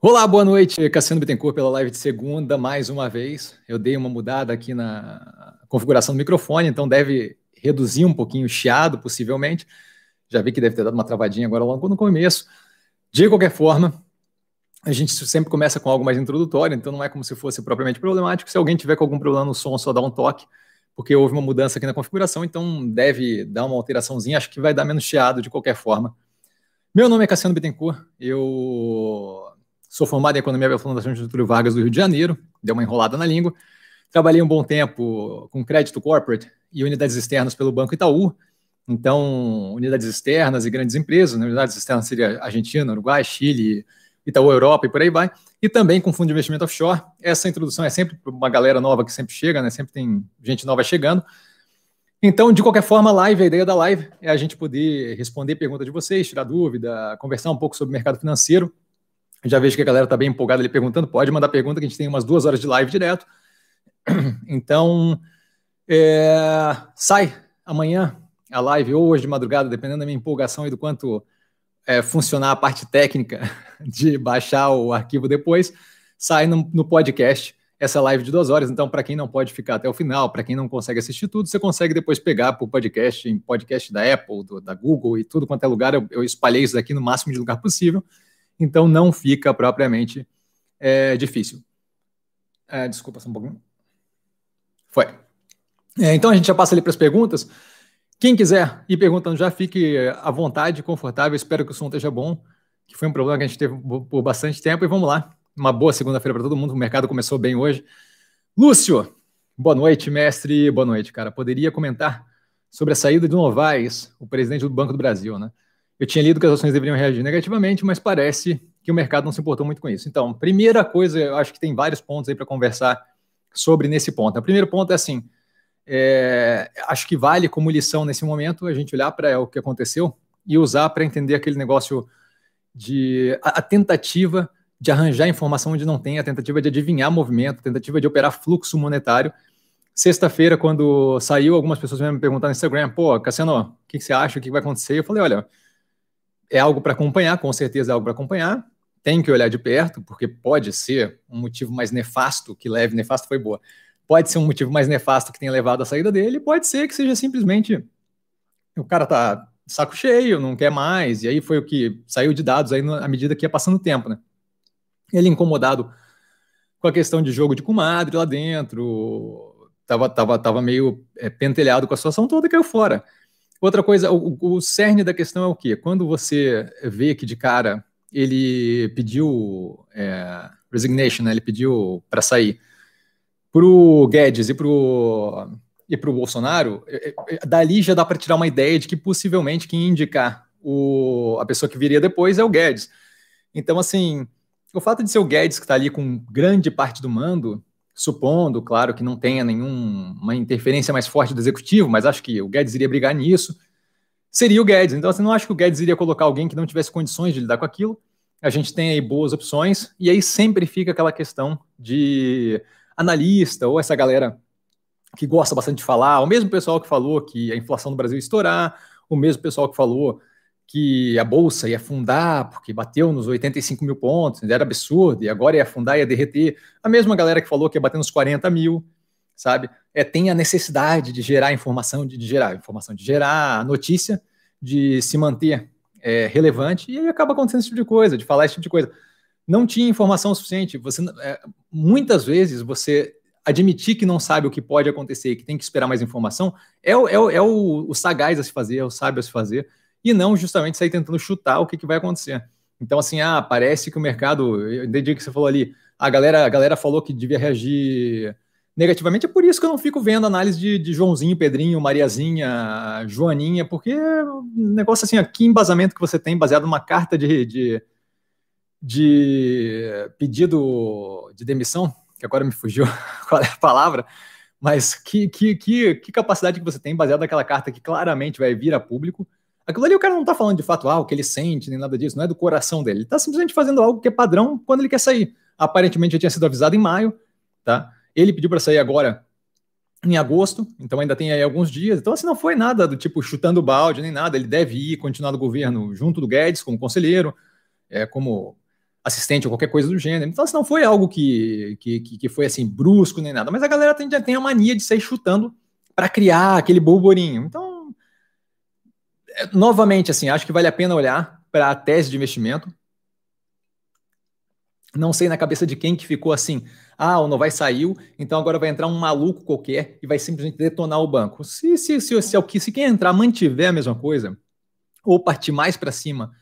Olá, boa noite. Cassiano Bittencourt pela live de segunda, mais uma vez. Eu dei uma mudada aqui na configuração do microfone, então deve reduzir um pouquinho o chiado, possivelmente. Já vi que deve ter dado uma travadinha agora logo no começo. De qualquer forma, a gente sempre começa com algo mais introdutório, então não é como se fosse propriamente problemático. Se alguém tiver com algum problema no som, só dá um toque, porque houve uma mudança aqui na configuração, então deve dar uma alteraçãozinha. Acho que vai dar menos chiado de qualquer forma. Meu nome é Cassiano Bittencourt, eu Sou formado em Economia pela Fundação Getúlio Vargas do Rio de Janeiro, deu uma enrolada na língua. Trabalhei um bom tempo com crédito corporate e unidades externas pelo Banco Itaú. Então, unidades externas e grandes empresas, né? unidades externas seria Argentina, Uruguai, Chile, Itaú Europa e por aí vai. E também com fundo de investimento offshore. Essa introdução é sempre uma galera nova que sempre chega, né? Sempre tem gente nova chegando. Então, de qualquer forma, a live, a ideia da live é a gente poder responder perguntas de vocês, tirar dúvida, conversar um pouco sobre o mercado financeiro já vejo que a galera está bem empolgada ali perguntando. Pode mandar pergunta, que a gente tem umas duas horas de live direto. Então, é, sai amanhã a live, ou hoje de madrugada, dependendo da minha empolgação e do quanto é, funcionar a parte técnica de baixar o arquivo depois, sai no, no podcast essa live de duas horas. Então, para quem não pode ficar até o final, para quem não consegue assistir tudo, você consegue depois pegar o podcast, em podcast da Apple, do, da Google e tudo quanto é lugar. Eu, eu espalhei isso daqui no máximo de lugar possível então não fica propriamente é, difícil. É, desculpa só um pouquinho. Foi. É, então a gente já passa ali para as perguntas. Quem quiser ir perguntando já, fique à vontade, confortável. Espero que o som esteja bom, que foi um problema que a gente teve por bastante tempo. E vamos lá. Uma boa segunda-feira para todo mundo. O mercado começou bem hoje. Lúcio, boa noite, mestre. Boa noite, cara. Poderia comentar sobre a saída de Novaes, o presidente do Banco do Brasil, né? Eu tinha lido que as ações deveriam reagir negativamente, mas parece que o mercado não se importou muito com isso. Então, primeira coisa, eu acho que tem vários pontos aí para conversar sobre nesse ponto. O primeiro ponto é assim: é, acho que vale como lição nesse momento a gente olhar para o que aconteceu e usar para entender aquele negócio de a, a, tentativa de arranjar informação onde não tem, a tentativa de adivinhar movimento, a tentativa de operar fluxo monetário. Sexta-feira, quando saiu, algumas pessoas me perguntaram no Instagram: pô, Cassiano, o que, que você acha? O que vai acontecer? Eu falei: olha é algo para acompanhar, com certeza é algo para acompanhar. Tem que olhar de perto, porque pode ser um motivo mais nefasto que leve, nefasto foi boa, pode ser um motivo mais nefasto que tenha levado à saída dele, pode ser que seja simplesmente o cara tá saco cheio, não quer mais, e aí foi o que saiu de dados aí à medida que ia passando o tempo, né? Ele incomodado com a questão de jogo de comadre lá dentro, tava, tava, tava meio é, pentelhado com a situação toda e caiu fora. Outra coisa, o, o cerne da questão é o quê? Quando você vê que de cara ele pediu é, resignation, né? ele pediu para sair, para o Guedes e para o e pro Bolsonaro, é, é, dali já dá para tirar uma ideia de que possivelmente quem indicar o, a pessoa que viria depois é o Guedes. Então, assim, o fato de ser o Guedes que está ali com grande parte do mando, supondo, claro, que não tenha nenhuma interferência mais forte do executivo, mas acho que o Guedes iria brigar nisso, seria o Guedes. Então, assim, não acho que o Guedes iria colocar alguém que não tivesse condições de lidar com aquilo. A gente tem aí boas opções, e aí sempre fica aquela questão de analista ou essa galera que gosta bastante de falar, o mesmo pessoal que falou que a inflação no Brasil ia estourar, o mesmo pessoal que falou que a bolsa ia afundar porque bateu nos 85 mil pontos, era absurdo, e agora ia afundar, ia derreter. A mesma galera que falou que ia bater nos 40 mil, sabe? É, tem a necessidade de gerar informação, de, de gerar informação, de gerar notícia, de se manter é, relevante, e aí acaba acontecendo esse tipo de coisa, de falar esse tipo de coisa. Não tinha informação suficiente. Você, é, muitas vezes você admitir que não sabe o que pode acontecer, que tem que esperar mais informação, é, o, é, é o, o sagaz a se fazer, é o sábio a se fazer e não justamente sair tentando chutar o que, que vai acontecer. Então, assim, ah, parece que o mercado, eu entendi que você falou ali, a galera, a galera falou que devia reagir negativamente, é por isso que eu não fico vendo análise de, de Joãozinho, Pedrinho, Mariazinha, Joaninha, porque negócio assim, aqui embasamento que você tem, baseado numa carta de, de, de pedido de demissão, que agora me fugiu qual é a palavra, mas que, que, que, que capacidade que você tem baseado naquela carta que claramente vai vir a público, Aquilo ali o cara não tá falando de fato ah, o que ele sente, nem nada disso, não é do coração dele. Ele tá simplesmente fazendo algo que é padrão quando ele quer sair. Aparentemente já tinha sido avisado em maio, tá? Ele pediu para sair agora em agosto, então ainda tem aí alguns dias. Então, assim, não foi nada do tipo chutando balde, nem nada. Ele deve ir, continuar no governo junto do Guedes como conselheiro, é, como assistente ou qualquer coisa do gênero. Então, assim, não foi algo que, que, que foi assim brusco nem nada, mas a galera tem, tem a mania de sair chutando para criar aquele burburinho. Então, novamente, assim, acho que vale a pena olhar para a tese de investimento. Não sei na cabeça de quem que ficou assim, ah, o Novais saiu, então agora vai entrar um maluco qualquer e vai simplesmente detonar o banco. Se, se, se, se, se, se quem entrar mantiver a mesma coisa, ou partir mais para cima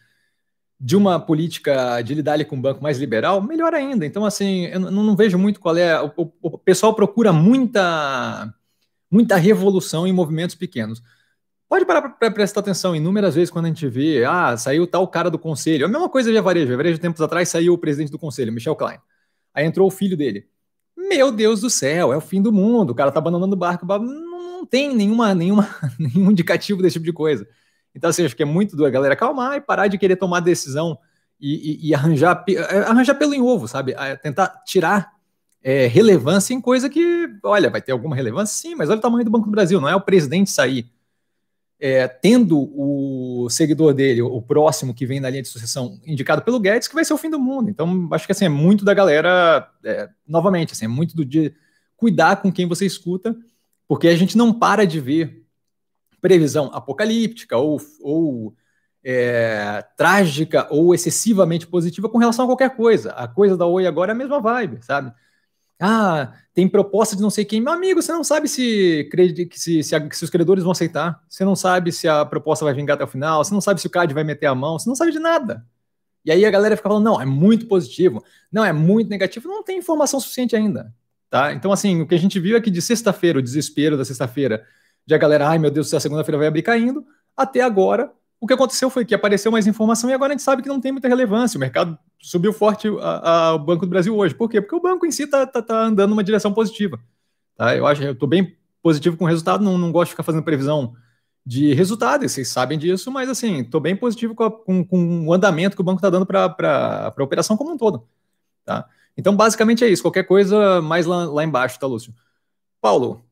de uma política de lidar com o banco mais liberal, melhor ainda. Então, assim, eu não, não vejo muito qual é. O, o, o, pessoal procura muita, muita revolução em movimentos pequenos. Pode parar para prestar atenção inúmeras vezes quando a gente vê, ah, saiu tal cara do conselho. É a mesma coisa de varejo. A varejo, tempos atrás, saiu o presidente do conselho, Michel Klein. Aí entrou o filho dele. Meu Deus do céu, é o fim do mundo. O cara tá abandonando o barco. Não, tem nenhuma, nenhuma, nenhum indicativo desse tipo de coisa. Então, assim, acho que é muito da galera acalmar e parar de querer tomar decisão e, e, e arranjar, é, arranjar pelo em ovo, sabe? Tentar tirar é, relevância em coisa que, olha, vai ter alguma relevância, sim, mas olha o tamanho do Banco do Brasil, não é o presidente sair é, tendo o seguidor dele, o próximo que vem na linha de sucessão, indicado pelo Guedes, que vai ser o fim do mundo. Então, acho que assim, é muito da galera, é, novamente, assim, é muito do de cuidar com quem você escuta, porque a gente não para de ver previsão apocalíptica ou, ou é, trágica ou excessivamente positiva com relação a qualquer coisa. A coisa da Oi agora é a mesma vibe, sabe? Ah, tem proposta de não sei quem. Meu amigo, você não sabe se, se, se, se, os credores vão aceitar. Você não sabe se a proposta vai vingar até o final. Você não sabe se o CAD vai meter a mão. Você não sabe de nada. E aí a galera fica falando, não, é muito positivo. Não, é muito negativo. Não tem informação suficiente ainda. Tá? Então, assim, o que a gente viu é que de sexta-feira, o desespero da sexta-feira, de a galera, ai meu Deus do céu, segunda-feira vai abrir caindo, até agora, o que aconteceu foi que apareceu mais informação e agora a gente sabe que não tem muita relevância. O mercado subiu forte o Banco do Brasil hoje. Por quê? Porque o banco em si está tá, tá andando numa direção positiva. Tá? Eu acho, eu estou bem positivo com o resultado, não, não gosto de ficar fazendo previsão de resultado, vocês sabem disso, mas assim, estou bem positivo com, a, com, com, o andamento que o banco está dando para a operação como um todo. Tá? Então, basicamente é isso. Qualquer coisa mais lá, lá embaixo, tá, Lúcio? Paulo,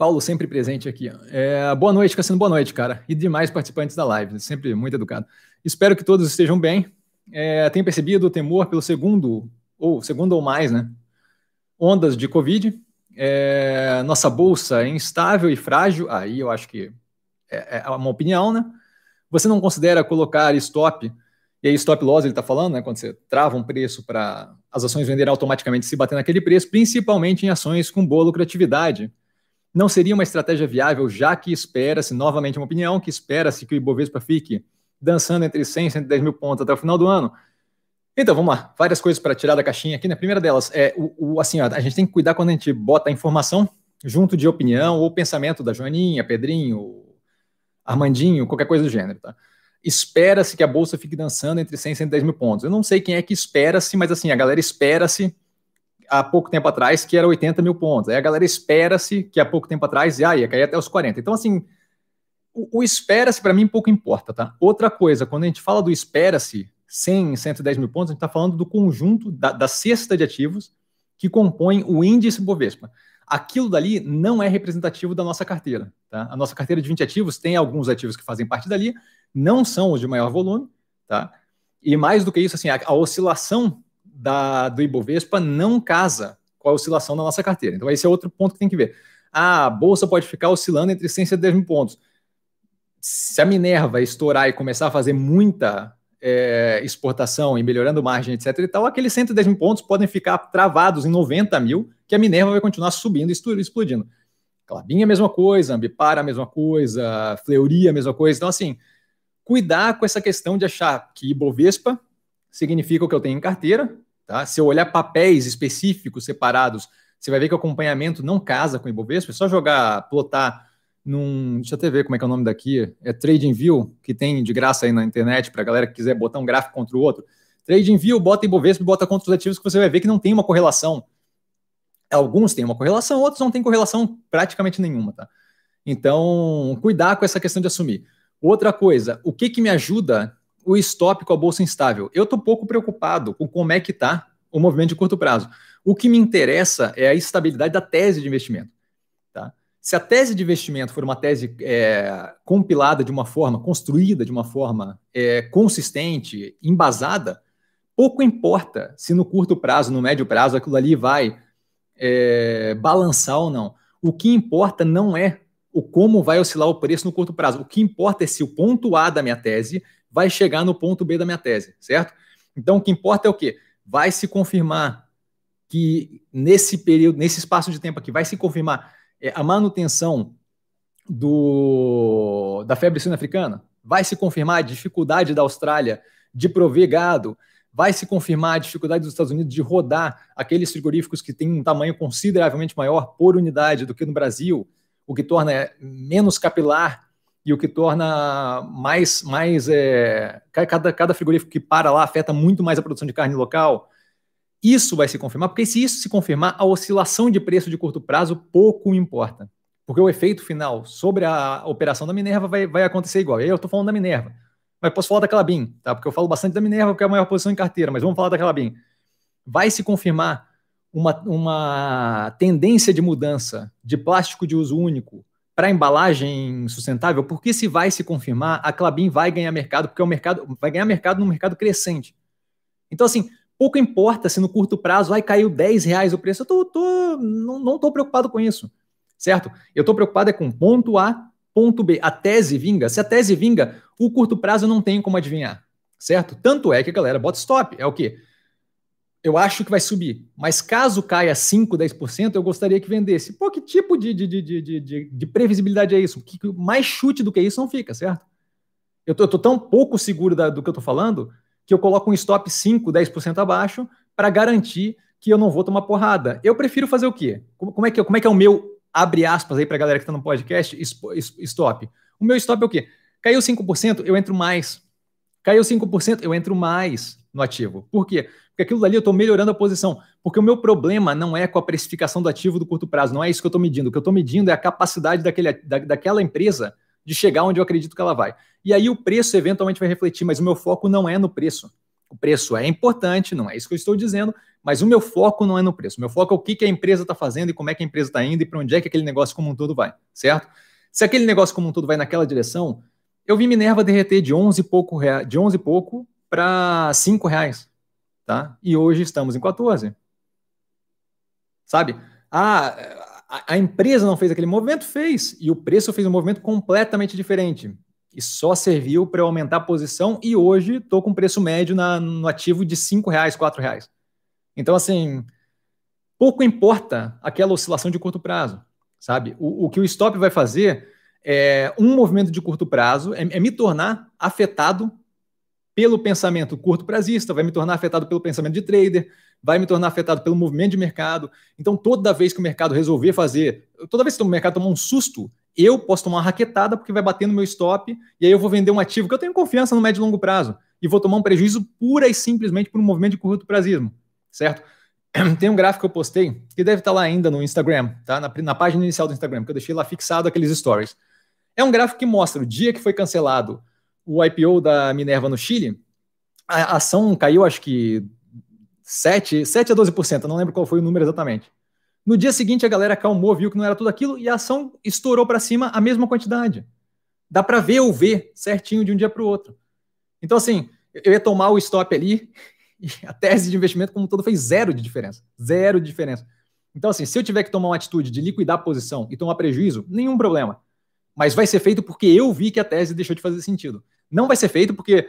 Paulo, sempre presente aqui. É, boa noite, Cassino, boa noite, cara. E demais participantes da live, sempre muito educado. Espero que todos estejam bem. É, tenho percebido o temor pelo segundo, ou segundo ou mais, né? Ondas de Covid. É, nossa bolsa é instável e frágil. Aí eu acho que é, é uma opinião, né? Você não considera colocar stop, e aí stop loss ele está falando, né? Quando você trava um preço para as ações venderem automaticamente se bater naquele preço, principalmente em ações com boa lucratividade não seria uma estratégia viável, já que espera-se, novamente uma opinião, que espera-se que o Ibovespa fique dançando entre 100 e 110 mil pontos até o final do ano. Então, vamos lá, várias coisas para tirar da caixinha aqui. Né? primeira delas, é o, o assim, ó, a gente tem que cuidar quando a gente bota a informação junto de opinião ou pensamento da Joaninha, Pedrinho, Armandinho, qualquer coisa do gênero, tá? Espera-se que a bolsa fique dançando entre 100 e 110 mil pontos. Eu não sei quem é que espera-se, mas assim, a galera espera-se há pouco tempo atrás que era 80 mil pontos. Aí a galera espera-se que há pouco tempo atrás ah, ia cair até os 40. Então, assim, o, o espera-se para mim pouco importa, tá? Outra coisa, quando a gente fala do espera-se 100, 110 mil pontos, a gente está falando do conjunto da, da cesta de ativos que compõem o índice Bovespa. Aquilo dali não é representativo da nossa carteira. Tá? A nossa carteira de 20 ativos tem alguns ativos que fazem parte dali, não são os de maior volume, tá? E mais do que isso, assim, a, a oscilação da, do Ibovespa não casa com a oscilação da nossa carteira. Então, esse é outro ponto que tem que ver. A bolsa pode ficar oscilando entre 100 e 10 mil pontos. Se a Minerva estourar e começar a fazer muita é, exportação e melhorando margem, etc. e tal, aqueles 110 mil pontos podem ficar travados em 90 mil, que a Minerva vai continuar subindo e explodindo. Clabinha, a mesma coisa, Ambipar, a mesma coisa, Fleuria, a mesma coisa. Então, assim, cuidar com essa questão de achar que Ibovespa significa o que eu tenho em carteira, Tá? Se eu olhar papéis específicos separados, você vai ver que o acompanhamento não casa com o Ibovespa. É só jogar, plotar num. Deixa eu até ver como é que é o nome daqui. É TradingView, que tem de graça aí na internet para a galera que quiser botar um gráfico contra o outro. TradingView, bota Ibovespa, bota contra os ativos que você vai ver que não tem uma correlação. Alguns têm uma correlação, outros não têm correlação praticamente nenhuma, tá? Então, cuidar com essa questão de assumir. Outra coisa, o que, que me ajuda o stop com a bolsa instável. Eu estou pouco preocupado com como é que está o movimento de curto prazo. O que me interessa é a estabilidade da tese de investimento. Tá? Se a tese de investimento for uma tese é, compilada de uma forma, construída de uma forma é, consistente, embasada, pouco importa se no curto prazo, no médio prazo, aquilo ali vai é, balançar ou não. O que importa não é o como vai oscilar o preço no curto prazo. O que importa é se o ponto A da minha tese vai chegar no ponto B da minha tese, certo? Então, o que importa é o quê? Vai se confirmar que nesse período, nesse espaço de tempo aqui, vai se confirmar é, a manutenção do, da febre suína africana? Vai se confirmar a dificuldade da Austrália de prover gado? Vai se confirmar a dificuldade dos Estados Unidos de rodar aqueles frigoríficos que têm um tamanho consideravelmente maior por unidade do que no Brasil, o que torna menos capilar e o que torna mais, mais é, cada, cada frigorífico que para lá afeta muito mais a produção de carne local. Isso vai se confirmar, porque se isso se confirmar, a oscilação de preço de curto prazo pouco importa. Porque o efeito final sobre a operação da Minerva vai, vai acontecer igual. Aí eu estou falando da Minerva, mas posso falar da Clabin, tá? Porque eu falo bastante da Minerva, porque é a maior posição em carteira, mas vamos falar da Clabin. Vai se confirmar uma, uma tendência de mudança de plástico de uso único para embalagem sustentável, porque se vai se confirmar, a Clabin vai ganhar mercado, porque o mercado vai ganhar mercado num mercado crescente. Então, assim, pouco importa se no curto prazo vai cair 10 reais o preço. Eu tô, tô não estou preocupado com isso, certo? Eu estou preocupado é com ponto A, ponto B. A tese vinga. Se a tese vinga, o curto prazo não tem como adivinhar, certo? Tanto é que a galera bota stop. É o quê? Eu acho que vai subir, mas caso caia 5, 10%, eu gostaria que vendesse. Pô, que tipo de, de, de, de, de previsibilidade é isso? Que, mais chute do que isso não fica, certo? Eu tô, eu tô tão pouco seguro da, do que eu tô falando que eu coloco um stop 5, 10% abaixo para garantir que eu não vou tomar porrada. Eu prefiro fazer o quê? Como, como, é, que, como é que é o meu, abre aspas aí para a galera que está no podcast, stop? O meu stop é o quê? Caiu 5%, eu entro mais. Caiu 5%, eu entro mais no ativo. Por quê? Porque aquilo dali eu estou melhorando a posição. Porque o meu problema não é com a precificação do ativo do curto prazo, não é isso que eu estou medindo. O que eu estou medindo é a capacidade daquele, da, daquela empresa de chegar onde eu acredito que ela vai. E aí o preço eventualmente vai refletir, mas o meu foco não é no preço. O preço é importante, não é isso que eu estou dizendo, mas o meu foco não é no preço. O meu foco é o que, que a empresa está fazendo e como é que a empresa está indo e para onde é que aquele negócio como um todo vai, certo? Se aquele negócio como um todo vai naquela direção, eu vi Minerva derreter de 11 e pouco, de 11 e pouco para 5 reais, tá? E hoje estamos em 14. Sabe? Ah, a, a empresa não fez aquele movimento? Fez. E o preço fez um movimento completamente diferente. E só serviu para aumentar a posição. E hoje estou com preço médio na, no ativo de R$ reais, R$ reais. Então, assim, pouco importa aquela oscilação de curto prazo, sabe? O, o que o stop vai fazer é um movimento de curto prazo, é, é me tornar afetado pelo pensamento curto prazista, vai me tornar afetado pelo pensamento de trader, vai me tornar afetado pelo movimento de mercado. Então, toda vez que o mercado resolver fazer, toda vez que o mercado tomar um susto, eu posso tomar uma raquetada porque vai bater no meu stop e aí eu vou vender um ativo que eu tenho confiança no médio e longo prazo e vou tomar um prejuízo pura e simplesmente por um movimento de curto prazismo, certo? Tem um gráfico que eu postei que deve estar lá ainda no Instagram, tá? Na, na página inicial do Instagram, que eu deixei lá fixado aqueles stories. É um gráfico que mostra o dia que foi cancelado o IPO da Minerva no Chile, a ação caiu acho que 7, 7 a 12%, não lembro qual foi o número exatamente. No dia seguinte, a galera acalmou, viu que não era tudo aquilo e a ação estourou para cima a mesma quantidade. Dá para ver ou ver certinho de um dia para o outro. Então, assim, eu ia tomar o stop ali e a tese de investimento como um todo fez zero de diferença. Zero de diferença. Então, assim, se eu tiver que tomar uma atitude de liquidar a posição e tomar prejuízo, nenhum problema. Mas vai ser feito porque eu vi que a tese deixou de fazer sentido. Não vai ser feito porque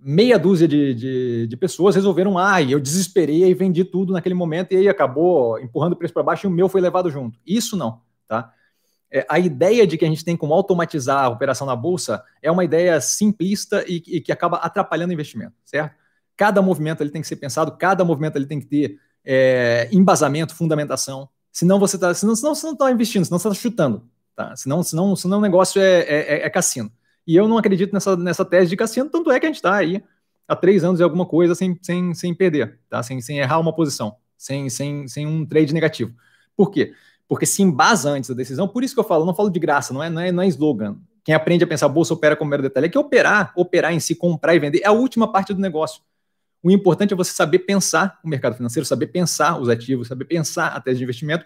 meia dúzia de, de, de, pessoas resolveram, ah, eu desesperei e vendi tudo naquele momento e aí acabou empurrando o preço para baixo e o meu foi levado junto. Isso não, tá? É, a ideia de que a gente tem como automatizar a operação na bolsa é uma ideia simplista e, e, que acaba atrapalhando o investimento, certo? Cada movimento ele tem que ser pensado, cada movimento ele tem que ter é, embasamento, fundamentação. Senão você está, senão, senão não está investindo, senão você está chutando, tá? Senão, senão, senão o negócio é, é, é cassino. E eu não acredito nessa, nessa tese de Cassiano, tanto é que a gente está aí há três anos e alguma coisa sem, sem, sem perder, tá? sem, sem errar uma posição, sem, sem, sem um trade negativo. Por quê? Porque se embasa antes da decisão, por isso que eu falo, não falo de graça, não é, não é, não é slogan. Quem aprende a pensar bolsa opera como mero detalhe, é que operar, operar em si, comprar e vender, é a última parte do negócio. O importante é você saber pensar o mercado financeiro, saber pensar os ativos, saber pensar a tese de investimento.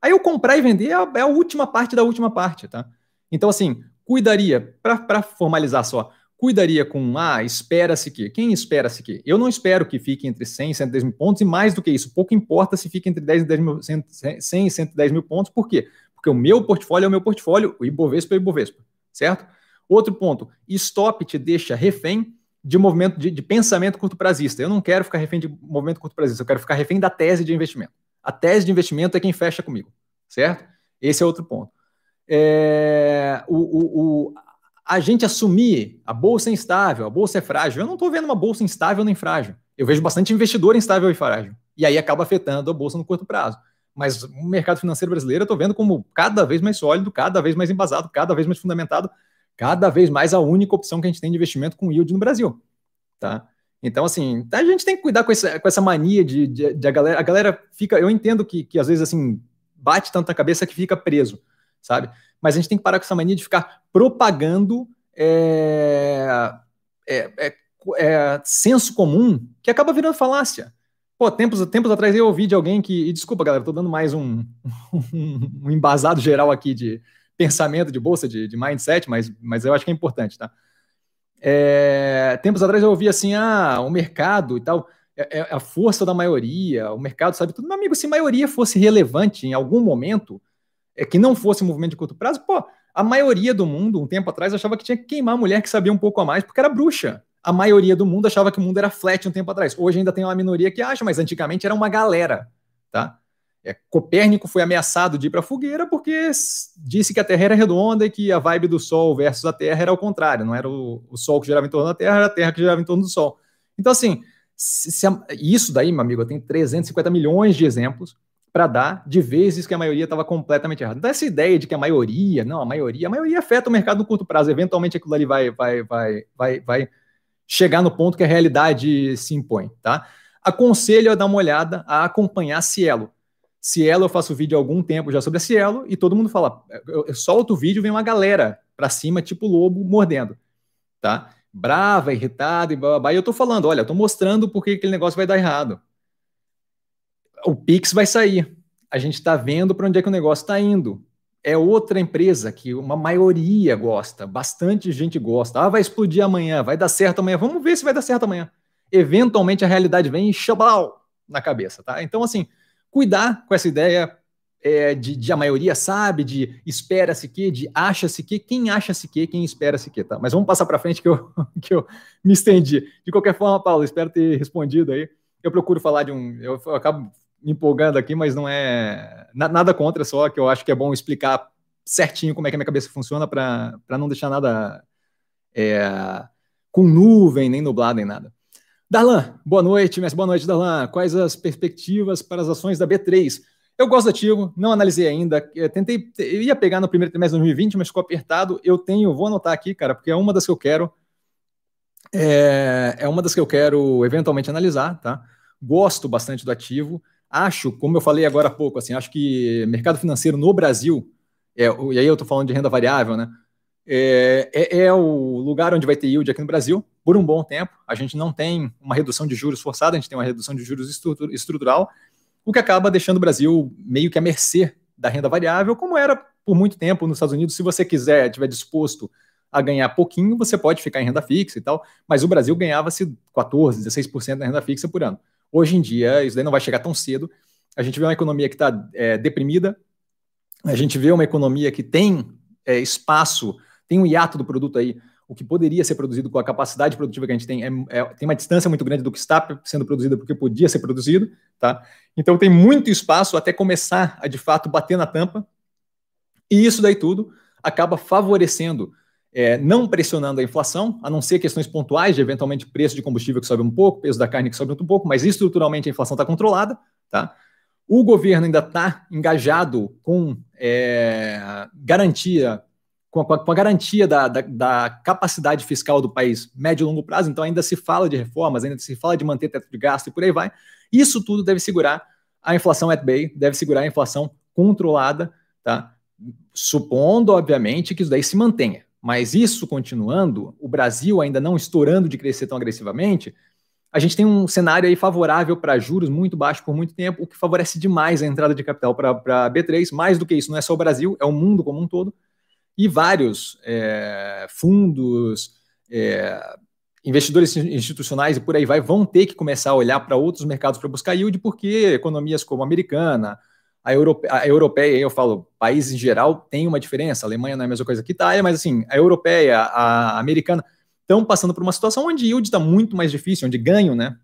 Aí o comprar e vender é a, é a última parte da última parte, tá? Então, assim, cuidaria, para formalizar só, cuidaria com, ah, espera-se que. Quem espera-se que? Eu não espero que fique entre 100 e 110 mil pontos, e mais do que isso, pouco importa se fica entre 10 e 10 mil, 100 e 110 mil pontos, por quê? Porque o meu portfólio é o meu portfólio, o Ibovespa é o Ibovespa, certo? Outro ponto, stop te deixa refém de movimento de, de pensamento curto prazista. Eu não quero ficar refém de movimento curto prazista, eu quero ficar refém da tese de investimento. A tese de investimento é quem fecha comigo, certo? Esse é outro ponto. É, o, o, o, a gente assumir a bolsa é instável, a bolsa é frágil. Eu não estou vendo uma bolsa instável nem frágil. Eu vejo bastante investidor instável e frágil. E aí acaba afetando a bolsa no curto prazo. Mas o mercado financeiro brasileiro eu estou vendo como cada vez mais sólido, cada vez mais embasado, cada vez mais fundamentado, cada vez mais a única opção que a gente tem de investimento com yield no Brasil. Tá? Então, assim, a gente tem que cuidar com essa, com essa mania de, de, de, a galera. A galera fica. Eu entendo que, que às vezes assim bate tanto na cabeça que fica preso, sabe? Mas a gente tem que parar com essa mania de ficar propagando é, é, é, é senso comum que acaba virando falácia. Pô, tempos, tempos atrás eu ouvi de alguém que. E desculpa, galera, tô dando mais um, um, embasado geral aqui de pensamento de bolsa, de, de mindset, mas, mas eu acho que é importante, tá? É, tempos atrás eu ouvi assim, ah, o mercado e tal, é, é, a força da maioria, o mercado sabe tudo. Meu amigo, se maioria fosse relevante em algum momento, que não fosse um movimento de curto prazo, pô, a maioria do mundo, um tempo atrás, achava que tinha que queimar a mulher que sabia um pouco a mais, porque era bruxa. A maioria do mundo achava que o mundo era flat um tempo atrás. Hoje ainda tem uma minoria que acha, mas antigamente era uma galera, tá? É, Copérnico foi ameaçado de ir para a fogueira porque disse que a Terra era redonda e que a vibe do Sol versus a Terra era o contrário, não era o, o Sol que girava em torno da Terra, era a Terra que girava em torno do Sol. Então, assim, se, se a, isso daí, meu amigo, tenho 350 milhões de exemplos para dar de vezes que a maioria estava completamente errada. Então, essa ideia de que a maioria, não, a maioria, a maioria afeta o mercado no curto prazo, eventualmente aquilo ali vai, vai, vai, vai, vai chegar no ponto que a realidade se impõe, tá? Aconselho a dar uma olhada, a acompanhar Cielo. Cielo, eu faço vídeo há algum tempo já sobre a Cielo e todo mundo fala, eu, eu solto o vídeo, vem uma galera para cima, tipo lobo mordendo, tá? Brava, irritada e blá, blá, E eu tô falando, olha, eu tô mostrando porque aquele negócio vai dar errado. O Pix vai sair. A gente está vendo para onde é que o negócio está indo. É outra empresa que uma maioria gosta, bastante gente gosta. Ah, vai explodir amanhã, vai dar certo amanhã. Vamos ver se vai dar certo amanhã. Eventualmente a realidade vem e chablau na cabeça, tá? Então, assim, cuidar com essa ideia é, de, de, a maioria sabe, de espera-se que, de acha-se que, quem acha-se que, quem espera-se que, tá? Mas vamos passar para frente que eu, que eu me estendi. De qualquer forma, Paulo, espero ter respondido aí. Eu procuro falar de um. Eu, eu acabo empolgando aqui, mas não é nada contra, só que eu acho que é bom explicar certinho como é que a minha cabeça funciona para não deixar nada é, com nuvem, nem nublado, nem nada. Darlan, boa noite, mas boa noite, Darlan. Quais as perspectivas para as ações da B3? Eu gosto do ativo, não analisei ainda. Eu tentei, eu ia pegar no primeiro trimestre de 2020, mas ficou apertado. Eu tenho, vou anotar aqui, cara, porque é uma das que eu quero. É, é uma das que eu quero eventualmente analisar, tá? Gosto bastante do ativo. Acho, como eu falei agora há pouco, assim, acho que mercado financeiro no Brasil, é, e aí eu estou falando de renda variável, né? É, é, é, o lugar onde vai ter yield aqui no Brasil por um bom tempo. A gente não tem uma redução de juros forçada, a gente tem uma redução de juros estrutural, o que acaba deixando o Brasil meio que à mercê da renda variável, como era por muito tempo nos Estados Unidos. Se você quiser, estiver disposto a ganhar pouquinho, você pode ficar em renda fixa e tal, mas o Brasil ganhava-se 14%, 16% na renda fixa por ano. Hoje em dia, isso daí não vai chegar tão cedo. A gente vê uma economia que está é, deprimida, a gente vê uma economia que tem é, espaço tem um hiato do produto aí, o que poderia ser produzido com a capacidade produtiva que a gente tem, é, é, tem uma distância muito grande do que está sendo produzido porque podia ser produzido, tá? Então tem muito espaço até começar a de fato bater na tampa, e isso daí tudo acaba favorecendo, é, não pressionando a inflação, a não ser questões pontuais de eventualmente preço de combustível que sobe um pouco, peso da carne que sobe um pouco, mas estruturalmente a inflação está controlada, tá? O governo ainda está engajado com é, garantia com a, com a garantia da, da, da, capacidade fiscal do país médio e longo prazo, então ainda se fala de reformas, ainda se fala de manter teto de gasto e por aí vai. Isso tudo deve segurar a inflação at bay, deve segurar a inflação controlada, tá? Supondo, obviamente, que isso daí se mantenha. Mas isso continuando, o Brasil ainda não estourando de crescer tão agressivamente, a gente tem um cenário aí favorável para juros muito baixos por muito tempo, o que favorece demais a entrada de capital para a B3. Mais do que isso, não é só o Brasil, é o mundo como um todo e vários é, fundos, é, investidores institucionais e por aí vai vão ter que começar a olhar para outros mercados para buscar yield, porque economias como a americana, a, europe, a europeia, eu falo, países em geral tem uma diferença, a Alemanha não é a mesma coisa que a Itália, mas assim, a europeia, a americana, estão passando por uma situação onde yield está muito mais difícil, onde ganho, né?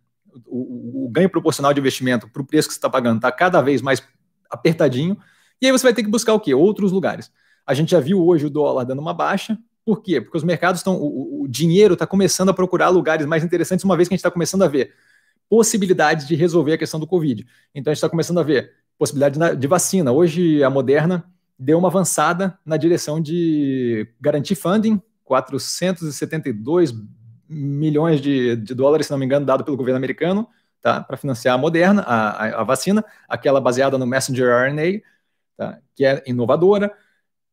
O, o, o ganho proporcional de investimento para o preço que você está pagando está cada vez mais apertadinho, e aí você vai ter que buscar o quê? Outros lugares. A gente já viu hoje o dólar dando uma baixa. Por quê? Porque os mercados estão. O, o dinheiro está começando a procurar lugares mais interessantes, uma vez que a gente está começando a ver possibilidades de resolver a questão do Covid. Então a gente está começando a ver possibilidade de vacina. Hoje a Moderna deu uma avançada na direção de garantir funding, 472 milhões de, de dólares, se não me engano, dado pelo governo americano, tá, para financiar a Moderna, a, a, a, vacina, aquela baseada no messenger RNA, tá, que é inovadora.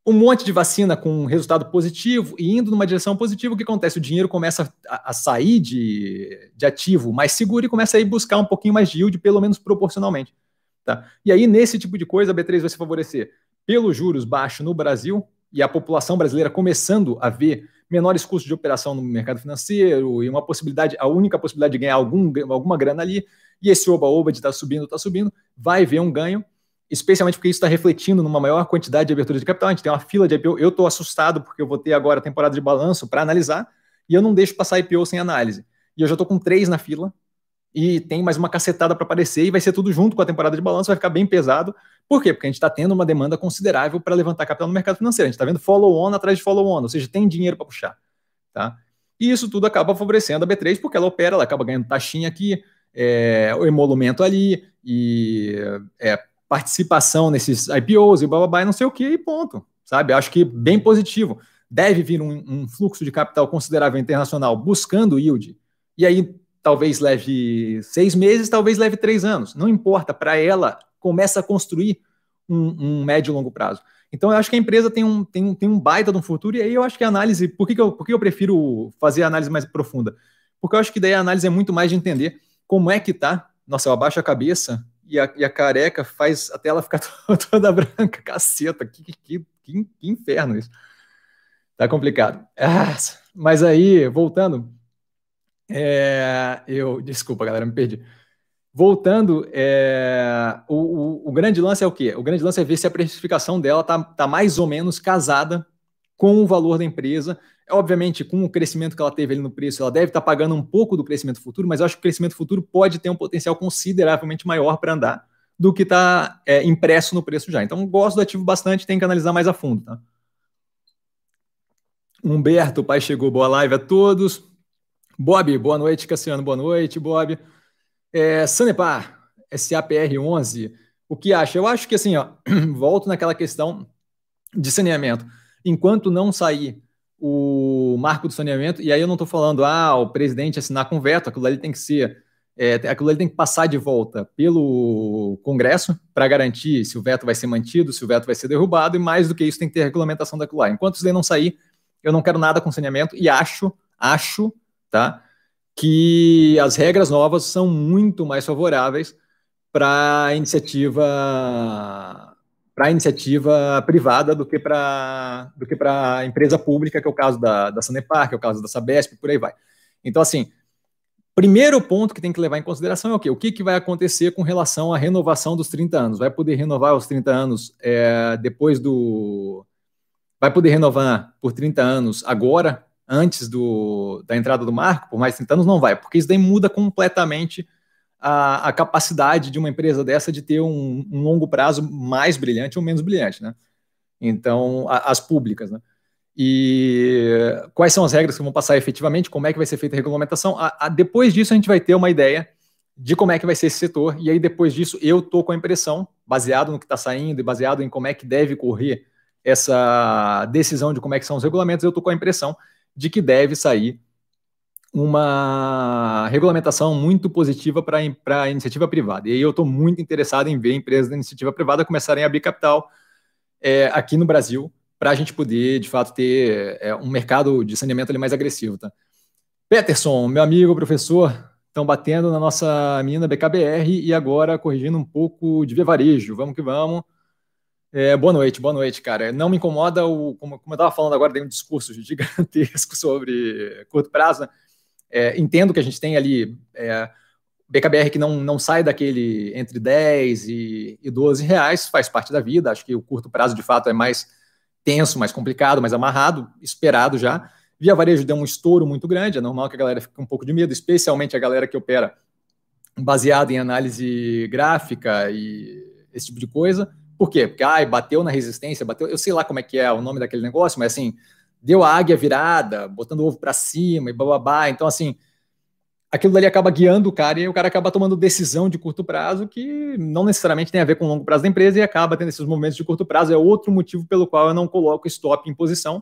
Um monte de vacina com resultado positivo e indo numa direção positiva, o que acontece? O dinheiro começa a, a sair de, de ativo mais seguro e começa a ir buscar um pouquinho mais de yield, pelo menos proporcionalmente. Tá? E aí, nesse tipo de coisa, a B3 vai se favorecer pelos juros baixos no Brasil, e a população brasileira começando a ver menores custos de operação no mercado financeiro e uma possibilidade, a única possibilidade de ganhar algum, alguma grana ali, e esse oba-oba de estar tá subindo, está subindo, vai ver um ganho, especialmente porque isso está refletindo numa maior quantidade de abertura de capital. A gente tem uma fila de IPO. Eu estou assustado porque eu vou ter agora a temporada de balanço para analisar e eu não deixo passar IPO sem análise. E eu já estou com três na fila e tem mais uma cacetada para aparecer e vai ser tudo junto com a temporada de balanço, vai ficar bem pesado. Por quê? Porque a gente está tendo uma demanda considerável para levantar capital no mercado financeiro. A gente está vendo follow-on atrás de follow-on, ou seja, tem dinheiro para puxar. Tá? E isso tudo acaba favorecendo a B3 porque ela opera, ela acaba ganhando taxinha aqui, é, o emolumento ali, e é, participação nesses IPOs e blá, não sei o que, e ponto. Sabe? Acho que bem positivo. Deve vir um, um fluxo de capital considerável internacional buscando yield. E aí talvez leve seis meses, talvez leve três anos. Não importa, para ela, começa a construir um, um, médio e longo prazo. Então, eu acho que a empresa tem um, tem, tem um baita de um futuro, e aí eu acho que a análise. Por que, que, eu, por que eu prefiro fazer a análise mais profunda? Porque eu acho que daí a análise é muito mais de entender como é que tá. Nossa, eu abaixo a cabeça e a, e a careca faz até ela ficar toda branca, caceta, que, que, que, que inferno isso. Tá complicado. Ah, mas aí, voltando, é, eu, desculpa, galera, me perdi. Voltando, é, o, o, o, grande lance é o quê? O grande lance é ver se a precificação dela está tá mais ou menos casada com o valor da empresa. Obviamente, com o crescimento que ela teve ali no preço, ela deve estar tá pagando um pouco do crescimento futuro, mas eu acho que o crescimento futuro pode ter um potencial consideravelmente maior para andar do que está é, impresso no preço já. Então, gosto do ativo bastante, tem que analisar mais a fundo. Tá? Humberto, o pai chegou, boa live a todos. Bob, boa noite. Cassiano, boa noite. Bob. É, Sanepar, SAPR11, o que acha? Eu acho que assim, ó, volto naquela questão de saneamento. Enquanto não sair o marco do saneamento, e aí eu não estou falando, ah, o presidente assinar com veto, aquilo ali tem que ser, é, aquilo ali tem que passar de volta pelo Congresso para garantir se o veto vai ser mantido, se o veto vai ser derrubado, e mais do que isso tem que ter regulamentação daquilo lá. Enquanto isso daí não sair, eu não quero nada com saneamento e acho, acho tá? Que as regras novas são muito mais favoráveis para a iniciativa para iniciativa privada do que para do que para empresa pública, que é o caso da, da Sanepar, que é o caso da Sabesp, por aí vai. Então, assim, primeiro ponto que tem que levar em consideração é o quê? O que, que vai acontecer com relação à renovação dos 30 anos? Vai poder renovar os 30 anos é, depois do. Vai poder renovar por 30 anos agora, antes do, da entrada do marco, por mais 30 anos, não vai, porque isso daí muda completamente a, a capacidade de uma empresa dessa de ter um, um, longo prazo mais brilhante ou menos brilhante, né? Então, a, as públicas, né? E quais são as regras que vão passar efetivamente, como é que vai ser feita a regulamentação. A, depois disso, a gente vai ter uma ideia de como é que vai ser esse setor, e aí depois disso eu tô com a impressão, baseado no que está saindo e baseado em como é que deve correr essa decisão de como é que são os regulamentos, eu tô com a impressão de que deve sair uma regulamentação muito positiva para a iniciativa privada. E aí eu estou muito interessado em ver empresas da iniciativa privada começarem a abrir capital é, aqui no Brasil, para a gente poder, de fato, ter é, um mercado de saneamento mais agressivo. Tá? Peterson, meu amigo, professor, estão batendo na nossa mina BKBR e agora corrigindo um pouco de varejo. Vamos que vamos. É, boa noite, boa noite, cara. Não me incomoda o. Como, como eu estava falando agora, dei um discurso gigantesco sobre curto prazo. Né? É, entendo que a gente tem ali é, BKBR que não, não sai daquele entre 10 e, e 12 reais, faz parte da vida. Acho que o curto prazo, de fato, é mais tenso, mais complicado, mais amarrado, esperado já. Via varejo deu um estouro muito grande, é normal que a galera fique um pouco de medo, especialmente a galera que opera baseado em análise gráfica e esse tipo de coisa. Por quê? Porque ai, bateu na resistência, bateu. Eu sei lá como é que é o nome daquele negócio, mas assim, deu a águia virada, botando o ovo para cima e bababá. Então, assim, aquilo dali acaba guiando o cara e o cara acaba tomando decisão de curto prazo que não necessariamente tem a ver com o longo prazo da empresa e acaba tendo esses momentos de curto prazo. É outro motivo pelo qual eu não coloco stop em posição,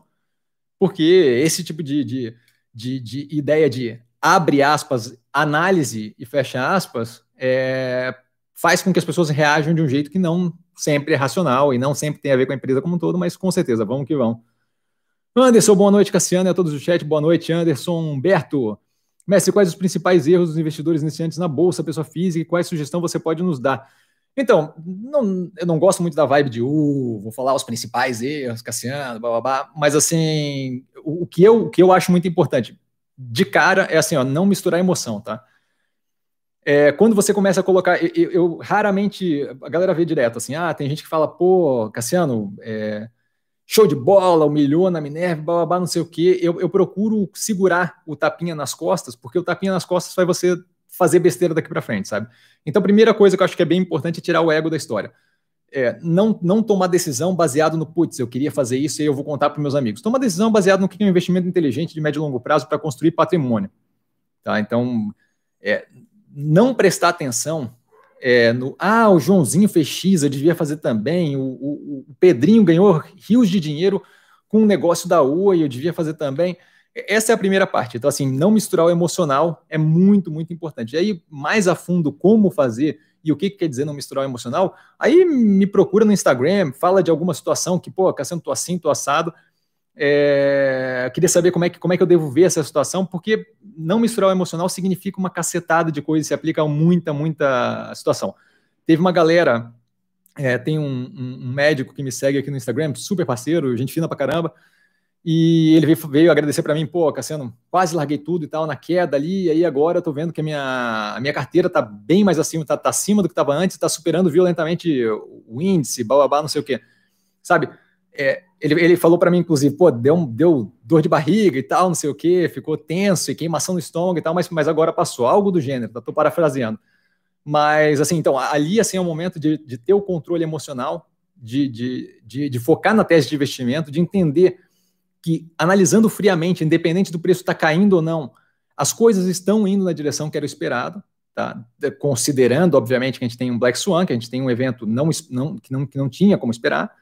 porque esse tipo de, de, de, de ideia de abre aspas, análise e fecha aspas, é, faz com que as pessoas reajam de um jeito que não sempre é racional e não sempre tem a ver com a empresa como um todo, mas com certeza, vamos que vamos. Anderson, boa noite, Cassiano, e a todos do chat, boa noite, Anderson, Humberto. Mestre, quais os principais erros dos investidores iniciantes na Bolsa, pessoa física, e quais sugestão você pode nos dar? Então, não, eu não gosto muito da vibe de, uh, vou falar os principais erros, Cassiano, blá, blá, blá, mas assim, o, o, que eu, o que eu acho muito importante, de cara, é assim, ó, não misturar emoção, tá? É, quando você começa a colocar, eu, eu, raramente, a galera vê direto assim, ah, tem gente que fala, pô, Cassiano, é, show de bola, humilhou na Minerva, blá, não sei o quê. Eu, eu procuro segurar o tapinha nas costas, porque o tapinha nas costas faz você fazer besteira daqui para frente, sabe? Então, a primeira coisa que eu acho que é bem importante é tirar o ego da história. É, não, não tomar decisão baseado no putz, eu queria fazer isso e eu vou contar para meus amigos. Toma decisão baseado no que é um investimento inteligente de médio e longo prazo para construir patrimônio. Tá? Então, é, não prestar atenção é, no ah, o Joãozinho fez X, eu devia fazer também, o, o, o Pedrinho ganhou rios de dinheiro com o negócio da UA e eu devia fazer também. Essa é a primeira parte. Então, assim, não misturar o emocional é muito, muito importante. E aí, mais a fundo, como fazer e o que, que quer dizer não misturar o emocional, aí me procura no Instagram, fala de alguma situação que, pô, Cassiano, tô assim, tô assado. É, queria saber como é, que, como é que eu devo ver essa situação, porque não misturar o emocional significa uma cacetada de coisas, se aplica a muita, muita situação. Teve uma galera, é, tem um, um, médico que me segue aqui no Instagram, super parceiro, gente fina pra caramba, e ele veio, veio agradecer para mim, pô, Cassiano, quase larguei tudo e tal, na queda ali, e aí agora eu tô vendo que a minha, a minha carteira tá bem mais acima, tá, tá acima do que estava antes, tá superando violentamente o índice, blá, não sei o quê. Sabe? É, ele, ele falou para mim, inclusive, pô, deu, deu dor de barriga e tal, não sei o que, ficou tenso e queimação no estômago e tal, mas, mas agora passou, algo do gênero, tá, tô parafraseando. Mas, assim, então, ali, assim, é o momento de, de ter o controle emocional, de, de, de, de, focar na tese de investimento, de entender que, analisando friamente, independente do preço estar tá caindo ou não, as coisas estão indo na direção que era esperado, tá? Considerando, obviamente, que a gente tem um Black Swan, que a gente tem um evento não, não, que, não, que não tinha como esperar,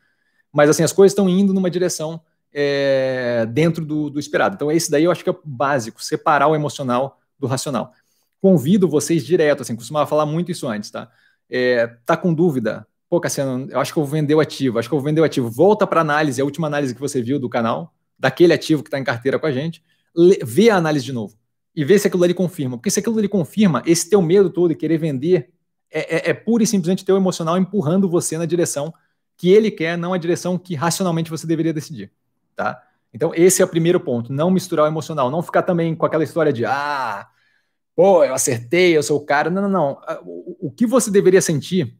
mas assim, as coisas estão indo numa direção é, dentro do, do, esperado. Então, esse daí eu acho que é básico, separar o emocional do racional. Convido vocês direto, assim, costumava falar muito isso antes, tá? É, tá com dúvida? Pô, Cassiano, eu acho que eu vou vender o ativo, acho que eu vou vender o ativo. Volta para análise, a última análise que você viu do canal, daquele ativo que está em carteira com a gente, vê a análise de novo e vê se aquilo ali confirma. Porque se aquilo ali confirma, esse teu medo todo de querer vender é, é, é pura e simplesmente teu emocional empurrando você na direção que ele quer, não a direção que racionalmente você deveria decidir, tá? Então, esse é o primeiro ponto, não misturar o emocional, não ficar também com aquela história de, ah, pô, eu acertei, eu sou o cara. Não, não, não. Ah, o, que você deveria sentir,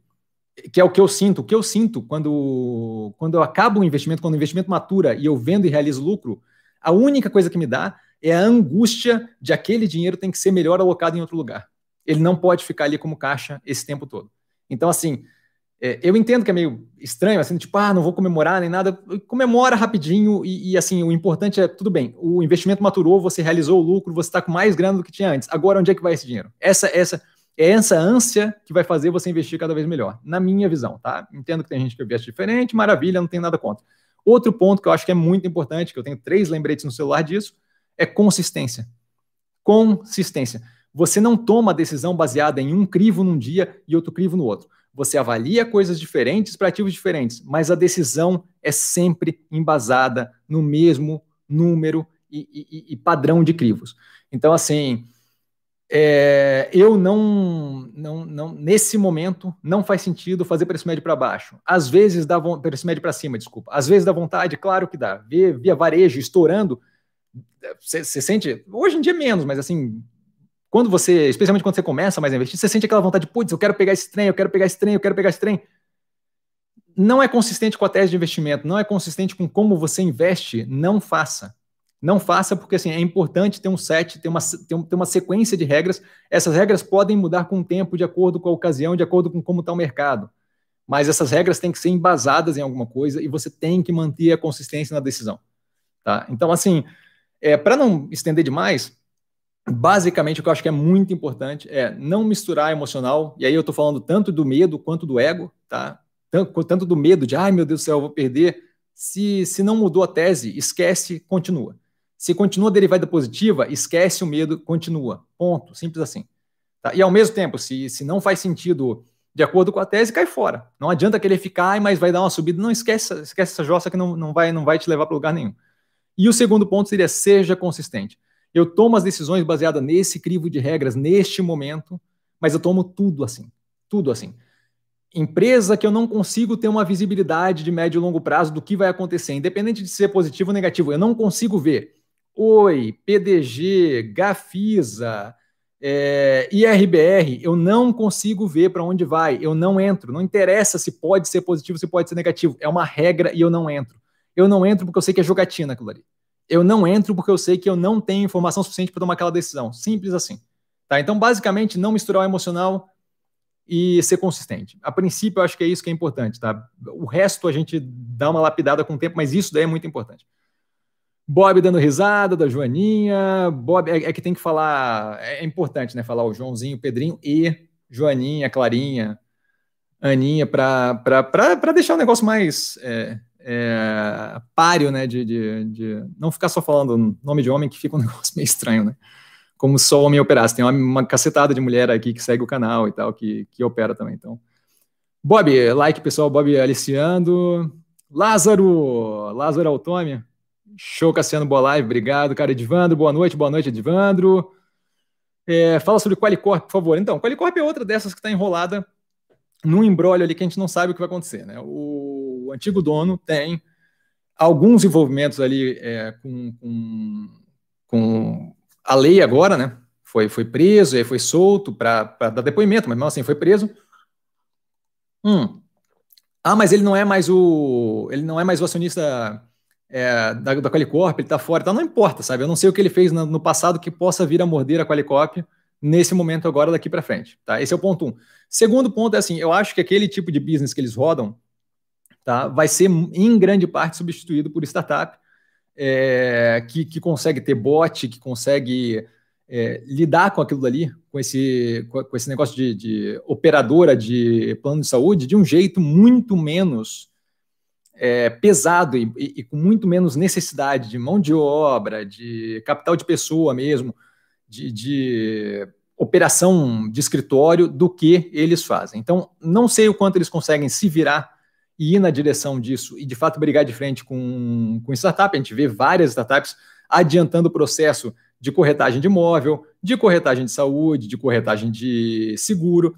que é o que eu sinto, o que eu sinto quando, quando eu acabo o investimento, quando o investimento matura e eu vendo e realizo lucro, a única coisa que me dá é a angústia de aquele dinheiro tem que ser melhor alocado em outro lugar. Ele não pode ficar ali como caixa esse tempo todo. Então, assim, é, eu entendo que é meio estranho, assim, tipo, ah, não vou comemorar nem nada. Comemora rapidinho e, e, assim, o importante é, tudo bem, o investimento maturou, você realizou o lucro, você está com mais grana do que tinha antes. Agora, onde é que vai esse dinheiro? Essa, essa, é essa ânsia que vai fazer você investir cada vez melhor, na minha visão, tá? Entendo que tem gente que investe diferente, maravilha, não tem nada contra. Outro ponto que eu acho que é muito importante, que eu tenho três lembretes no celular disso, é consistência. Consistência. Você não toma a decisão baseada em um crivo num dia e outro crivo no outro você avalia coisas diferentes para ativos diferentes, mas a decisão é sempre embasada no mesmo número e, e, e padrão de crivos. Então, assim, é, eu não, não, não, nesse momento, não faz sentido fazer preço médio para baixo. Às vezes dá preço médio para cima, desculpa. Às vezes dá vontade, claro que dá. Ver via varejo estourando, você sente, hoje em dia menos, mas assim, quando você, especialmente quando você começa mais a investir, você sente aquela vontade, putz, eu quero pegar esse trem, eu quero pegar esse trem, eu quero pegar esse trem. Não é consistente com a tese de investimento, não é consistente com como você investe, não faça. Não faça porque assim, é importante ter um set, ter uma, ter, uma sequência de regras. Essas regras podem mudar com o tempo, de acordo com a ocasião, de acordo com como está o mercado. Mas essas regras têm que ser embasadas em alguma coisa e você tem que manter a consistência na decisão. Tá? Então, assim, é, para não estender demais, basicamente o que eu acho que é muito importante é não misturar emocional, e aí eu estou falando tanto do medo quanto do ego, tá? Tanto, tanto do medo de, ai meu Deus do céu, eu vou perder. Se, se não mudou a tese, esquece, continua. Se continua derivada positiva, esquece o medo, continua. Ponto. Simples assim. Tá? E ao mesmo tempo, se, se não faz sentido de acordo com a tese, cai fora. Não adianta querer ficar, mas vai dar uma subida. Não esquece, esquece essa jossa que não, não, vai, não vai te levar para lugar nenhum. E o segundo ponto seria seja consistente. Eu tomo as decisões baseadas nesse crivo de regras, neste momento, mas eu tomo tudo assim. Tudo assim. Empresa que eu não consigo ter uma visibilidade de médio e longo prazo do que vai acontecer, independente de ser positivo ou negativo, eu não consigo ver. Oi, PDG, Gafisa, é, IRBR, eu não consigo ver para onde vai, eu não entro. Não interessa se pode ser positivo, se pode ser negativo. É uma regra e eu não entro. Eu não entro porque eu sei que é jogatina aquilo ali. Eu não entro porque eu sei que eu não tenho informação suficiente para tomar aquela decisão. Simples assim. Tá? Então, basicamente, não misturar o emocional e ser consistente. A princípio, eu acho que é isso que é importante. Tá? O resto a gente dá uma lapidada com o tempo, mas isso daí é muito importante. Bob dando risada da Joaninha. Bob é, é, que tem que falar. É importante, né? Falar o Joãozinho, Pedrinho e Joaninha, Clarinha, Aninha, para deixar o negócio mais é, é, páreo, né? De, de, de, não ficar só falando nome de homem, que fica um negócio meio estranho, né? Como só homem operasse. Tem uma, uma cacetada de mulher aqui que segue o canal e tal, que, que opera também. Então, Bob, like pessoal, Bob aliciando. Lázaro, Lázaro Autômio. Show, Cassiano, boa live, obrigado, cara. Edvandro, boa noite, boa noite, Edvandro. É, fala sobre Qualicorp, por favor. Então, Qualicorp é outra dessas que está enrolada num embrólio ali que a gente não sabe o que vai acontecer. Né? O, antigo dono tem alguns envolvimentos ali é, com, com, com, a lei agora, né? Foi, foi preso, aí foi solto para dar depoimento, mas mesmo assim foi preso. Hum. Ah, mas ele não é mais o ele não é mais o acionista é, da, da Qualicorp, ele está fora, então não importa, sabe? Eu não sei o que ele fez no, no passado que possa vir a morder a Qualicorp nesse momento agora daqui para frente, tá? Esse é o ponto um. Segundo ponto é assim, eu acho que aquele tipo de business que eles rodam, tá, vai ser em grande parte substituído por startup é, que, que consegue ter bot, que consegue é, lidar com aquilo dali, com esse, com esse negócio de, de operadora de plano de saúde, de um jeito muito menos é, pesado e, e, e, com muito menos necessidade de mão de obra, de capital de pessoa mesmo, de, de operação de escritório do que eles fazem. Então, não sei o quanto eles conseguem se virar e ir na direção disso e de fato brigar de frente com, com startup. A gente vê várias startups adiantando o processo de corretagem de imóvel, de corretagem de saúde, de corretagem de seguro.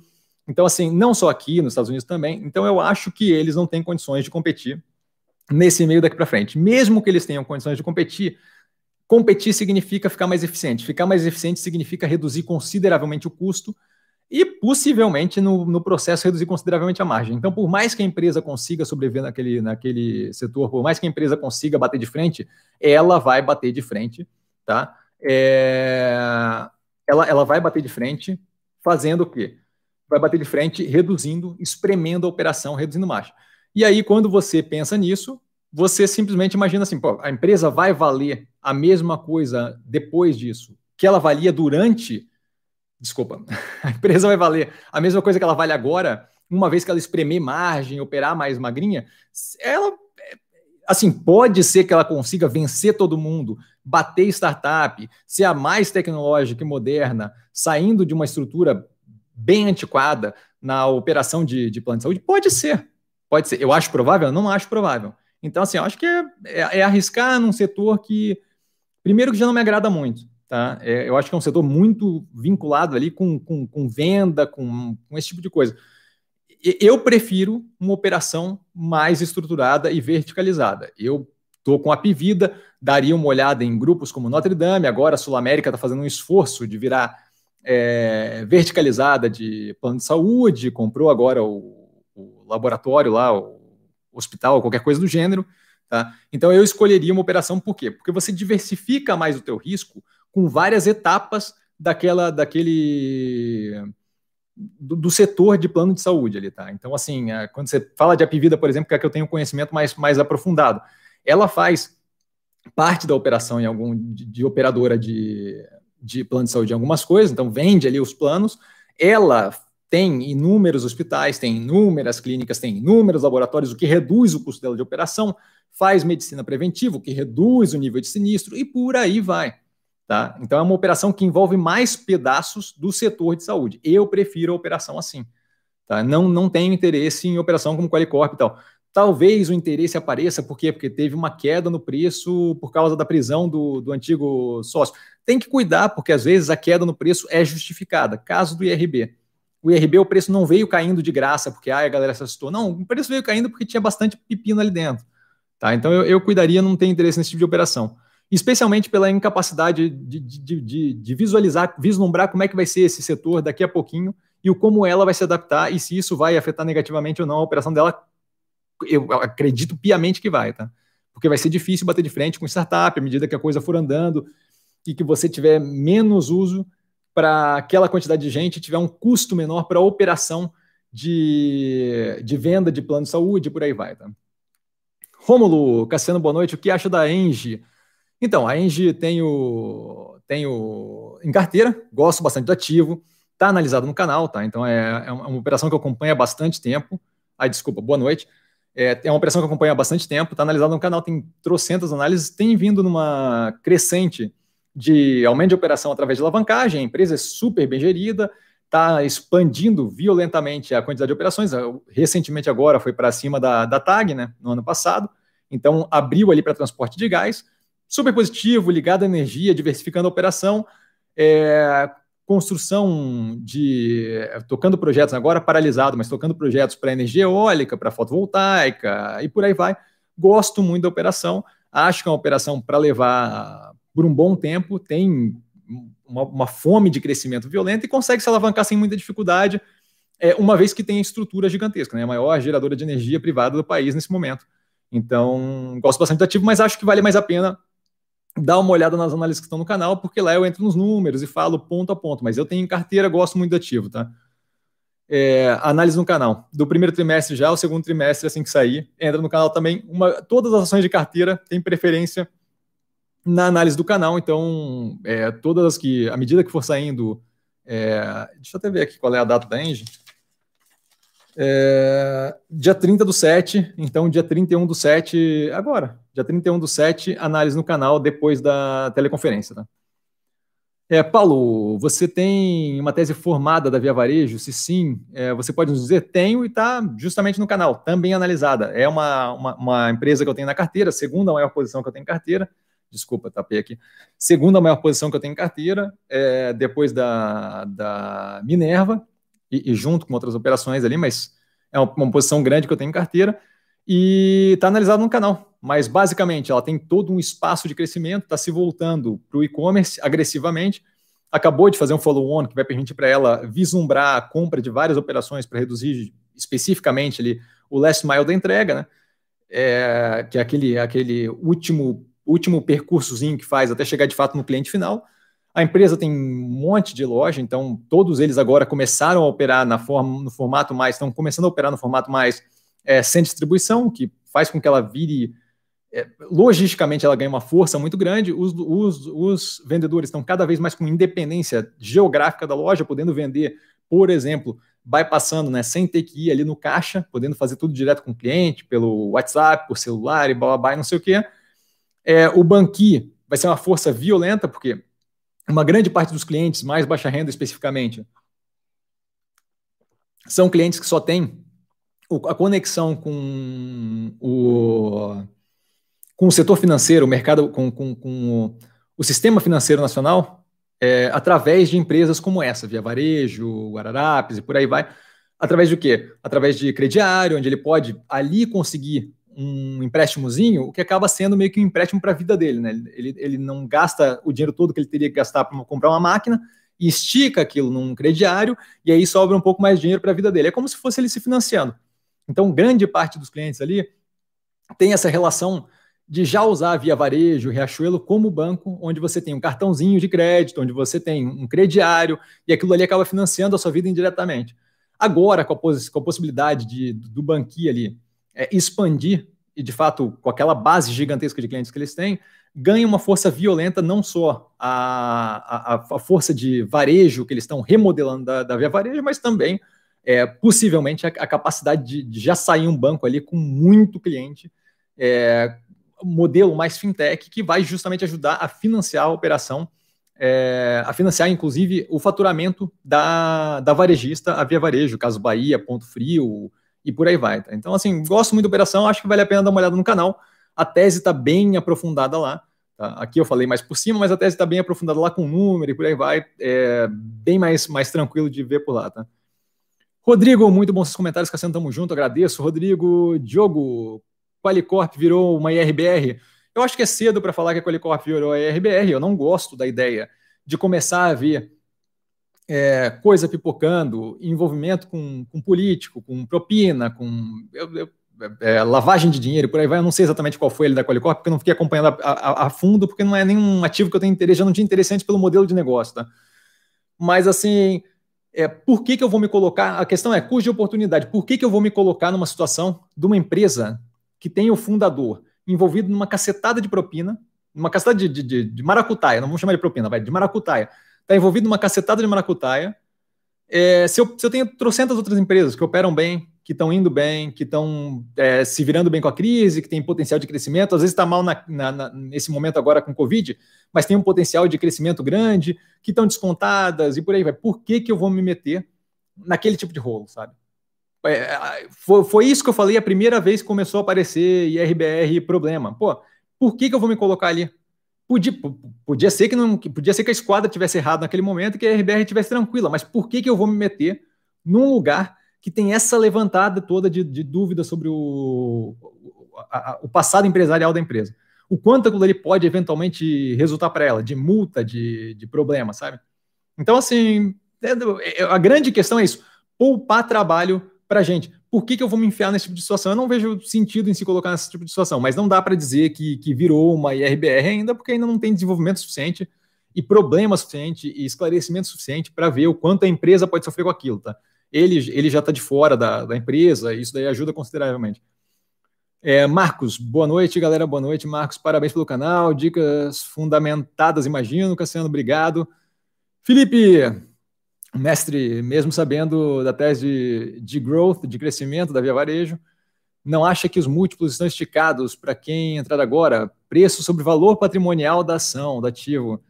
Então, assim, não só aqui, nos Estados Unidos também. Então, eu acho que eles não têm condições de competir nesse meio daqui para frente. Mesmo que eles tenham condições de competir, competir significa ficar mais eficiente. Ficar mais eficiente significa reduzir consideravelmente o custo e possivelmente no, no processo reduzir consideravelmente a margem. Então, por mais que a empresa consiga sobreviver naquele, naquele setor, por mais que a empresa consiga bater de frente, ela vai bater de frente, tá? É, ela, ela vai bater de frente fazendo o quê? Vai bater de frente reduzindo, espremendo a operação, reduzindo margem. E aí, quando você pensa nisso, você simplesmente imagina assim: pô, a empresa vai valer a mesma coisa depois disso que ela valia durante. Desculpa, a empresa vai valer a mesma coisa que ela vale agora, uma vez que ela espremer margem, operar mais magrinha. Ela, assim, pode ser que ela consiga vencer todo mundo, bater startup, ser a mais tecnológica e moderna, saindo de uma estrutura bem antiquada na operação de, de plano de saúde? Pode ser. Pode ser. Eu acho provável? Não acho provável. Então, assim, eu acho que é, é, é, arriscar num setor que, primeiro, que já não me agrada muito. Tá? É, eu acho que é um setor muito vinculado ali com, com, com venda, com, com esse tipo de coisa. Eu prefiro uma operação mais estruturada e verticalizada. Eu estou com a Pivida, daria uma olhada em grupos como Notre Dame, agora a Sul América está fazendo um esforço de virar é, verticalizada de plano de saúde, comprou agora o, o laboratório lá, o hospital, qualquer coisa do gênero. Tá? Então eu escolheria uma operação por quê? Porque você diversifica mais o teu risco com várias etapas daquela, daquele do, do, setor de plano de saúde ali, tá? Então, assim, é, quando você fala de Apivida, por exemplo, que é que eu tenho conhecimento mais, mais aprofundado, ela faz parte da operação em algum de, de operadora de, de plano de saúde em algumas coisas, então vende ali os planos, ela tem inúmeros hospitais, tem inúmeras clínicas, tem inúmeros laboratórios, o que reduz o custo dela de operação, faz medicina preventiva, o que reduz o nível de sinistro e por aí vai. Tá? Então é uma operação que envolve mais pedaços do setor de saúde. Eu prefiro a operação assim. Tá? Não, não tenho interesse em operação como Qualicorp e tal. Talvez o interesse apareça, por quê? Porque teve uma queda no preço por causa da prisão do, do antigo sócio. Tem que cuidar, porque às vezes a queda no preço é justificada. Caso do IRB o IRB, o preço não veio caindo de graça, porque ah, a galera se assustou. Não, o preço veio caindo porque tinha bastante pepino ali dentro. Tá? Então eu, eu cuidaria, não tem interesse nesse tipo de operação. Especialmente pela incapacidade de, de, de, de, visualizar, vislumbrar como é que vai ser esse setor daqui a pouquinho e o como ela vai se adaptar e se isso vai afetar negativamente ou não a operação dela. Eu acredito piamente que vai, tá? Porque vai ser difícil bater de frente com startup à medida que a coisa for andando e que você tiver menos uso para aquela quantidade de gente, tiver um custo menor para a operação de, de venda de plano de saúde por aí vai. Tá? Rômulo Cassiano, boa noite. O que acha da Engie? Então, a Engie tem o, tem o em carteira, gosto bastante do ativo, está analisado no canal, tá? Então é, é uma operação que eu acompanho há bastante tempo. Ai, desculpa, boa noite. É, é uma operação que eu acompanho há bastante tempo, está analisado no canal, tem trocentas análises, tem vindo numa crescente de aumento de operação através de alavancagem, a empresa é super bem gerida, está expandindo violentamente a quantidade de operações. Recentemente, agora, foi para cima da, da TAG, né, no ano passado. Então, abriu ali para transporte de gás. Super positivo, ligado à energia, diversificando a operação. É, construção de. tocando projetos agora paralisado, mas tocando projetos para energia eólica, para fotovoltaica e por aí vai. Gosto muito da operação. Acho que é uma operação para levar por um bom tempo, tem uma, uma fome de crescimento violenta e consegue se alavancar sem muita dificuldade, é, uma vez que tem a estrutura gigantesca, né? a maior geradora de energia privada do país nesse momento. Então, gosto bastante do ativo, mas acho que vale mais a pena dar uma olhada nas análises que estão no canal, porque lá eu entro nos números e falo ponto a ponto. Mas eu tenho carteira, gosto muito do ativo, tá? É, análise no canal. Do primeiro trimestre já, o segundo trimestre, assim que sair, entra no canal também. Uma, todas as ações de carteira têm preferência na análise do canal. Então, é, todas as que, à medida que for saindo, é, deixa eu até ver aqui qual é a data da Engie. É, dia 30 do 7, então dia 31 do 7, agora, dia 31 do 7, análise no canal depois da teleconferência, tá? É, Paulo, você tem uma tese formada da Via Varejo? Se sim, é, você pode nos dizer? Tenho e está justamente no canal, também analisada. É uma, uma, uma, empresa que eu tenho na carteira, segunda maior posição que eu tenho em carteira, desculpa, tapei aqui. Segunda maior posição que eu tenho em carteira, é, depois da, da Minerva, e, e, junto com outras operações ali, mas é uma, uma posição grande que eu tenho em carteira, e está analisado no canal. Mas basicamente ela tem todo um espaço de crescimento, está se voltando para o e-commerce agressivamente. Acabou de fazer um follow-on que vai permitir para ela vislumbrar a compra de várias operações para reduzir especificamente ali o last mile da entrega, né? É, que é aquele, aquele último último percursozinho que faz até chegar de fato no cliente final. A empresa tem um monte de loja, então todos eles agora começaram a operar na forma, no formato mais, estão começando a operar no formato mais é, sem distribuição, que faz com que ela vire, é, logisticamente ela ganhe uma força muito grande. Os, os, os vendedores estão cada vez mais com independência geográfica da loja, podendo vender, por exemplo, bypassando, né, sem ter que ir ali no caixa, podendo fazer tudo direto com o cliente, pelo WhatsApp, por celular e blá, blá, blá, não sei o quê. É, o Banqui vai ser uma força violenta, porque uma grande parte dos clientes, mais baixa renda especificamente, são clientes que só têm a conexão com o, com o setor financeiro, o mercado, com, com, com o, o sistema financeiro nacional, é, através de empresas como essa, Via Varejo, Guararapes e por aí vai. Através de quê? Através de crediário, onde ele pode ali conseguir um empréstimozinho, o que acaba sendo meio que um empréstimo para a vida dele, né? Ele, ele não gasta o dinheiro todo que ele teria que gastar para comprar uma máquina e estica aquilo num crediário e aí sobra um pouco mais de dinheiro para a vida dele. É como se fosse ele se financiando. Então, grande parte dos clientes ali tem essa relação de já usar via varejo, Riachuelo como banco, onde você tem um cartãozinho de crédito, onde você tem um crediário e aquilo ali acaba financiando a sua vida indiretamente. Agora, com a, com a possibilidade de, do banqui ali é, expandir, e de fato, com aquela base gigantesca de clientes que eles têm, ganha uma força violenta, não só a, a, a força de varejo que eles estão remodelando da, da Via Varejo, mas também, é, possivelmente, a, a capacidade de, de, já sair um banco ali com muito cliente, é, modelo mais fintech, que vai justamente ajudar a financiar a operação, é, a financiar, inclusive, o faturamento da, da varejista, a Via Varejo, caso Bahia, Ponto Frio, e por aí vai. Tá? Então, assim, gosto muito da operação, acho que vale a pena dar uma olhada no canal. A tese está bem aprofundada lá. Tá? Aqui eu falei mais por cima, mas a tese está bem aprofundada lá com número e por aí vai. É bem mais, mais tranquilo de ver por lá. Tá? Rodrigo, muito bons seus comentários, Cassiano, tamo junto, agradeço. Rodrigo, Diogo, Qualicorp virou uma IRBR. Eu acho que é cedo para falar que a Qualicorp virou a IRBR, eu não gosto da ideia de começar a ver é, coisa pipocando, envolvimento com, com político, com propina, com eu, eu, é, lavagem de dinheiro, por aí vai. Eu não sei exatamente qual foi ele da Qualicorp, porque eu não fiquei acompanhando a, a, a, fundo, porque não é nenhum ativo que eu tenho interesse, já não tinha interessante pelo modelo de negócio, tá? Mas assim, é, por que, que eu vou me colocar? A questão é de oportunidade. Por que, que eu vou me colocar numa situação de uma empresa que tem o fundador envolvido numa cacetada de propina, uma cacetada de, de, de, de maracutaia, não vamos chamar de propina, vai, de maracutaia está envolvido numa cacetada de maracutaia. É, se, eu, se eu tenho trocentas outras empresas que operam bem, que estão indo bem, que estão é, se virando bem com a crise, que tem potencial de crescimento, às vezes está mal na, na, na, nesse momento agora com Covid, mas tem um potencial de crescimento grande, que estão descontadas e por aí vai. Por que, que eu vou me meter naquele tipo de rolo, sabe? É, foi, foi, isso que eu falei a primeira vez que começou a aparecer IRBR problema. Pô, por que, que eu vou me colocar ali? Podia, podia ser que não, podia ser que a esquadra tivesse errado naquele momento e que a RBR estivesse tranquila, mas por que, que eu vou me meter num lugar que tem essa levantada toda de, de dúvida sobre o, a, o passado empresarial da empresa? O quanto aquilo ali pode eventualmente resultar para ela de multa, de, de problema, sabe? Então, assim, é, é, a grande questão é isso: poupar trabalho para gente por que, que eu vou me enfiar nesse tipo de situação? Eu não vejo sentido em se colocar nesse tipo de situação, mas não dá para dizer que, que virou uma IRBR ainda, porque ainda não tem desenvolvimento suficiente e problema suficiente e esclarecimento suficiente para ver o quanto a empresa pode sofrer com aquilo, tá? Ele, ele já está de fora da, da empresa, isso daí ajuda consideravelmente. É, Marcos, boa noite, galera, boa noite. Marcos, parabéns pelo canal, dicas fundamentadas, imagino. Cassiano, obrigado. Felipe, mestre, mesmo sabendo da tese de, de growth, de crescimento da Via Varejo, não acha que os múltiplos estão esticados para quem entrar agora? Preço sobre valor patrimonial da ação, do ativo,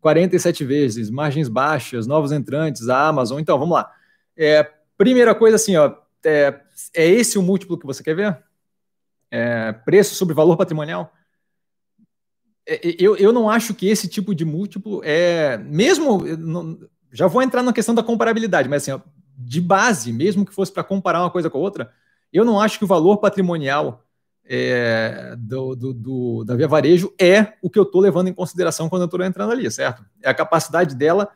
47 vezes, margens baixas, novos entrantes, a Amazon. Então, vamos lá. É, primeira coisa assim, ó, é, é esse o múltiplo que você quer ver? É, preço sobre valor patrimonial? É, eu, eu não acho que esse tipo de múltiplo é. Mesmo já vou entrar na questão da comparabilidade, mas assim, de base, mesmo que fosse para comparar uma coisa com a outra, eu não acho que o valor patrimonial é, do, do, do, da Via Varejo é o que eu estou levando em consideração quando eu estou entrando ali, certo? É a capacidade dela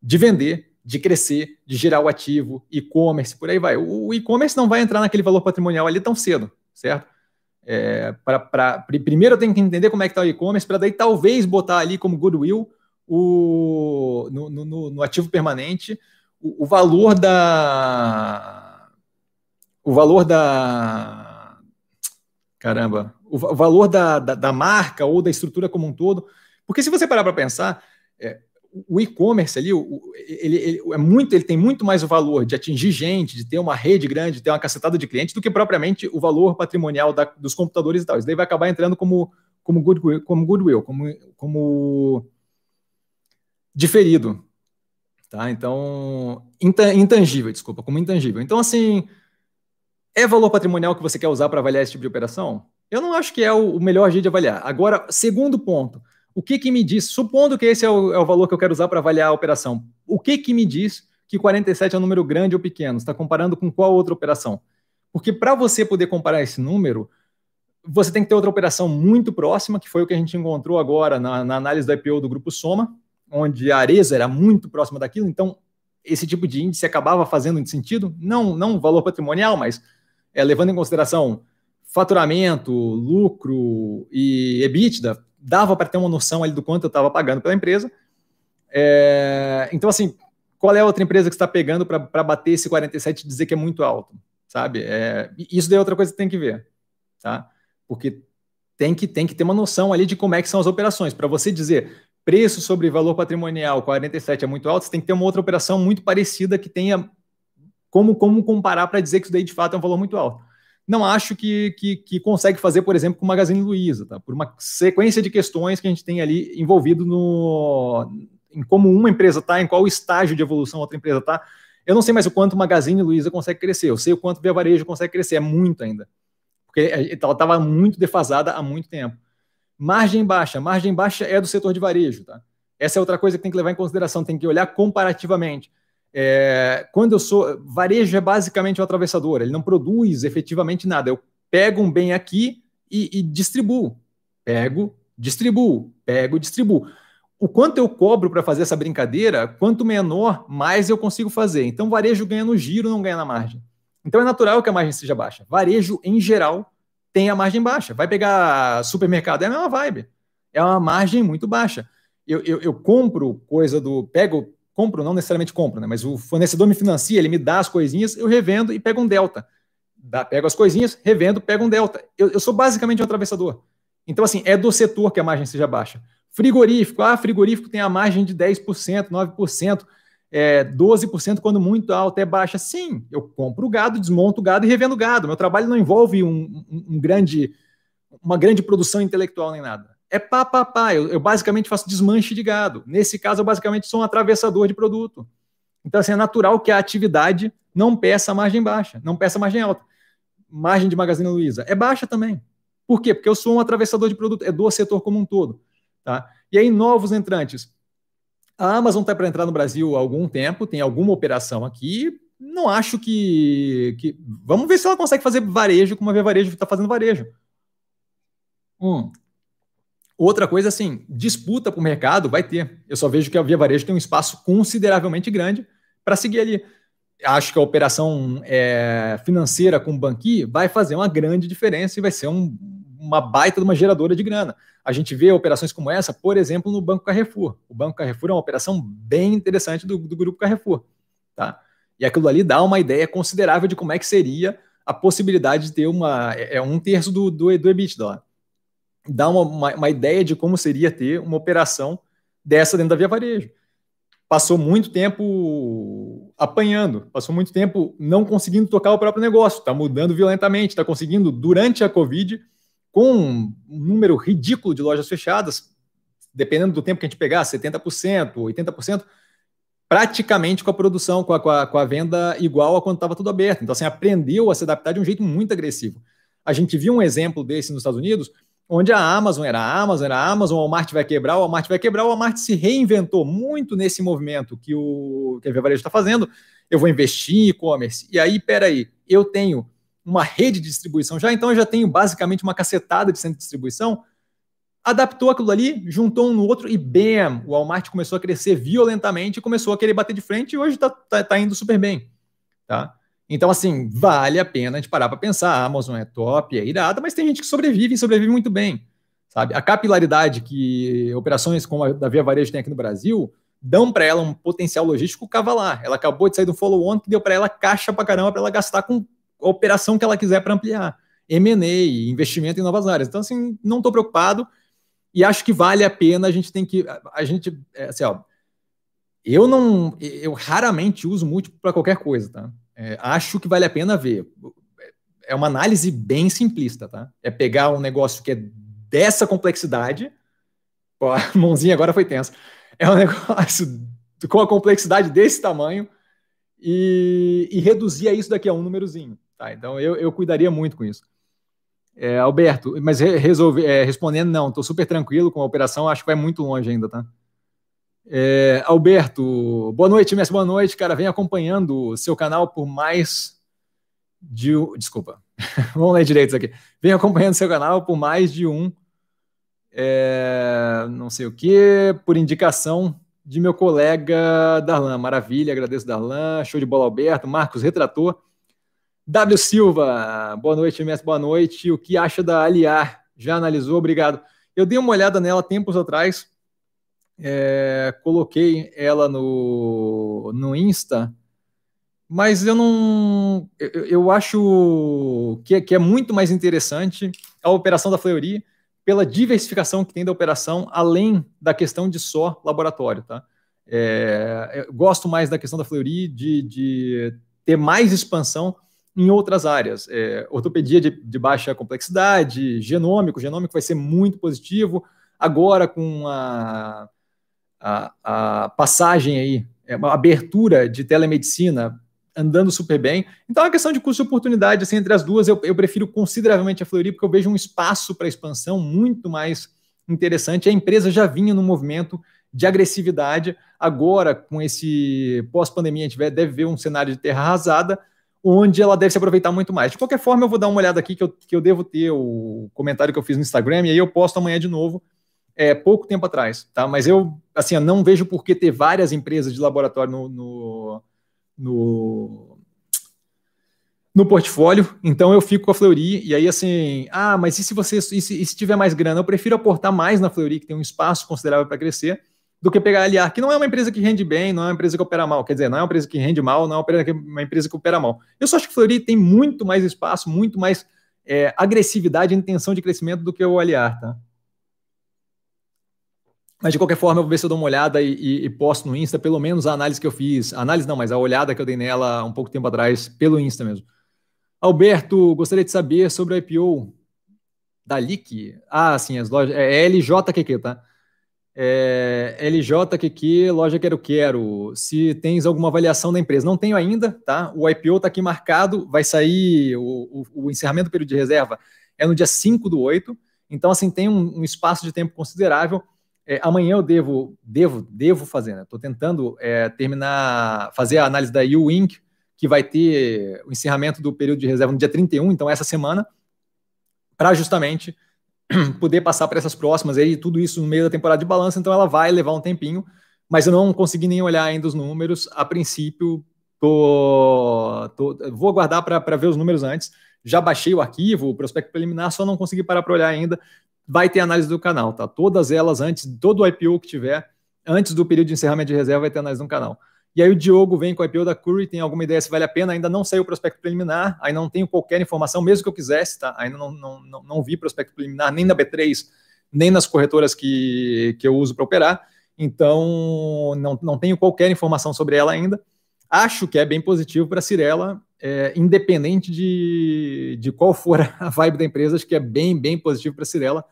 de vender, de crescer, de gerar o ativo, e-commerce, por aí vai. O, o e-commerce não vai entrar naquele valor patrimonial ali tão cedo, certo? É, pra, primeiro eu tenho que entender como é que está o e-commerce, para daí talvez botar ali como goodwill o, no, no, no ativo permanente o, o, valor da. O valor da. Caramba, o, o valor da, da, da, marca ou da estrutura como um todo. Porque se você parar para pensar, é, o e-commerce ali, o, ele, ele, é muito, ele tem muito mais o valor de atingir gente, de ter uma rede grande, de ter uma cacetada de clientes, do que propriamente o valor patrimonial da, dos computadores e tal. Isso daí vai acabar entrando como, como goodwill, como, goodwill, como, como diferido. Tá? Então, intangível, desculpa, como intangível. Então, assim, é valor patrimonial que você quer usar para avaliar esse tipo de operação? Eu não acho que é o melhor jeito de avaliar. Agora, segundo ponto, O que que me diz, supondo que esse é o, é o valor que eu quero usar para avaliar a operação, o que que me diz que 47 é um número grande ou pequeno? Está comparando com qual outra operação? Porque para você poder comparar esse número, você tem que ter outra operação muito próxima, que foi o que a gente encontrou agora na, na análise do IPO do Grupo Soma, onde a Areza era muito próxima daquilo, então esse tipo de índice acabava fazendo sentido, não, não valor patrimonial, mas é, levando em consideração faturamento, lucro e EBITDA, dava para ter uma noção ali do quanto eu estava pagando pela empresa. É, então, assim, qual é a outra empresa que está pegando para bater esse 47 e dizer que é muito alto? Sabe? É, isso daí é outra coisa que tem que ver, tá? Porque tem que, tem que ter uma noção ali de como é que são as operações. Para você dizer preço sobre valor patrimonial 47 é muito alto, você tem que ter uma outra operação muito parecida que tenha como, como comparar para dizer que isso daí de fato é um valor muito alto não acho que, que, que, consegue fazer, por exemplo, com o Magazine Luiza, tá? por uma sequência de questões que a gente tem ali envolvido no, em como uma empresa está, em qual estágio de evolução outra empresa está. Eu não sei mais o quanto o Magazine Luiza consegue crescer, eu sei o quanto o Via Varejo consegue crescer, é muito ainda, porque ela estava muito defasada há muito tempo. Margem baixa, margem baixa é do setor de varejo, tá? Essa é outra coisa que tem que levar em consideração, tem que olhar comparativamente. É, quando eu sou. Varejo é basicamente o atravessador, ele não produz efetivamente nada. Eu pego um bem aqui e, e distribuo. Pego, distribuo, pego, distribuo. O quanto eu cobro para fazer essa brincadeira, quanto menor, mais eu consigo fazer. Então, varejo ganha no giro, não ganha na margem. Então, é natural que a margem seja baixa. Varejo, em geral, tem a margem baixa. Vai pegar supermercado, é a mesma vibe. É uma margem muito baixa. Eu, eu, eu compro coisa do. Pego compro, não necessariamente compro, né? Mas o fornecedor me financia, ele me dá as coisinhas, eu revendo e pego um delta. Dá, pego as coisinhas, revendo, pego um delta. Eu, eu, sou basicamente um atravessador. Então, assim, é do setor que a margem seja baixa. Frigorífico, ah, frigorífico tem a margem de 10%, 9%, é, 12% quando muito alta, é baixa. Sim, eu compro o gado, desmonto o gado e revendo o gado. Meu trabalho não envolve um, um, um grande, uma grande produção intelectual nem nada é pá, pá, pá. Eu, eu, basicamente faço desmanche de gado. Nesse caso, eu basicamente sou um atravessador de produto. Então, assim, é natural que a atividade não peça margem baixa, não peça margem alta. Margem de Magazine Luiza é baixa também. Por quê? Porque eu sou um atravessador de produto, é do setor como um todo. Tá? E aí, novos entrantes. A Amazon está para entrar no Brasil há algum tempo, tem alguma operação aqui. Não acho que, que. Vamos ver se ela consegue fazer varejo como a Via Varejo está fazendo varejo. Hum, Outra coisa, assim, disputa para o mercado vai ter. Eu só vejo que a Via Varejo tem um espaço consideravelmente grande para seguir ali. Acho que a operação é, financeira com o Banqui vai fazer uma grande diferença e vai ser um, uma baita de uma geradora de grana. A gente vê operações como essa, por exemplo, no Banco Carrefour. O Banco Carrefour é uma operação bem interessante do, do grupo Carrefour. Tá? E aquilo ali dá uma ideia considerável de como é que seria a possibilidade de ter uma. É, é um terço do, do, do EBITDA dá uma, uma, uma, ideia de como seria ter uma operação dessa dentro da Via Varejo. Passou muito tempo apanhando, passou muito tempo não conseguindo tocar o próprio negócio, está mudando violentamente, está conseguindo, durante a Covid, com um número ridículo de lojas fechadas, dependendo do tempo que a gente pegar, 70%, 80%, praticamente com a produção, com a, com a, com a venda igual a quando estava tudo aberto. Então, assim, aprendeu a se adaptar de um jeito muito agressivo. A gente viu um exemplo desse nos Estados Unidos, onde a Amazon era a Amazon, era a Amazon, o Walmart vai quebrar, o Walmart vai quebrar, o Walmart se reinventou muito nesse movimento que, o, que a Via Varejo está fazendo. Eu vou investir em e-commerce. E aí, peraí, eu tenho uma rede de distribuição já, então eu já tenho basicamente uma cacetada de centro de distribuição. Adaptou aquilo ali, juntou um no outro e bam, o Walmart começou a crescer violentamente, começou a querer bater de frente e hoje está tá, tá indo super bem. Tá? Então, assim, vale a pena a gente parar para pensar. A Amazon é top, é irada, mas tem gente que sobrevive e sobrevive muito bem. Sabe? A capilaridade que operações como a da Via Varejo tem aqui no Brasil dão para ela um potencial logístico cavalar. Ela acabou de sair do follow-on que deu para ela caixa para caramba para ela gastar com operação que ela quiser para ampliar. M&A, investimento em novas áreas. Então, assim, não estou preocupado e acho que vale a pena. A gente tem que. A gente. É, assim, ó, eu não. Eu raramente uso múltiplo para qualquer coisa, tá? É, acho que vale a pena ver. É uma análise bem simplista, tá? É pegar um negócio que é dessa complexidade. Pô, a mãozinha agora foi tensa. É um negócio com a complexidade desse tamanho e, e reduzir a isso daqui a um númerozinho. Tá? Então eu, eu cuidaria muito com isso. É, Alberto, mas resolve, é, respondendo, não, estou super tranquilo com a operação, acho que vai muito longe ainda, tá? É, Alberto, boa noite, mestre, boa noite, cara. Vem acompanhando o seu canal por mais de. Desculpa, vamos ler direito isso aqui. Vem acompanhando seu canal por mais de um. É, não sei o que, por indicação de meu colega Darlan. Maravilha, agradeço Darlan. Show de bola, Alberto. Marcos retratou. W Silva, boa noite, mestre, boa noite. O que acha da Aliar? Já analisou? Obrigado. Eu dei uma olhada nela tempos atrás é, coloquei ela no, no Insta, mas eu não. Eu, eu acho que, que, é muito mais interessante a operação da Fleury pela diversificação que tem da operação, além da questão de só laboratório. Tá? É, gosto mais da questão da Fleury de, de ter mais expansão em outras áreas. É, ortopedia de, de, baixa complexidade, genômico, genômico vai ser muito positivo. Agora, com a a, a passagem aí, é uma abertura de telemedicina andando super bem. Então, é uma questão de custo e oportunidade assim, entre as duas, eu, eu prefiro consideravelmente a Fleury, porque eu vejo um espaço para expansão muito mais interessante. A empresa já vinha no movimento de agressividade. Agora, com esse pós-pandemia, a gente deve ver um cenário de terra arrasada, onde ela deve se aproveitar muito mais. De qualquer forma, eu vou dar uma olhada aqui, que eu, que eu devo ter o comentário que eu fiz no Instagram, e aí eu posto amanhã de novo é, pouco tempo atrás, tá? Mas eu, assim, eu não vejo por que ter várias empresas de laboratório no, no, no, no, portfólio, então eu fico com a Fleury, e aí assim, ah, mas e se você, e se, e se tiver mais grana? Eu prefiro aportar mais na Fleury, que tem um espaço considerável para crescer, do que pegar a Aliar, que não é uma empresa que rende bem, não é uma empresa que opera mal, quer dizer, não é uma empresa que rende mal, não é uma empresa que opera mal. Eu só acho que a Fleury tem muito mais espaço, muito mais é, agressividade e intenção de crescimento do que o Aliar, tá? Mas de qualquer forma, eu vou ver se eu dou uma olhada e, e, e, posto no Insta, pelo menos a análise que eu fiz. A análise não, mas a olhada que eu dei nela um pouco tempo atrás, pelo Insta mesmo. Alberto, gostaria de saber sobre a IPO da LIC. Ah, sim, as lojas. É LJQQ, tá? É LJQQ, loja Quero Quero. Se tens alguma avaliação da empresa. Não tenho ainda, tá? O IPO está aqui marcado, vai sair o, o, o, encerramento do período de reserva é no dia 5 do 8. Então, assim, tem um, um espaço de tempo considerável é, amanhã eu devo, devo, devo fazer, né? Estou tentando é, terminar, fazer a análise da U-Inc., que vai ter o encerramento do período de reserva no dia 31, então essa semana, para justamente poder passar para essas próximas aí, tudo isso no meio da temporada de balanço, então ela vai levar um tempinho, mas eu não consegui nem olhar ainda os números. A princípio, tô, tô vou aguardar para ver os números antes. Já baixei o arquivo, o prospecto preliminar, só não consegui parar para olhar ainda vai ter análise do canal, tá? Todas elas antes, todo IPO que tiver, antes do período de encerramento de reserva, vai ter análise no canal. E aí o Diogo vem com o IPO da Curry, tem alguma ideia se vale a pena? Ainda não saiu o prospecto preliminar, aí não tenho qualquer informação, mesmo que eu quisesse, tá? Ainda não, não, não, não vi prospecto preliminar nem na B3, nem nas corretoras que, que eu uso para operar. Então, não, não tenho qualquer informação sobre ela ainda. Acho que é bem positivo para a Cirela, é, independente de, de qual for a vibe da empresa, acho que é bem, bem positivo para a Cirela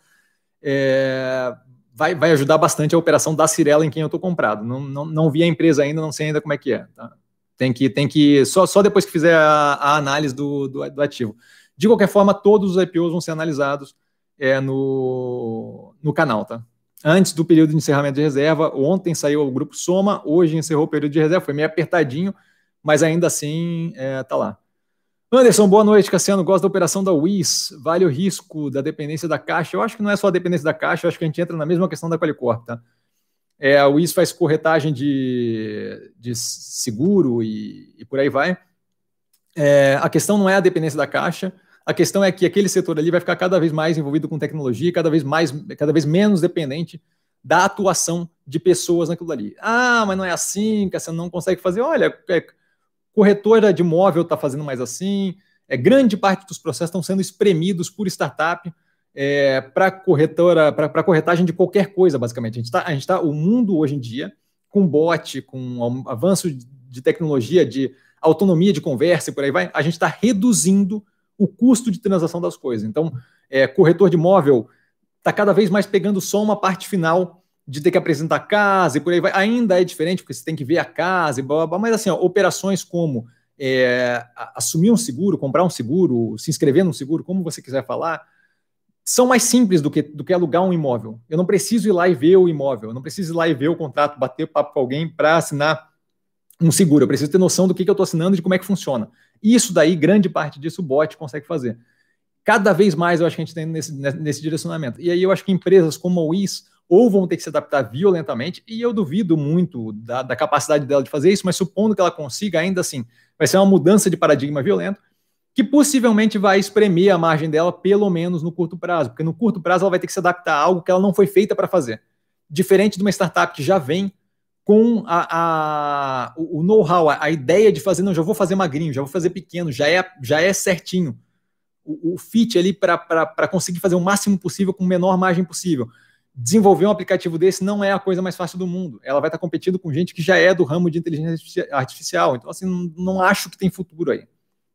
é, vai, vai ajudar bastante a operação da Cirela em quem eu estou comprado. Não, não, não vi a empresa ainda, não sei ainda como é que é. Tá? Tem que, tem que só, só depois que fizer a, a análise do, do, do, ativo. De qualquer forma, todos os IPOs vão ser analisados é, no, no canal, tá? Antes do período de encerramento de reserva, ontem saiu o grupo Soma, hoje encerrou o período de reserva, foi meio apertadinho, mas ainda assim é, tá lá. Anderson, boa noite, Cassiano. Gosto da operação da WIS. Vale o risco da dependência da caixa? Eu acho que não é só a dependência da caixa, eu acho que a gente entra na mesma questão da Qualicorp, tá? É, a WIS faz corretagem de, de seguro e, e por aí vai. É, a questão não é a dependência da caixa, a questão é que aquele setor ali vai ficar cada vez mais envolvido com tecnologia, cada vez mais, cada vez menos dependente da atuação de pessoas naquilo ali. Ah, mas não é assim, Cassiano não consegue fazer. Olha, é, corretora de imóvel está fazendo mais assim, é, grande parte dos processos estão sendo espremidos por startup é, para corretora, para corretagem de qualquer coisa, basicamente. A gente está, tá, o mundo hoje em dia, com bot, com avanço de tecnologia, de autonomia de conversa e por aí vai, a gente está reduzindo o custo de transação das coisas. Então, é, corretor de imóvel está cada vez mais pegando só uma parte final de ter que apresentar casa e por aí vai, ainda é diferente, porque você tem que ver a casa e blá, blá, blá mas assim, ó, operações como é, assumir um seguro, comprar um seguro, se inscrever num seguro, como você quiser falar, são mais simples do que, do que alugar um imóvel. Eu não preciso ir lá e ver o imóvel, eu não preciso ir lá e ver o contrato, bater papo com alguém para assinar um seguro. Eu preciso ter noção do que, que eu estou assinando e de como é que funciona. Isso daí, grande parte disso, o bot consegue fazer. Cada vez mais eu acho que a gente tem nesse, nesse direcionamento. E aí eu acho que empresas como a WIS ou vão ter que se adaptar violentamente, e eu duvido muito da, da capacidade dela de fazer isso, mas supondo que ela consiga, ainda assim, vai ser uma mudança de paradigma violento, que possivelmente vai espremer a margem dela, pelo menos no curto prazo, porque no curto prazo ela vai ter que se adaptar a algo que ela não foi feita para fazer. Diferente de uma startup que já vem com a, a o know-how, a, a, ideia de fazer, não, já vou fazer magrinho, já vou fazer pequeno, já é, já é certinho. O, o fit ali para conseguir fazer o máximo possível com a menor margem possível. Desenvolver um aplicativo desse não é a coisa mais fácil do mundo. Ela vai estar competindo com gente que já é do ramo de inteligência artificial. Então, assim, não, não acho que tem futuro aí.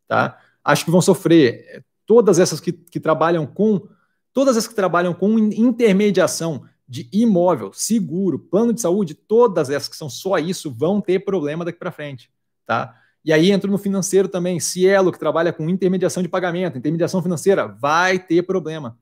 Tá? acho que vão sofrer. Todas essas que, que trabalham com todas as que trabalham com intermediação de imóvel, seguro, plano de saúde, todas essas que são só isso vão ter problema daqui para frente, tá? E aí entra no financeiro também, Cielo que trabalha com intermediação de pagamento, intermediação financeira, vai ter problema,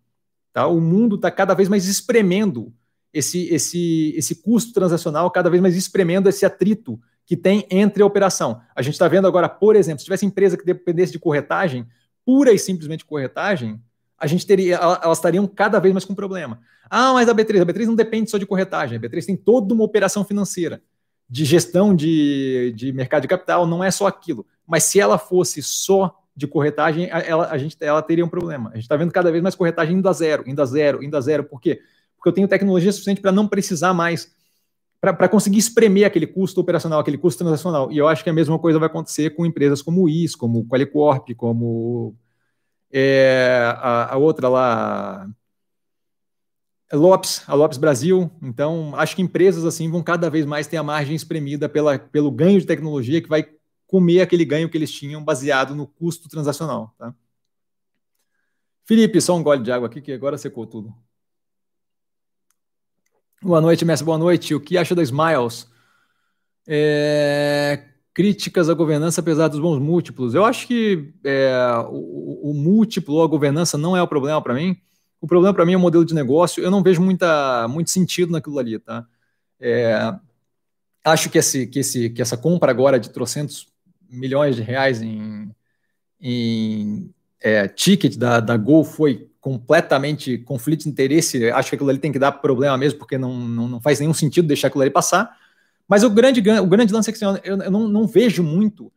tá? O mundo está cada vez mais espremendo esse esse esse custo transacional, cada vez mais espremendo esse atrito que tem entre a operação. A gente está vendo agora, por exemplo, se tivesse empresa que dependesse de corretagem, pura e simplesmente corretagem, a gente teria, elas estariam cada vez mais com problema. Ah, mas a B3, a B3 não depende só de corretagem, a B3 tem toda uma operação financeira, de gestão de, de mercado de capital, não é só aquilo. Mas se ela fosse só de corretagem, ela, a gente, ela teria um problema. A gente está vendo cada vez mais corretagem indo a zero, indo a zero, indo a zero. Por quê? Porque eu tenho tecnologia suficiente para não precisar mais para conseguir espremer aquele custo operacional, aquele custo transacional. E eu acho que a mesma coisa vai acontecer com empresas como o IS, como o Qualicorp, como é, a, a, outra lá, Lopes, a Lopes Brasil. Então, acho que empresas assim vão cada vez mais ter a margem espremida pela, pelo ganho de tecnologia que vai comer aquele ganho que eles tinham baseado no custo transacional. Tá? Felipe, só um gole de água aqui que agora secou tudo. Boa noite, mestre. Boa noite. O que acha da Smiles? É, críticas à governança apesar dos bons múltiplos. Eu acho que é, o, o, múltiplo a governança não é o problema para mim. O problema para mim é o modelo de negócio. Eu não vejo muita, muito sentido naquilo ali, tá? É, acho que, esse, que, esse, que essa compra agora de trocentos milhões de reais em, em é, ticket da, da Gol foi completamente conflito de interesse, acho que aquilo ali tem que dar problema mesmo, porque não, não, não faz nenhum sentido deixar aquilo ali passar. Mas o grande, o grande lance é que assim, eu, eu não, não, vejo muito,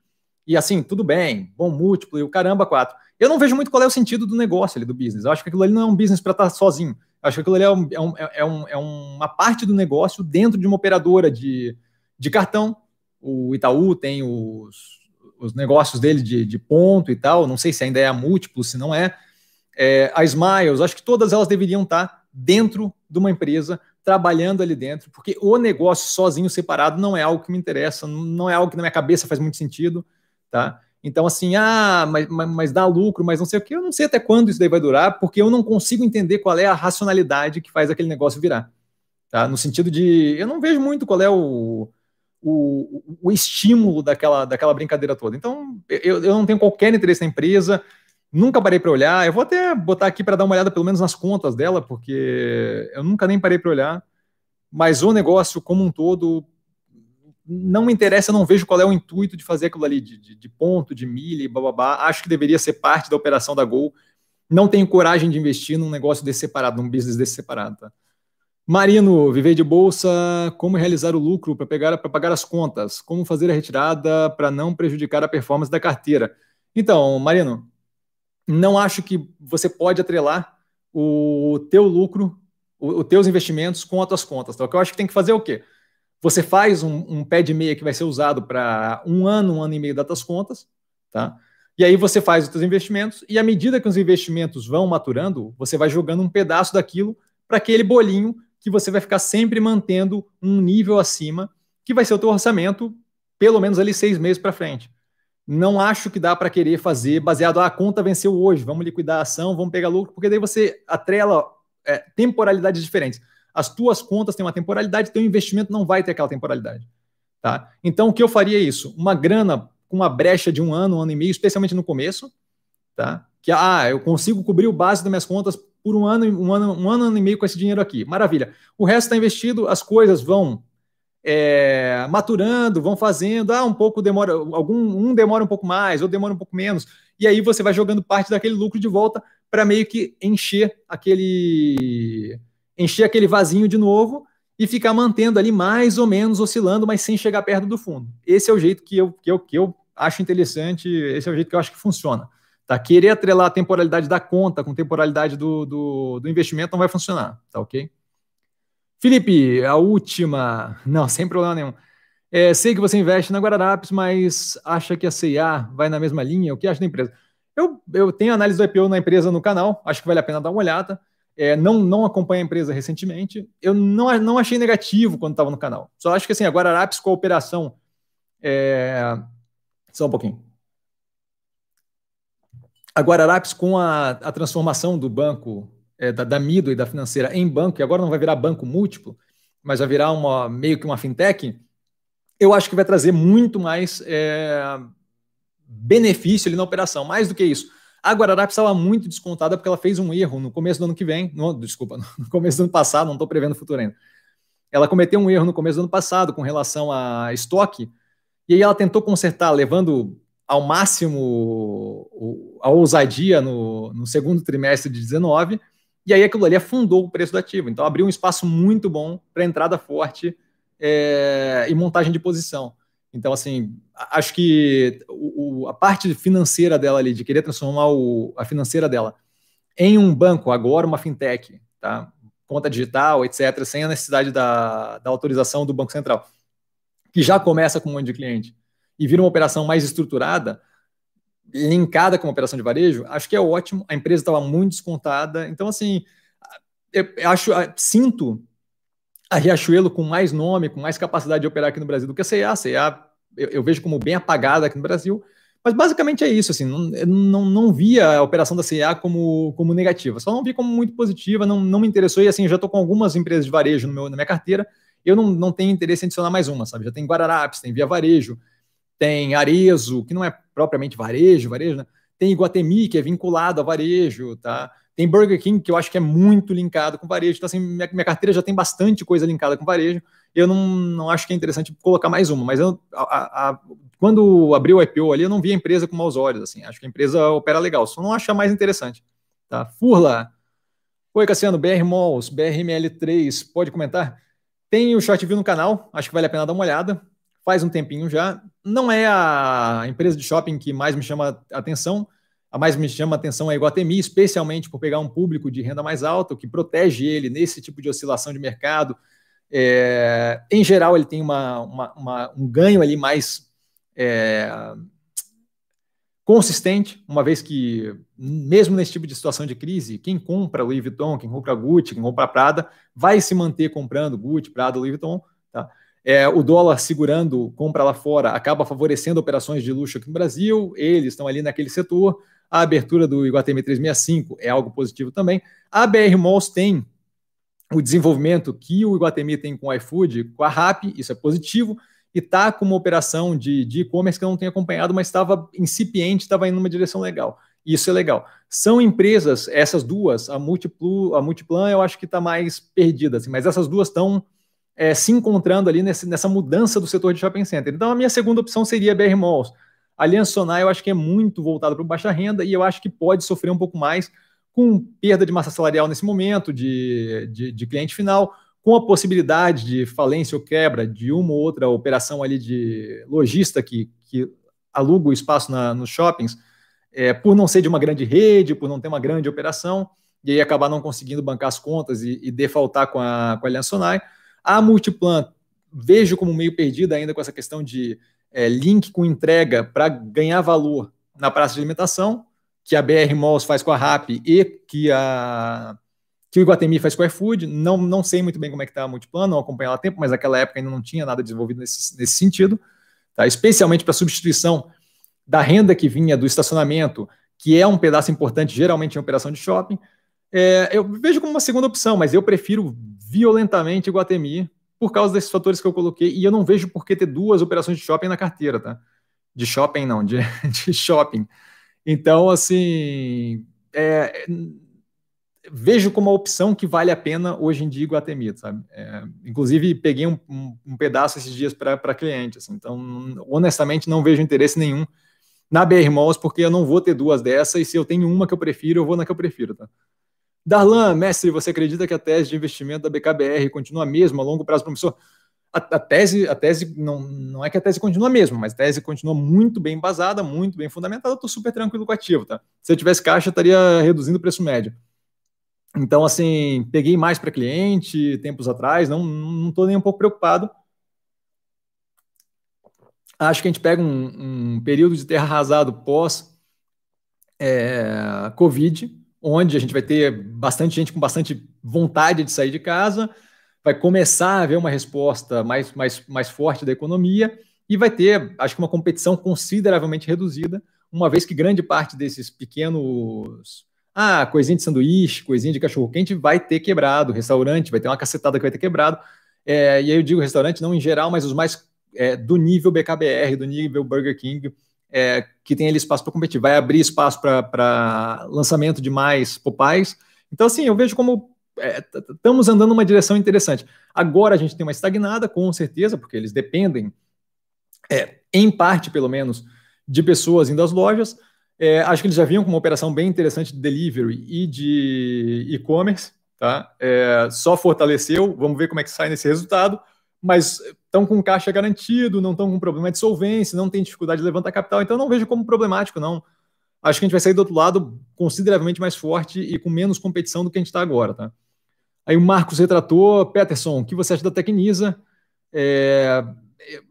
e assim, tudo bem, bom múltiplo e o caramba, quatro. Eu não vejo muito qual é o sentido do negócio ali, do business. Eu acho que aquilo ali não é um business para estar sozinho. Eu acho que aquilo ali é, um, é, um, é, um, é uma parte do negócio dentro de uma operadora de, de cartão. O Itaú tem os, os negócios dele de, de ponto e tal. Não sei se ainda é a múltiplo, se não é é, a Smiles, acho que todas elas deveriam estar dentro de uma empresa, trabalhando ali dentro, porque o negócio sozinho, separado, não é algo que me interessa, não é algo que na minha cabeça faz muito sentido, tá? Então, assim, ah, mas, mas, mas dá lucro, mas não sei o que, eu não sei até quando isso daí vai durar, porque eu não consigo entender qual é a racionalidade que faz aquele negócio virar, tá? No sentido de, eu não vejo muito qual é o, o, o estímulo daquela, daquela brincadeira toda. Então, eu, eu não tenho qualquer interesse na empresa, Nunca parei para olhar. Eu vou até botar aqui para dar uma olhada, pelo menos nas contas dela, porque eu nunca nem parei para olhar. Mas o negócio como um todo não me interessa, não vejo qual é o intuito de fazer aquilo ali, de, de, de ponto, de milha, bababá. Acho que deveria ser parte da operação da Gol. Não tenho coragem de investir num negócio desse separado, num business desse separado. Tá? Marino, viver de bolsa, como realizar o lucro para pegar para pagar as contas, como fazer a retirada para não prejudicar a performance da carteira. Então, Marino, não acho que você pode atrelar o teu lucro, os teus investimentos com as tuas contas. Tá? O que eu acho que tem que fazer é o quê? Você faz um, um pé de meia que vai ser usado para um ano, um ano e meio das tuas contas, tá? E aí você faz os teus investimentos e à medida que os investimentos vão maturando, você vai jogando um pedaço daquilo para aquele bolinho que você vai ficar sempre mantendo um nível acima, que vai ser o teu orçamento, pelo menos ali seis meses para frente não acho que dá para querer fazer baseado, ah, a conta venceu hoje, vamos liquidar a ação, vamos pegar lucro, porque daí você atrela é, temporalidades diferentes. As tuas contas têm uma temporalidade, teu investimento não vai ter aquela temporalidade. Tá? Então, o que eu faria é isso? Uma grana com uma brecha de um ano, um ano e meio, especialmente no começo, tá? que ah, eu consigo cobrir o básico das minhas contas por um ano, um ano, um ano, e meio com esse dinheiro aqui. Maravilha. O resto está investido, as coisas vão é, maturando, vão fazendo, ah, um pouco demora, algum um demora um pouco mais, ou demora um pouco menos, e aí você vai jogando parte daquele lucro de volta para meio que encher aquele encher aquele vasinho de novo e ficar mantendo ali mais ou menos oscilando, mas sem chegar perto do fundo. Esse é o jeito que eu, que eu, que eu acho interessante, esse é o jeito que eu acho que funciona. Tá? Querer atrelar a temporalidade da conta com temporalidade do, do, do investimento não vai funcionar, tá ok? Felipe, a última. Não, sem problema nenhum. É, sei que você investe na Guararapes, mas acha que a CIA vai na mesma linha? O que acha da empresa? Eu, eu tenho análise do IPO na empresa no canal, acho que vale a pena dar uma olhada. É, não, não acompanho a empresa recentemente. Eu não, não achei negativo quando estava no canal. Só acho que assim, a Guararapes com a operação. É... Só um pouquinho. A Guararapes com a, a transformação do banco é, da, da Mido e da financeira em banco, que agora não vai virar banco múltiplo, mas vai virar uma, meio que uma fintech, eu acho que vai trazer muito mais é, benefício ali na operação. Mais do que isso, a Guararapes estava muito descontada porque ela fez um erro no começo do ano que vem, no, desculpa, no começo do ano passado, não estou prevendo o futuro ainda. Ela cometeu um erro no começo do ano passado com relação a estoque, e aí ela tentou consertar, levando ao máximo a ousadia no, no segundo trimestre de 19, e aí aquilo ali afundou o preço do ativo. Então abriu um espaço muito bom para entrada forte é, e montagem de posição. Então, assim, acho que o, a parte financeira dela ali, de querer transformar o, a financeira dela em um banco, agora uma fintech, tá? conta digital, etc., sem a necessidade da, da autorização do Banco Central, que já começa com um monte de cliente e vira uma operação mais estruturada, linkada com uma operação de varejo, acho que é ótimo. A empresa estava muito descontada. Então, assim, eu acho, sinto a Riachuelo com mais nome, com mais capacidade de operar aqui no Brasil do que a CEA. A CEA eu, eu vejo como bem apagada aqui no Brasil. Mas basicamente é isso, assim, não, não, não via a operação da CEA como, como negativa, só não vi como muito positiva, não, não me interessou, e assim, já estou com algumas empresas de varejo no meu, na minha carteira, eu não, não tenho interesse em adicionar mais uma, sabe? Já tem Guararapes, tem Via Varejo, tem Arezo, que não é propriamente varejo, varejo, né? Tem Iguatemi, que é vinculado a varejo, tá? Tem Burger King, que eu acho que é muito linkado com varejo. Então, assim, minha, minha carteira já tem bastante coisa linkada com varejo. Eu não, não acho que é interessante colocar mais uma, mas eu, a, a, quando abriu o IPO ali, eu não vi a empresa com maus olhos, assim. Acho que a empresa opera legal, só não acho mais interessante, tá? Furla. Oi, Cassiano, BR Malls, BRML3, pode comentar? Tem o short view no canal, acho que vale a pena dar uma olhada faz um tempinho já. Não é a empresa de shopping que mais me chama atenção. A mais me chama atenção é a Iguatemi, especialmente por pegar um público de renda mais alta, o que protege ele nesse tipo de oscilação de mercado. É, em geral, ele tem uma, uma, uma, um ganho ali mais é, consistente, uma vez que, mesmo nesse tipo de situação de crise, quem compra Louis Vuitton, quem compra Gucci, quem compra Prada, vai se manter comprando Gucci, Prada, Louis Vuitton. Tá? É, o dólar segurando compra lá fora acaba favorecendo operações de luxo aqui no Brasil, eles estão ali naquele setor. A abertura do Iguatemi 365 é algo positivo também. A BR Malls tem o desenvolvimento que o Iguatemi tem com o iFood, com a RAP, isso é positivo, e está com uma operação de e-commerce que eu não tenho acompanhado, mas estava incipiente, estava indo numa direção legal. Isso é legal. São empresas, essas duas, a Multiplu, a Multiplan eu acho que está mais perdida, assim, mas essas duas estão é, se encontrando ali nesse, nessa mudança do setor de shopping center. Então, a minha segunda opção seria BR Malls. Aliança eu acho que é muito voltada para baixa renda e eu acho que pode sofrer um pouco mais com perda de massa salarial nesse momento, de, de, de cliente final, com a possibilidade de falência ou quebra de uma ou outra operação ali de lojista que, que aluga o espaço na, nos shoppings, é, por não ser de uma grande rede, por não ter uma grande operação, e aí acabar não conseguindo bancar as contas e, e defaltar com a, com a Aliança Sonai. A Multiplan vejo como meio perdida ainda com essa questão de é, link com entrega para ganhar valor na praça de alimentação, que a BR Malls faz com a RAP e que, a, que o Iguatemi faz com a iFood. Não, não sei muito bem como é que está a Multiplan, não acompanhei ela há tempo, mas naquela época ainda não tinha nada desenvolvido nesse, nesse sentido, tá? especialmente para substituição da renda que vinha do estacionamento, que é um pedaço importante geralmente em operação de shopping. É, eu vejo como uma segunda opção, mas eu prefiro violentamente Guatemi por causa desses fatores que eu coloquei, e eu não vejo por que ter duas operações de shopping na carteira, tá? De shopping não, de, de shopping. Então, assim, é, vejo como uma opção que vale a pena hoje em dia o Atemir, sabe? É, inclusive, peguei um, um, um, pedaço esses dias para cliente, assim, então, honestamente, não vejo interesse nenhum na BR Malls, porque eu não vou ter duas dessas, e se eu tenho uma que eu prefiro, eu vou na que eu prefiro, tá? Darlan, mestre, você acredita que a tese de investimento da BKBR continua a mesma a longo prazo promissor? A, a, tese, a tese não, não é que a tese continua a mesma, mas a tese continua muito bem embasada, muito bem fundamentada, estou super tranquilo com o ativo, tá? Se eu tivesse caixa, eu estaria reduzindo o preço médio. Então, assim, peguei mais para cliente tempos atrás, não não estou nem um pouco preocupado. Acho que a gente pega um, um período de terra arrasado pós é, Covid, onde a gente vai ter bastante gente com bastante vontade de sair de casa, vai começar a haver uma resposta mais, mais, mais forte da economia e vai ter, acho que, uma competição consideravelmente reduzida, uma vez que grande parte desses pequenos ah, coisinha de sanduíche, coisinha de cachorro-quente vai ter quebrado, restaurante vai ter uma cacetada que vai ter quebrado. É, e aí eu digo restaurante não em geral, mas os mais é, do nível BKBR, do nível Burger King, é, que tem ali espaço para competir. Vai abrir espaço para lançamento de mais Popeyes. Então, assim, eu vejo como estamos andando numa direção interessante. Agora a gente tem uma estagnada, com certeza, porque eles dependem, é, em parte pelo menos, de pessoas indo às lojas, é, acho que eles já vinham com uma operação bem interessante de delivery e de e-commerce, tá? É, só fortaleceu, vamos ver como é que sai nesse resultado, mas estão com caixa garantido, não estão com problema de solvência, não tem dificuldade de levantar capital, então não vejo como problemático, não. Acho que a gente vai sair do outro lado consideravelmente mais forte e com menos competição do que a gente está agora, tá? Aí o Marcos retratou, Peterson, o que você acha da Tecnisa? É,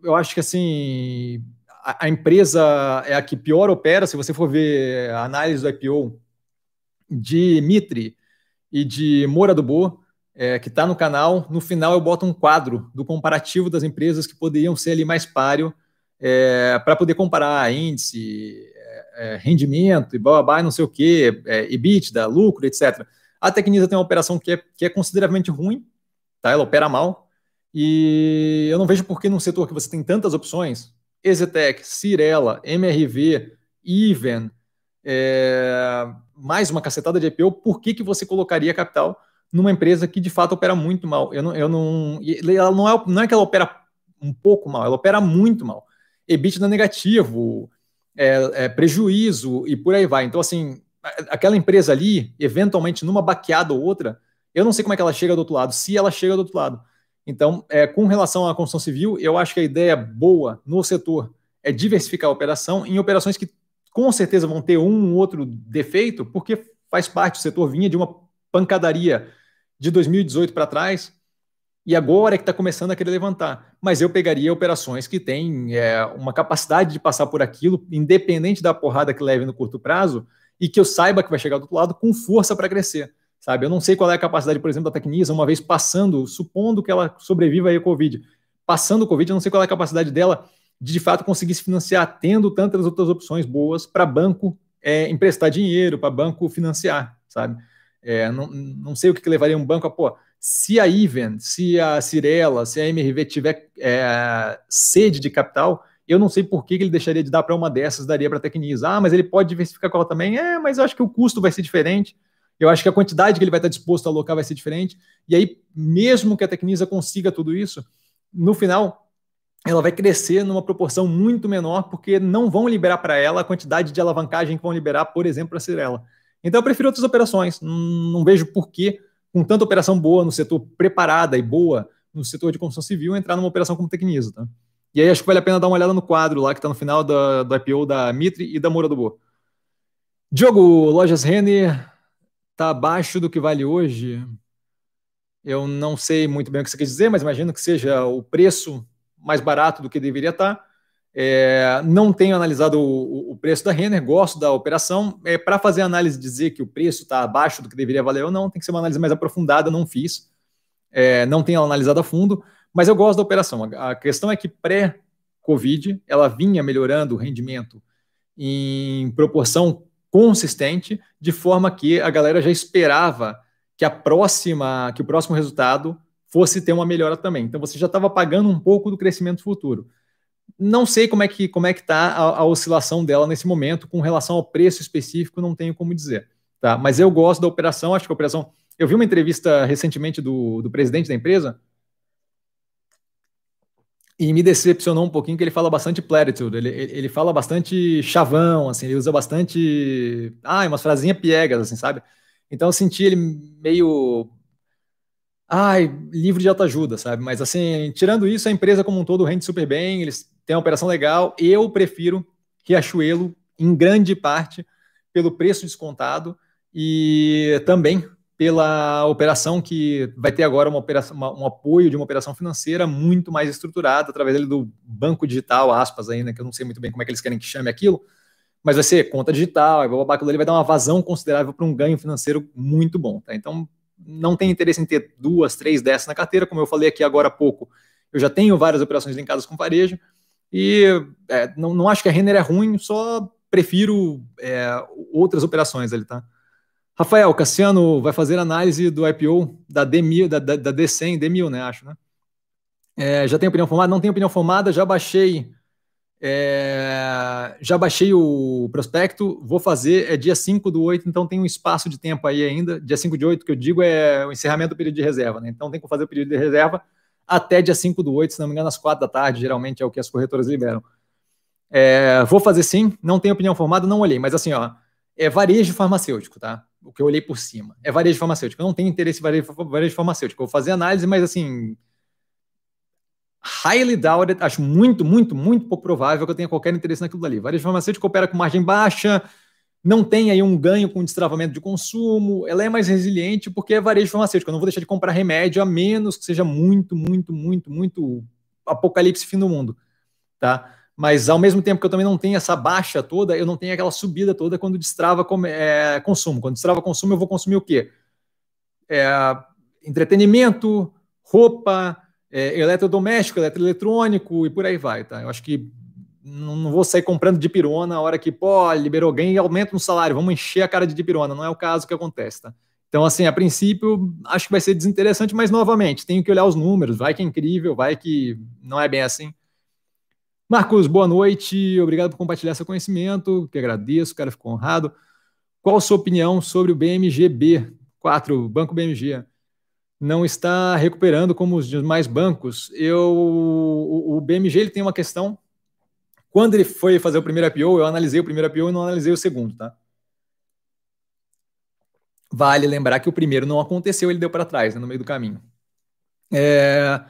eu acho que assim a, empresa é a que pior opera. Se você for ver a análise do IPO de Mitre e de Moura do Bo, é, que está no canal, no final eu boto um quadro do comparativo das empresas que poderiam ser ali mais páreo é, para poder comparar índice, é, é rendimento e blá, blá, não sei o que, é, EBITDA, lucro, etc. A Tecnisa tem uma operação que é, que é consideravelmente ruim, tá? ela opera mal, e eu não vejo por que num setor que você tem tantas opções, Exetec, Cirela, MRV, Even, é, mais uma cacetada de IPO, por que, que você colocaria capital numa empresa que de fato opera muito mal? Eu não, eu não, ela não, é, não é que ela opera um pouco mal, ela opera muito mal. EBITDA negativo, é, é, prejuízo e por aí vai. Então, assim, aquela empresa ali, eventualmente numa baqueada ou outra, eu não sei como é que ela chega do outro lado, se ela chega do outro lado. Então, é, com relação à construção civil, eu acho que a ideia boa no setor é diversificar a operação em operações que com certeza vão ter um ou outro defeito, porque faz parte, o setor vinha de uma pancadaria de 2018 para trás, e agora é que está começando a querer levantar. Mas eu pegaria operações que têm é, uma capacidade de passar por aquilo, independente da porrada que leve no curto prazo, e que eu saiba que vai chegar do outro lado com força para crescer sabe? Eu não sei qual é a capacidade, por exemplo, da Tecnisa, uma vez passando, supondo que ela sobreviva aí ao Covid, passando o Covid, eu não sei qual é a capacidade dela de, de fato, conseguir se financiar, tendo tantas outras opções boas para banco é, emprestar dinheiro, para banco financiar, sabe? É, não, não sei o que, que levaria um banco a, pô, se a Even, se a Cirela, se a MRV tiver é, sede de capital, eu não sei por que, que ele deixaria de dar para uma dessas, daria para a Tecnisa. Ah, mas ele pode diversificar com ela também. É, mas eu acho que o custo vai ser diferente. Eu acho que a quantidade que ele vai estar disposto a alocar vai ser diferente. E aí, mesmo que a Tecnisa consiga tudo isso, no final, ela vai crescer numa proporção muito menor, porque não vão liberar para ela a quantidade de alavancagem que vão liberar, por exemplo, para a Cirela. Então, eu prefiro outras operações. Não vejo por que, com tanta operação boa no setor preparada e boa no setor de construção civil, entrar numa operação como Tecnisa. Tá? E aí, acho que vale a pena dar uma olhada no quadro lá que está no final da, do IPO da Mitre e da Moura do Boa. Diogo, Lojas Renner, está abaixo do que vale hoje. Eu não sei muito bem o que você quer dizer, mas imagino que seja o preço mais barato do que deveria estar. É, não tenho analisado o, o, preço da Renner, gosto da operação. É, Para fazer análise dizer que o preço está abaixo do que deveria valer ou não, tem que ser uma análise mais aprofundada, não fiz. É, não tenho analisado a fundo, mas eu gosto da operação. A, a questão é que pré-Covid ela vinha melhorando o rendimento em proporção consistente, de forma que a galera já esperava que a próxima, que o próximo resultado fosse ter uma melhora também. Então você já estava pagando um pouco do crescimento futuro. Não sei como é que como é que está a, a, oscilação dela nesse momento com relação ao preço específico, não tenho como dizer. tá? Mas eu gosto da operação, acho que a operação. Eu vi uma entrevista recentemente do, do presidente da empresa e me decepcionou um pouquinho que ele fala bastante platitude, ele, ele fala bastante chavão, assim, ele usa bastante, ah, umas frasinhas piegas, assim, sabe? Então eu senti ele meio, ai, livro de autoajuda, sabe? Mas assim, tirando isso, a empresa como um todo rende super bem, eles têm uma operação legal, eu prefiro Riachuelo em grande parte pelo preço descontado e também pela operação que vai ter agora uma operação, uma, um apoio de uma operação financeira muito mais estruturada através do banco digital, aspas ainda, que eu não sei muito bem como é que eles querem que chame aquilo, mas vai ser conta digital, vai dar uma vazão considerável para um ganho financeiro muito bom. Tá? Então, não tem interesse em ter duas, três dessas na carteira, como eu falei aqui agora há pouco, eu já tenho várias operações linkadas com varejo, e é, não, não acho que a Renner é ruim, só prefiro é, outras operações ali, tá? Rafael, Cassiano vai fazer análise do IPO da D1000, da, da, da D100, D1000, né, acho, né? É, já tenho opinião formada? Não tenho opinião formada, já baixei é, já baixei o prospecto, vou fazer, é dia 5 do 8, então tem um espaço de tempo aí ainda. Dia 5 de 8, que eu digo, é o encerramento do período de reserva, né? Então tem que fazer o período de reserva até dia 5 do 8, se não me engano, às 4 da tarde, geralmente é o que as corretoras liberam. É, vou fazer sim, não tenho opinião formada, não olhei, mas assim, ó, é varejo farmacêutico, tá? O que eu olhei por cima. É varejo farmacêutico. Eu não tenho interesse em varejo, farmacêutico. Eu vou fazer análise, mas assim. Highly doubted, acho muito, muito, muito pouco provável que eu tenha qualquer interesse naquilo dali. Varejo farmacêutico opera com margem baixa, não tem aí um ganho com destravamento de consumo, ela é mais resiliente porque é varejo farmacêutico. Eu não vou deixar de comprar remédio a menos que seja muito, muito, muito, muito apocalipse fim do mundo, tá? Mas ao mesmo tempo que eu também não tenho essa baixa toda, eu não tenho aquela subida toda quando destrava é, consumo. Quando destrava consumo, eu vou consumir o quê? É, entretenimento, roupa, é, eletrodoméstico, eletroeletrônico e por aí vai, tá? Eu acho que não, vou sair comprando de pirona a hora que, pô, liberou ganho e aumenta no salário, vamos encher a cara de pirona. Não é o caso que acontece, tá? Então, assim, a princípio, acho que vai ser desinteressante, mas novamente, tenho que olhar os números, vai que é incrível, vai que não é bem assim. Marcos, boa noite, obrigado por compartilhar seu conhecimento, que agradeço, o cara ficou honrado. Qual a sua opinião sobre o BMGB 4, Banco BMG? Não está recuperando como os demais bancos. Eu, o, o BMG ele tem uma questão. Quando ele foi fazer o primeiro IPO, eu analisei o primeiro IPO e não analisei o segundo, tá? Vale lembrar que o primeiro não aconteceu, ele deu para trás, né, no meio do caminho. É,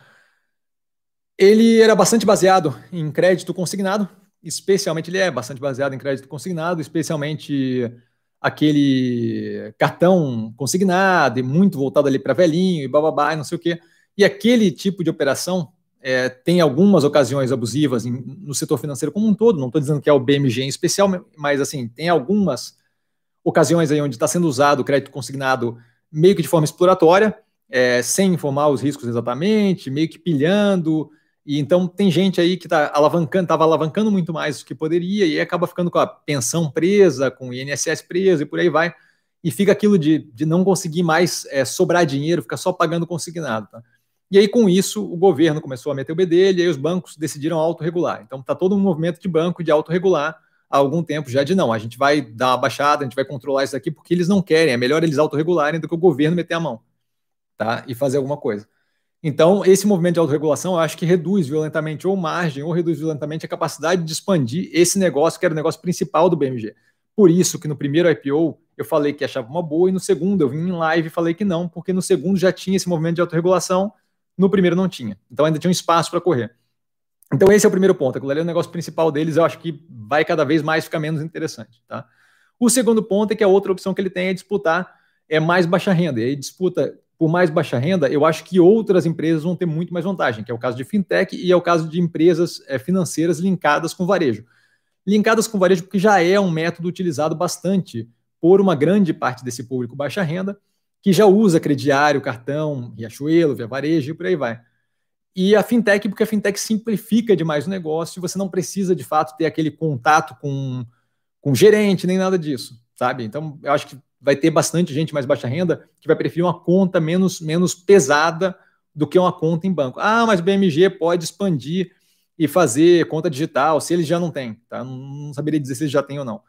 ele era bastante baseado em crédito consignado, especialmente ele é bastante baseado em crédito consignado, especialmente aquele cartão consignado e muito voltado ali para velhinho e bababá e não sei o quê. E aquele tipo de operação é, tem algumas ocasiões abusivas em, no setor financeiro como um todo, não estou dizendo que é o BMG em especial, mas assim, tem algumas ocasiões aí onde está sendo usado o crédito consignado meio que de forma exploratória, é, sem informar os riscos exatamente, meio que pilhando. E então tem gente aí que está alavancando, estava alavancando muito mais do que poderia e acaba ficando com a pensão presa, com o INSS preso e por aí vai. E fica aquilo de, de não conseguir mais é, sobrar dinheiro, ficar só pagando consignado. Tá? E aí, com isso, o governo começou a meter o B dele, e aí os bancos decidiram autorregular. Então, está todo um movimento de banco de autorregular há algum tempo já de não, a gente vai dar uma baixada, a gente vai controlar isso aqui porque eles não querem, é melhor eles autorregularem do que o governo meter a mão, tá? E fazer alguma coisa. Então, esse movimento de autorregulação, eu acho que reduz violentamente ou margem, ou reduz violentamente a capacidade de expandir esse negócio, que era o negócio principal do BMG. Por isso que no primeiro IPO eu falei que achava uma boa, e no segundo eu vim em live e falei que não, porque no segundo já tinha esse movimento de autorregulação, no primeiro não tinha. Então ainda tinha um espaço para correr. Então esse é o primeiro ponto. Aquilo ali é o negócio principal deles, eu acho que vai cada vez mais ficar menos interessante. Tá? O segundo ponto é que a outra opção que ele tem é disputar é mais baixa renda. E aí disputa por mais baixa renda, eu acho que outras empresas vão ter muito mais vantagem, que é o caso de fintech e é o caso de empresas é, financeiras linkadas com varejo. Linkadas com varejo porque já é um método utilizado bastante por uma grande parte desse público baixa renda, que já usa crediário, cartão, Riachuelo, Via Varejo e por aí vai. E a fintech, porque a fintech simplifica demais o negócio, você não precisa de fato ter aquele contato com, com gerente, nem nada disso, sabe? Então, eu acho que vai ter bastante gente mais baixa renda que vai preferir uma conta menos, menos pesada do que uma conta em banco. Ah, mas o BMG pode expandir e fazer conta digital, se eles já não têm, tá? Não saberia dizer se eles já têm ou não.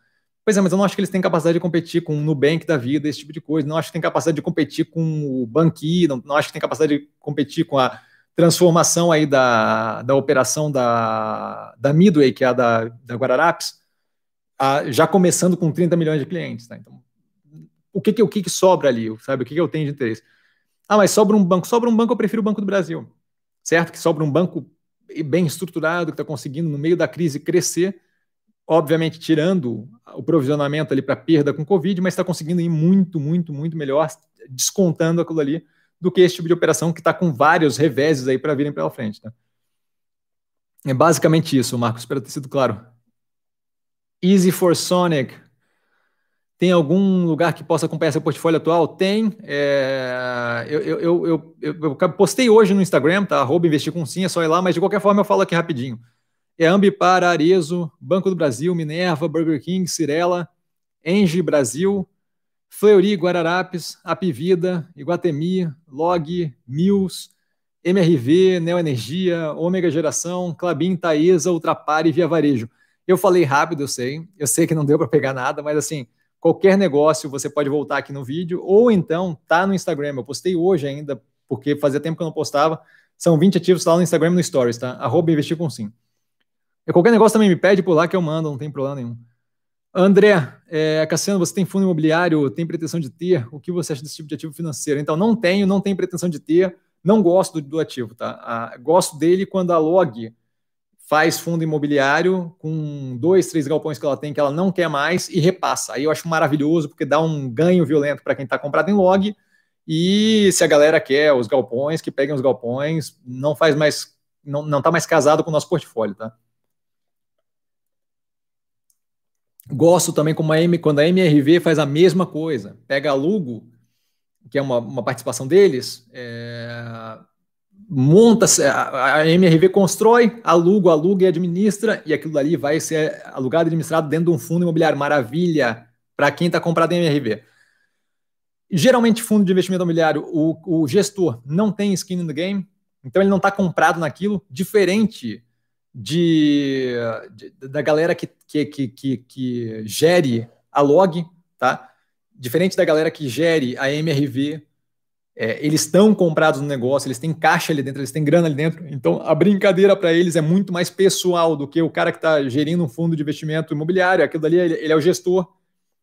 Pois é, mas eu não acho que eles têm capacidade de competir com o Nubank da vida, esse tipo de coisa. Não acho que tem capacidade de competir com o Banqui, não, não acho que tem capacidade de competir com a transformação aí da, da operação da, da Midway, que é a da, da Guararapes, a, já começando com 30 milhões de clientes. Tá? Então, o que, que, o que, que sobra ali? Sabe? O que, que eu tenho de interesse? Ah, mas sobra um banco. Sobra um banco, eu prefiro o Banco do Brasil. Certo? Que sobra um banco bem estruturado, que está conseguindo, no meio da crise, crescer obviamente tirando o provisionamento ali para perda com Covid, mas está conseguindo ir muito, muito, muito melhor, descontando aquilo ali, do que esse tipo de operação que está com vários reveses aí para virem pela frente. Tá? É basicamente isso, Marcos, espero ter sido claro. Easy for Sonic. Tem algum lugar que possa acompanhar seu portfólio atual? Tem. É, eu, eu, eu, eu, postei hoje no Instagram, tá? Arroba investir com sim, é só ir lá, mas de qualquer forma eu falo aqui rapidinho é Ambipar, Arezo, Banco do Brasil, Minerva, Burger King, Cirela, Engie Brasil, Fleury, Guararapes, Apivida, Iguatemi, Log, Mills, MRV, Neoenergia, Ômega Geração, Clabin, Taesa, Ultrapar e Via Varejo. Eu falei rápido, eu sei, eu sei que não deu para pegar nada, mas assim, qualquer negócio você pode voltar aqui no vídeo, ou então tá no Instagram. Eu postei hoje ainda, porque fazia tempo que eu não postava. São 20 ativos lá no Instagram no Stories, tá? Arroba investir com sim. E qualquer negócio também me pede por lá que eu mando, não tem problema nenhum. André, é, Cassiano, você tem fundo imobiliário, tem pretensão de ter? O que você acha desse tipo de ativo financeiro? Então, não tenho, não tenho pretensão de ter, não gosto do, do ativo, tá? Ah, gosto dele quando a Log faz fundo imobiliário com dois, três galpões que ela tem que ela não quer mais e repassa. Aí eu acho maravilhoso porque dá um ganho violento para quem está comprado em log. E se a galera quer os galpões, que peguem os galpões, não faz mais, não, não tá mais casado com o nosso portfólio, tá? Gosto também como a M, quando a MRV faz a mesma coisa. Pega a Lugo, que é uma, uma participação deles, é, monta, a, a MRV constrói, aluga, aluga e administra, e aquilo ali vai ser alugado e administrado dentro de um fundo imobiliário. Maravilha para quem está comprado em MRV. Geralmente, fundo de investimento imobiliário, o, o gestor não tem skin in the game, então ele não está comprado naquilo, diferente de, de, da galera que, que, que, que, gere a log, tá? Diferente da galera que gere a MRV, é, eles estão comprados no negócio, eles têm caixa ali dentro, eles têm grana ali dentro. Então a brincadeira para eles é muito mais pessoal do que o cara que está gerindo um fundo de investimento imobiliário. Aquilo dali, ele, ele é o gestor.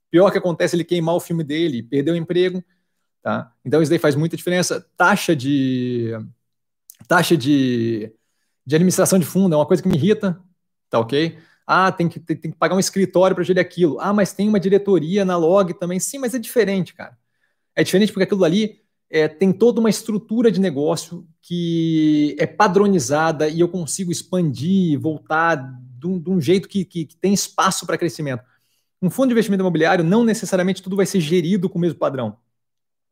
Pior que acontece ele queimar o filme dele, perder o emprego, tá? Então isso daí faz muita diferença. Taxa de taxa de de administração de fundo, é uma coisa que me irrita, tá ok? Ah, tem que, tem, tem que pagar um escritório para gerir aquilo. Ah, mas tem uma diretoria na log também. Sim, mas é diferente, cara. É diferente porque aquilo ali é, tem toda uma estrutura de negócio que é padronizada e eu consigo expandir, voltar de um, de um jeito que, que, que tem espaço para crescimento. Um fundo de investimento imobiliário, não necessariamente tudo vai ser gerido com o mesmo padrão.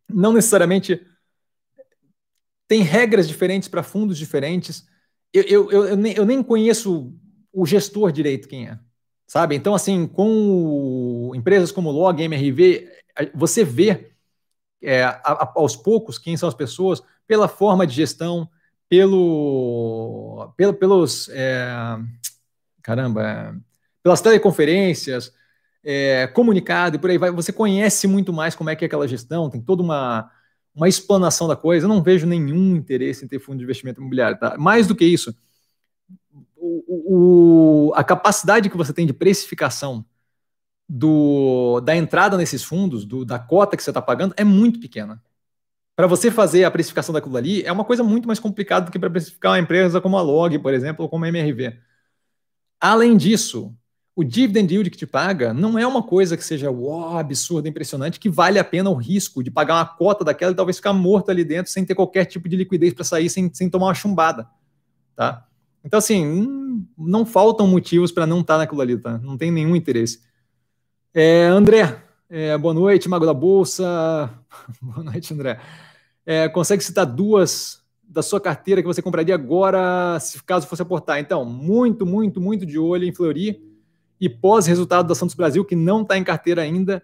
Não necessariamente tem regras diferentes para fundos diferentes eu, eu, eu, nem, eu nem conheço o gestor direito quem é, sabe? Então, assim, com empresas como Log, MRV, você vê é, a, a, aos poucos quem são as pessoas pela forma de gestão, pelo, pelo pelos é, caramba, é, pelas teleconferências, é, comunicado e por aí vai. Você conhece muito mais como é que é aquela gestão, tem toda uma uma explanação da coisa, eu não vejo nenhum interesse em ter fundo de investimento imobiliário. Tá? Mais do que isso, o, o, a capacidade que você tem de precificação do, da entrada nesses fundos, do, da cota que você está pagando, é muito pequena. Para você fazer a precificação daquilo ali, é uma coisa muito mais complicada do que para precificar uma empresa como a Log, por exemplo, ou como a MRV. Além disso, o dividend yield que te paga não é uma coisa que seja uau, absurda, impressionante, que vale a pena o risco de pagar uma cota daquela e talvez ficar morto ali dentro sem ter qualquer tipo de liquidez para sair, sem, sem tomar uma chumbada. Tá? Então, assim, hum, não faltam motivos para não estar tá naquilo ali, tá? Não tem nenhum interesse. É, André, é, boa noite, Mago da Bolsa. boa noite, André. É, consegue citar duas da sua carteira que você compraria agora, se caso fosse aportar? Então, muito, muito, muito de olho em Fleury e pós-resultado da Santos Brasil, que não está em carteira ainda,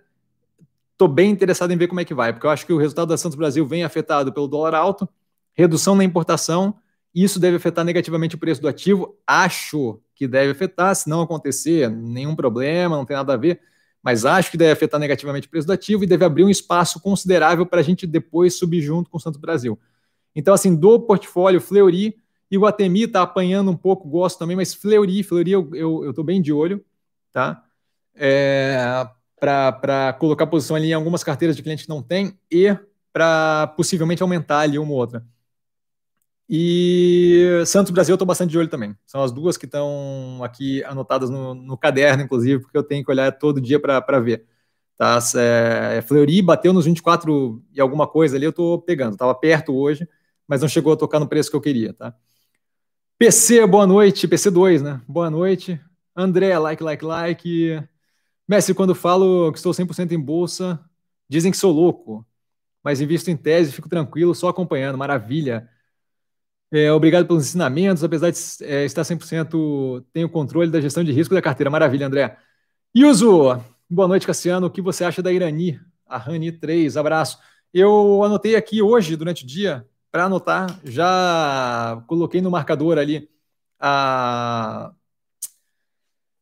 estou bem interessado em ver como é que vai, porque eu acho que o resultado da Santos Brasil vem afetado pelo dólar alto, redução na importação, isso deve afetar negativamente o preço do ativo. Acho que deve afetar, se não acontecer, nenhum problema, não tem nada a ver. mas acho que deve afetar negativamente o preço do ativo e deve abrir um espaço considerável para a gente depois subir junto com o Santos Brasil. Então, assim, do portfólio Fleury e o Atemi está apanhando um pouco, gosto também, mas Fleury, Fleury eu estou bem de olho, tá? É, para colocar posição ali em algumas carteiras de cliente que não tem e para possivelmente aumentar ali uma ou outra. E Santos Brasil eu estou bastante de olho também. São as duas que estão aqui anotadas no, no, caderno, inclusive, porque eu tenho que olhar todo dia para ver. Tá? É, Fleury bateu nos 24 e alguma coisa ali, eu estou pegando. Estava perto hoje, mas não chegou a tocar no preço que eu queria. Tá? PC, boa noite. PC2, né? Boa noite. André, like, like, like. Messi, quando falo que estou 100% em bolsa, dizem que sou louco. Mas invisto em tese, fico tranquilo, só acompanhando. Maravilha. É, obrigado pelos ensinamentos, apesar de é, estar 100%, tenho controle da gestão de risco da carteira. Maravilha, André. Yuzo, boa noite, Cassiano. O que você acha da Irani? A Rani 3, abraço. Eu anotei aqui hoje, durante o dia, para anotar, já coloquei no marcador ali a...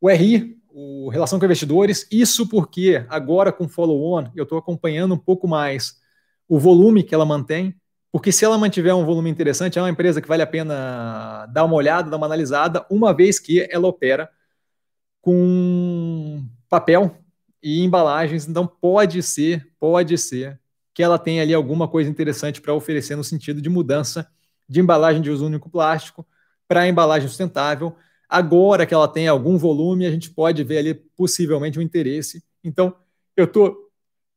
o RI, o Relação com Investidores. Isso porque agora com follow-on eu estou acompanhando um pouco mais o volume que ela mantém porque se ela mantiver um volume interessante, é uma empresa que vale a pena dar uma olhada, dar uma analisada, uma vez que ela opera com papel e embalagens. Então pode ser, pode ser que ela tenha ali alguma coisa interessante para oferecer no sentido de mudança de embalagem de uso único plástico para embalagem sustentável. Agora que ela tem algum volume, a gente pode ver ali possivelmente um interesse. Então, eu estou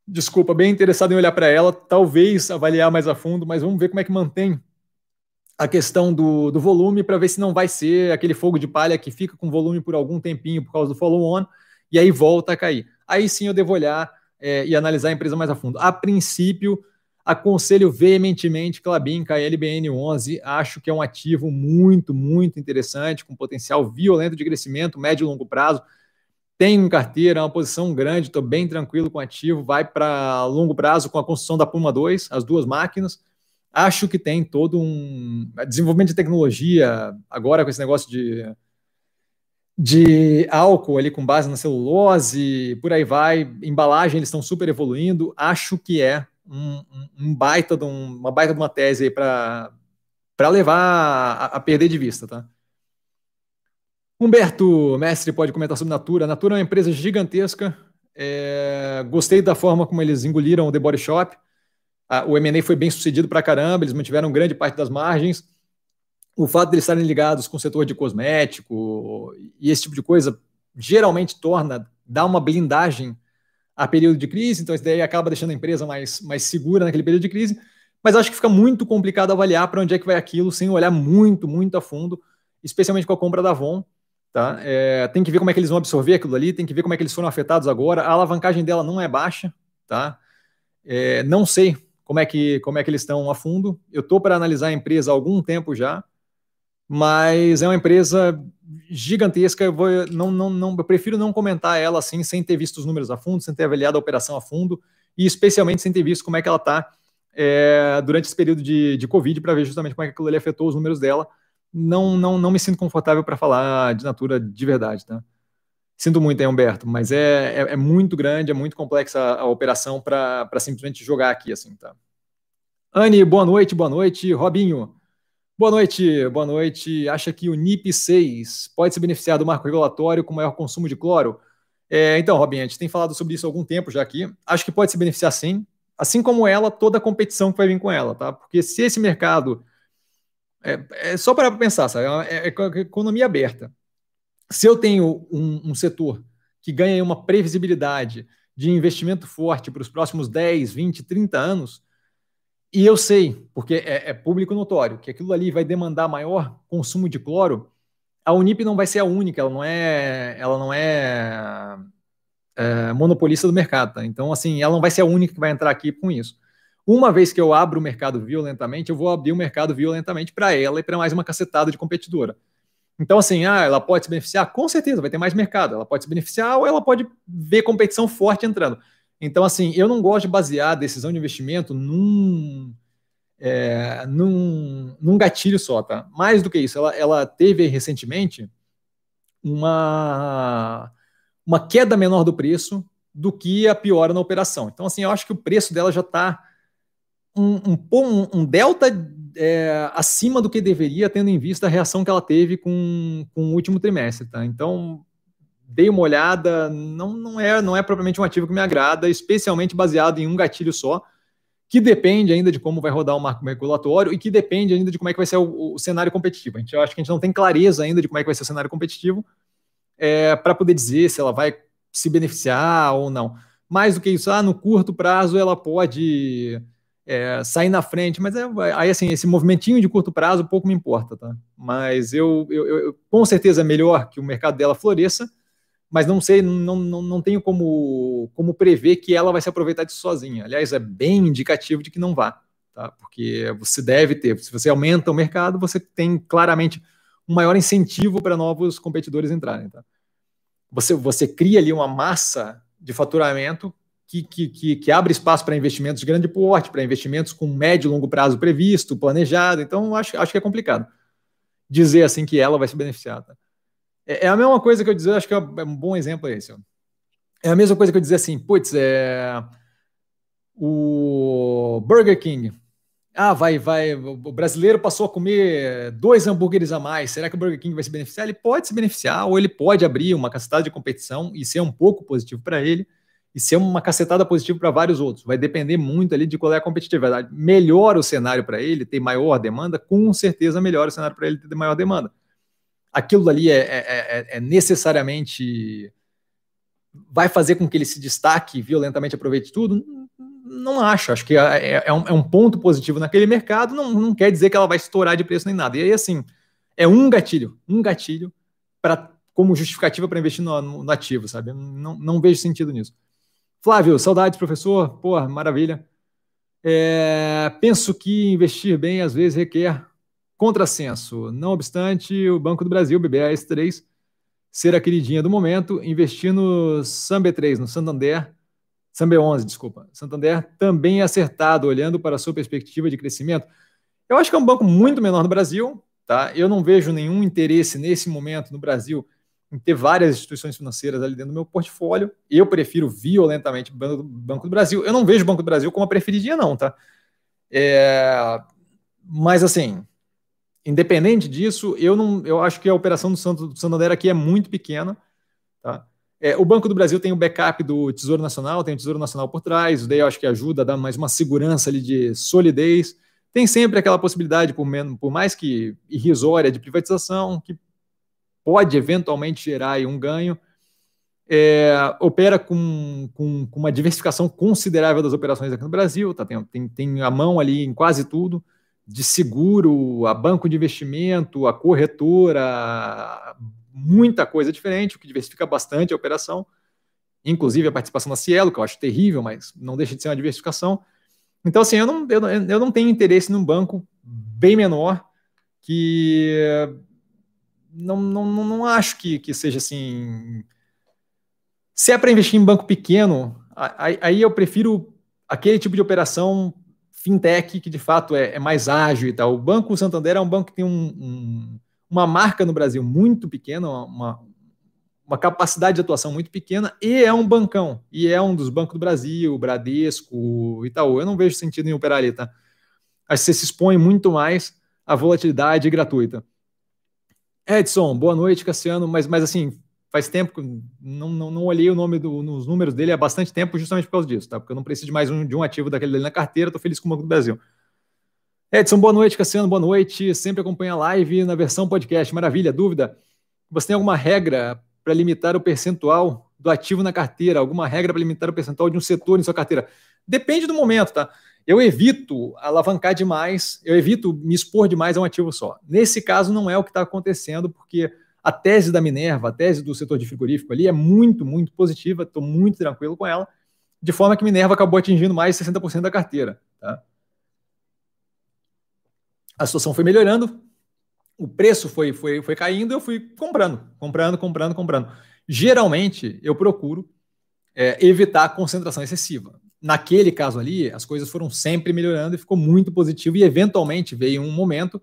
desculpa, bem interessado em olhar para ela, talvez avaliar mais a fundo, mas vamos ver como é que mantém a questão do, do volume para ver se não vai ser aquele fogo de palha que fica com volume por algum tempinho por causa do follow-on e aí volta a cair. Aí sim eu devo olhar é, e analisar a empresa mais a fundo. A princípio, aconselho veementemente Clabin KLBN 11, acho que é um ativo muito, muito interessante, com potencial violento de crescimento, médio e longo prazo tenho em carteira, é uma posição grande, estou bem tranquilo com o ativo, vai para longo prazo com a construção da Puma 2, as duas máquinas. Acho que tem todo um desenvolvimento de tecnologia, agora com esse negócio de, de álcool ali com base na celulose, por aí vai, embalagem, eles estão super evoluindo. Acho que é um, um baita de um, uma baita de uma tese para levar a, a perder de vista, tá? Humberto Mestre pode comentar sobre Natura. Natura é uma empresa gigantesca. É, gostei da forma como eles engoliram o The Body Shop. o M&A foi bem sucedido para caramba, eles mantiveram grande parte das margens. O fato de eles estarem ligados com o setor de cosmético e esse tipo de coisa geralmente torna, dá uma blindagem a período de crise, então isso daí acaba deixando a empresa mais, mais segura naquele período de crise. Mas acho que fica muito complicado avaliar para onde é que vai aquilo sem olhar muito, muito a fundo, especialmente com a compra da Avon. Tá? É, tem que ver como é que eles vão absorver aquilo ali, tem que ver como é que eles foram afetados agora. A alavancagem dela não é baixa, tá? É, não sei como é que como é que eles estão a fundo. Eu estou para analisar a empresa há algum tempo já, mas é uma empresa gigantesca. Eu, vou, não, não, não, eu prefiro não comentar ela assim, sem ter visto os números a fundo, sem ter avaliado a operação a fundo e especialmente sem ter visto como é que ela está é, durante esse período de, de Covid para ver justamente como é que aquilo ali afetou os números dela não, não, não me sinto confortável para falar de Natura de verdade, tá? Sinto muito, hein, Humberto, mas é, é, é muito grande, é muito complexa a, a operação para simplesmente jogar aqui, assim, tá? Anne, boa noite, boa noite. Robinho, boa noite, boa noite. Acha que o NIP 6 pode se beneficiar do marco regulatório com maior consumo de cloro? É, então, Robinho, a gente tem falado sobre isso há algum tempo já aqui. Acho que pode se beneficiar sim, assim como ela, toda a competição que vai vir com ela, tá? Porque se esse mercado é, é só para pensar, sabe? É, é, é economia aberta. Se eu tenho um, um setor que ganha uma previsibilidade de investimento forte para os próximos 10, 20, 30 anos, e eu sei, porque é, é, público notório, que aquilo ali vai demandar maior consumo de cloro, a Unip não vai ser a única, ela não é, ela não é, é monopolista do mercado. Tá? Então, assim, ela não vai ser a única que vai entrar aqui com isso. Uma vez que eu abro o mercado violentamente, eu vou abrir o mercado violentamente para ela e para mais uma cacetada de competidora. Então, assim, ah, ela pode se beneficiar? Com certeza, vai ter mais mercado. Ela pode se beneficiar ou ela pode ver competição forte entrando. Então, assim, eu não gosto de basear a decisão de investimento num, é, num, num gatilho só, tá? Mais do que isso, ela, ela teve recentemente uma, uma queda menor do preço do que a piora na operação. Então, assim, eu acho que o preço dela já está um, um, um, delta é, acima do que deveria, tendo em vista a reação que ela teve com, com o último trimestre. Tá? Então, dei uma olhada, não, não, é, não é propriamente um ativo que me agrada, especialmente baseado em um gatilho só, que depende ainda de como vai rodar o marco regulatório e que depende ainda de como é que vai ser o, o cenário competitivo. A gente, eu acho que a gente não tem clareza ainda de como é que vai ser o cenário competitivo é, para poder dizer se ela vai se beneficiar ou não. Mais do que isso, ah, no curto prazo ela pode é, sair na frente, mas é, aí assim, esse movimentinho de curto prazo pouco me importa, tá? Mas eu, eu, eu com certeza é melhor que o mercado dela floresça, mas não sei, não, não, não tenho como, como prever que ela vai se aproveitar disso sozinha. Aliás, é bem indicativo de que não vá, tá? Porque você deve ter, se você aumenta o mercado, você tem claramente um maior incentivo para novos competidores entrarem, tá? Você, você cria ali uma massa de faturamento que, que, que, que abre espaço para investimentos de grande porte, para investimentos com médio e longo prazo previsto, planejado. Então, acho, acho que é complicado dizer assim que ela vai se beneficiar. Tá? É, é, a mesma coisa que eu dizer, acho que é um bom exemplo esse. É a mesma coisa que eu dizer assim, putz, é o Burger King. Ah, vai, vai. O brasileiro passou a comer dois hambúrgueres a mais. Será que o Burger King vai se beneficiar? Ele pode se beneficiar, ou ele pode abrir uma capacidade de competição e ser um pouco positivo para ele e ser uma cacetada positiva para vários outros. Vai depender muito ali de qual é a competitividade. Melhora o cenário para ele ter maior demanda, com certeza melhora o cenário para ele ter maior demanda. Aquilo ali é, é, é, é, necessariamente vai fazer com que ele se destaque violentamente, aproveite tudo? Não acho. Acho que é, é, é, um, é um, ponto positivo naquele mercado. Não, não quer dizer que ela vai estourar de preço nem nada. E aí, assim, é um gatilho, um gatilho para como justificativa para investir no, no, ativo, sabe? Não, não vejo sentido nisso. Flávio, saudades, professor. Pô, maravilha. É, penso que investir bem às vezes requer contrassenso. Não obstante, o Banco do Brasil, BBAS3, ser a queridinha do momento, investir no SAMB3, no Santander, SAMB11, desculpa. Santander também é acertado, olhando para a sua perspectiva de crescimento. Eu acho que é um banco muito menor no Brasil, tá? Eu não vejo nenhum interesse nesse momento no Brasil em ter várias instituições financeiras ali dentro do meu portfólio. Eu prefiro violentamente o Banco do Brasil. Eu não vejo o Banco do Brasil como a preferidinha, não, tá? É... Mas assim, independente disso, eu não, eu acho que a operação do, Santo, do Santander aqui é muito pequena, tá? É, o Banco do Brasil tem o backup do Tesouro Nacional, tem o Tesouro Nacional por trás, daí eu acho que ajuda a dar mais uma segurança ali de solidez. Tem sempre aquela possibilidade, por, menos, por mais que irrisória, de privatização, que pode eventualmente gerar um ganho. É, opera com, com, com, uma diversificação considerável das operações aqui no Brasil, tá? tem, tem, tem a mão ali em quase tudo, de seguro, a banco de investimento, a corretora, muita coisa diferente, o que diversifica bastante a operação, inclusive a participação na Cielo, que eu acho terrível, mas não deixa de ser uma diversificação. Então, assim, eu não, eu, eu não tenho interesse num banco bem menor que não, não, não acho que, que seja assim. Se é para investir em banco pequeno, aí eu prefiro aquele tipo de operação fintech que de fato é, é mais ágil e tal. O Banco Santander é um banco que tem um, um, uma marca no Brasil muito pequena, uma, uma capacidade de atuação muito pequena e é um bancão. E é um dos bancos do Brasil, Bradesco, Itaú. Eu não vejo sentido em operar ali, tá? Acho que você se expõe muito mais à volatilidade gratuita. Edson, boa noite, Cassiano. Mas, mas assim, faz tempo que não, não, não olhei o nome do, nos números dele há bastante tempo, justamente por causa disso, tá? Porque eu não preciso de mais um, de um ativo daquele dele na carteira, tô feliz com o Banco do Brasil. Edson, boa noite, Cassiano, boa noite. Sempre acompanha a live na versão podcast. Maravilha, dúvida? Você tem alguma regra para limitar o percentual do ativo na carteira? Alguma regra para limitar o percentual de um setor em sua carteira? Depende do momento, tá? eu evito alavancar demais, eu evito me expor demais a um ativo só. Nesse caso, não é o que está acontecendo, porque a tese da Minerva, a tese do setor de frigorífico ali é muito, muito positiva, estou muito tranquilo com ela, de forma que Minerva acabou atingindo mais de 60% da carteira. Tá? A situação foi melhorando, o preço foi, foi, foi caindo, eu fui comprando, comprando, comprando, comprando. Geralmente, eu procuro é, evitar concentração excessiva naquele caso ali, as coisas foram sempre melhorando e ficou muito positivo. E eventualmente veio um momento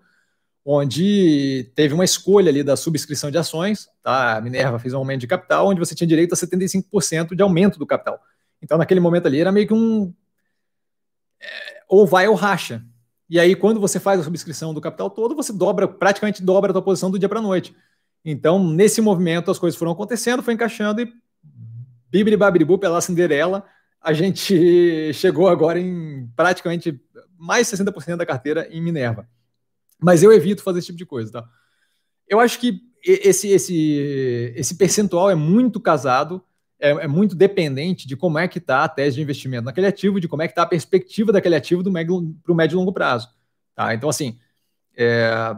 onde teve uma escolha ali da subscrição de ações, tá? A Minerva fez um aumento de capital, onde você tinha direito a 75% de aumento do capital. Então, naquele momento ali, era meio que um. É, ou vai ou racha. E aí, quando você faz a subscrição do capital todo, você dobra, praticamente dobra a tua posição do dia para a noite. Então, nesse movimento, as coisas foram acontecendo, foi encaixando e bibiri babiribu pela Cinderela, a gente chegou agora em praticamente mais 60% da carteira em Minerva. Mas eu evito fazer esse tipo de coisa, tá? Eu acho que esse, esse, esse percentual é muito casado, é, é muito dependente de como é que está a tese de investimento naquele ativo, de como é que está a perspectiva daquele ativo para o médio e longo prazo. Tá? Então, assim, é,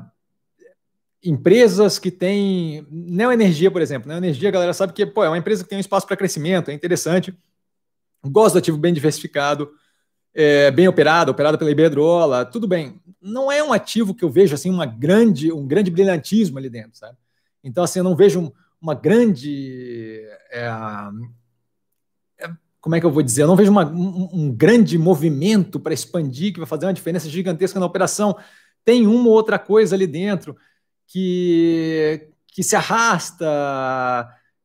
empresas que têm neoenergia, por exemplo. Neoenergia, a galera sabe que pô, é uma empresa que tem um espaço para crescimento, é interessante, gosta do ativo bem diversificado, é, bem operado, operado pela Iberdrola, tudo bem. Não é um ativo que eu vejo assim uma grande, um grande brilhantismo ali dentro, sabe? Então assim, eu não vejo uma grande é, é, como é que eu vou dizer? Eu não vejo uma, um, um, grande movimento para expandir que vai fazer uma diferença gigantesca na operação. Tem uma ou outra coisa ali dentro que, que se arrasta,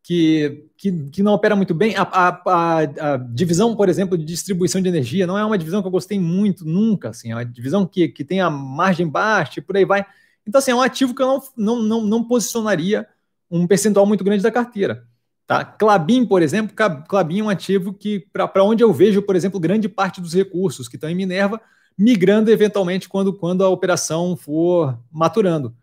que, que, que não opera muito bem. A, a, a, divisão, por exemplo, de distribuição de energia não é uma divisão que eu gostei muito, nunca. Assim, é uma divisão que, que tem a margem baixa e por aí vai. Então, assim, é um ativo que eu não, não, não, não posicionaria um percentual muito grande da carteira. Tá? Clabin, por exemplo, Clabin é um ativo que, para onde eu vejo, por exemplo, grande parte dos recursos que estão em Minerva, migrando eventualmente quando, quando a operação for maturando.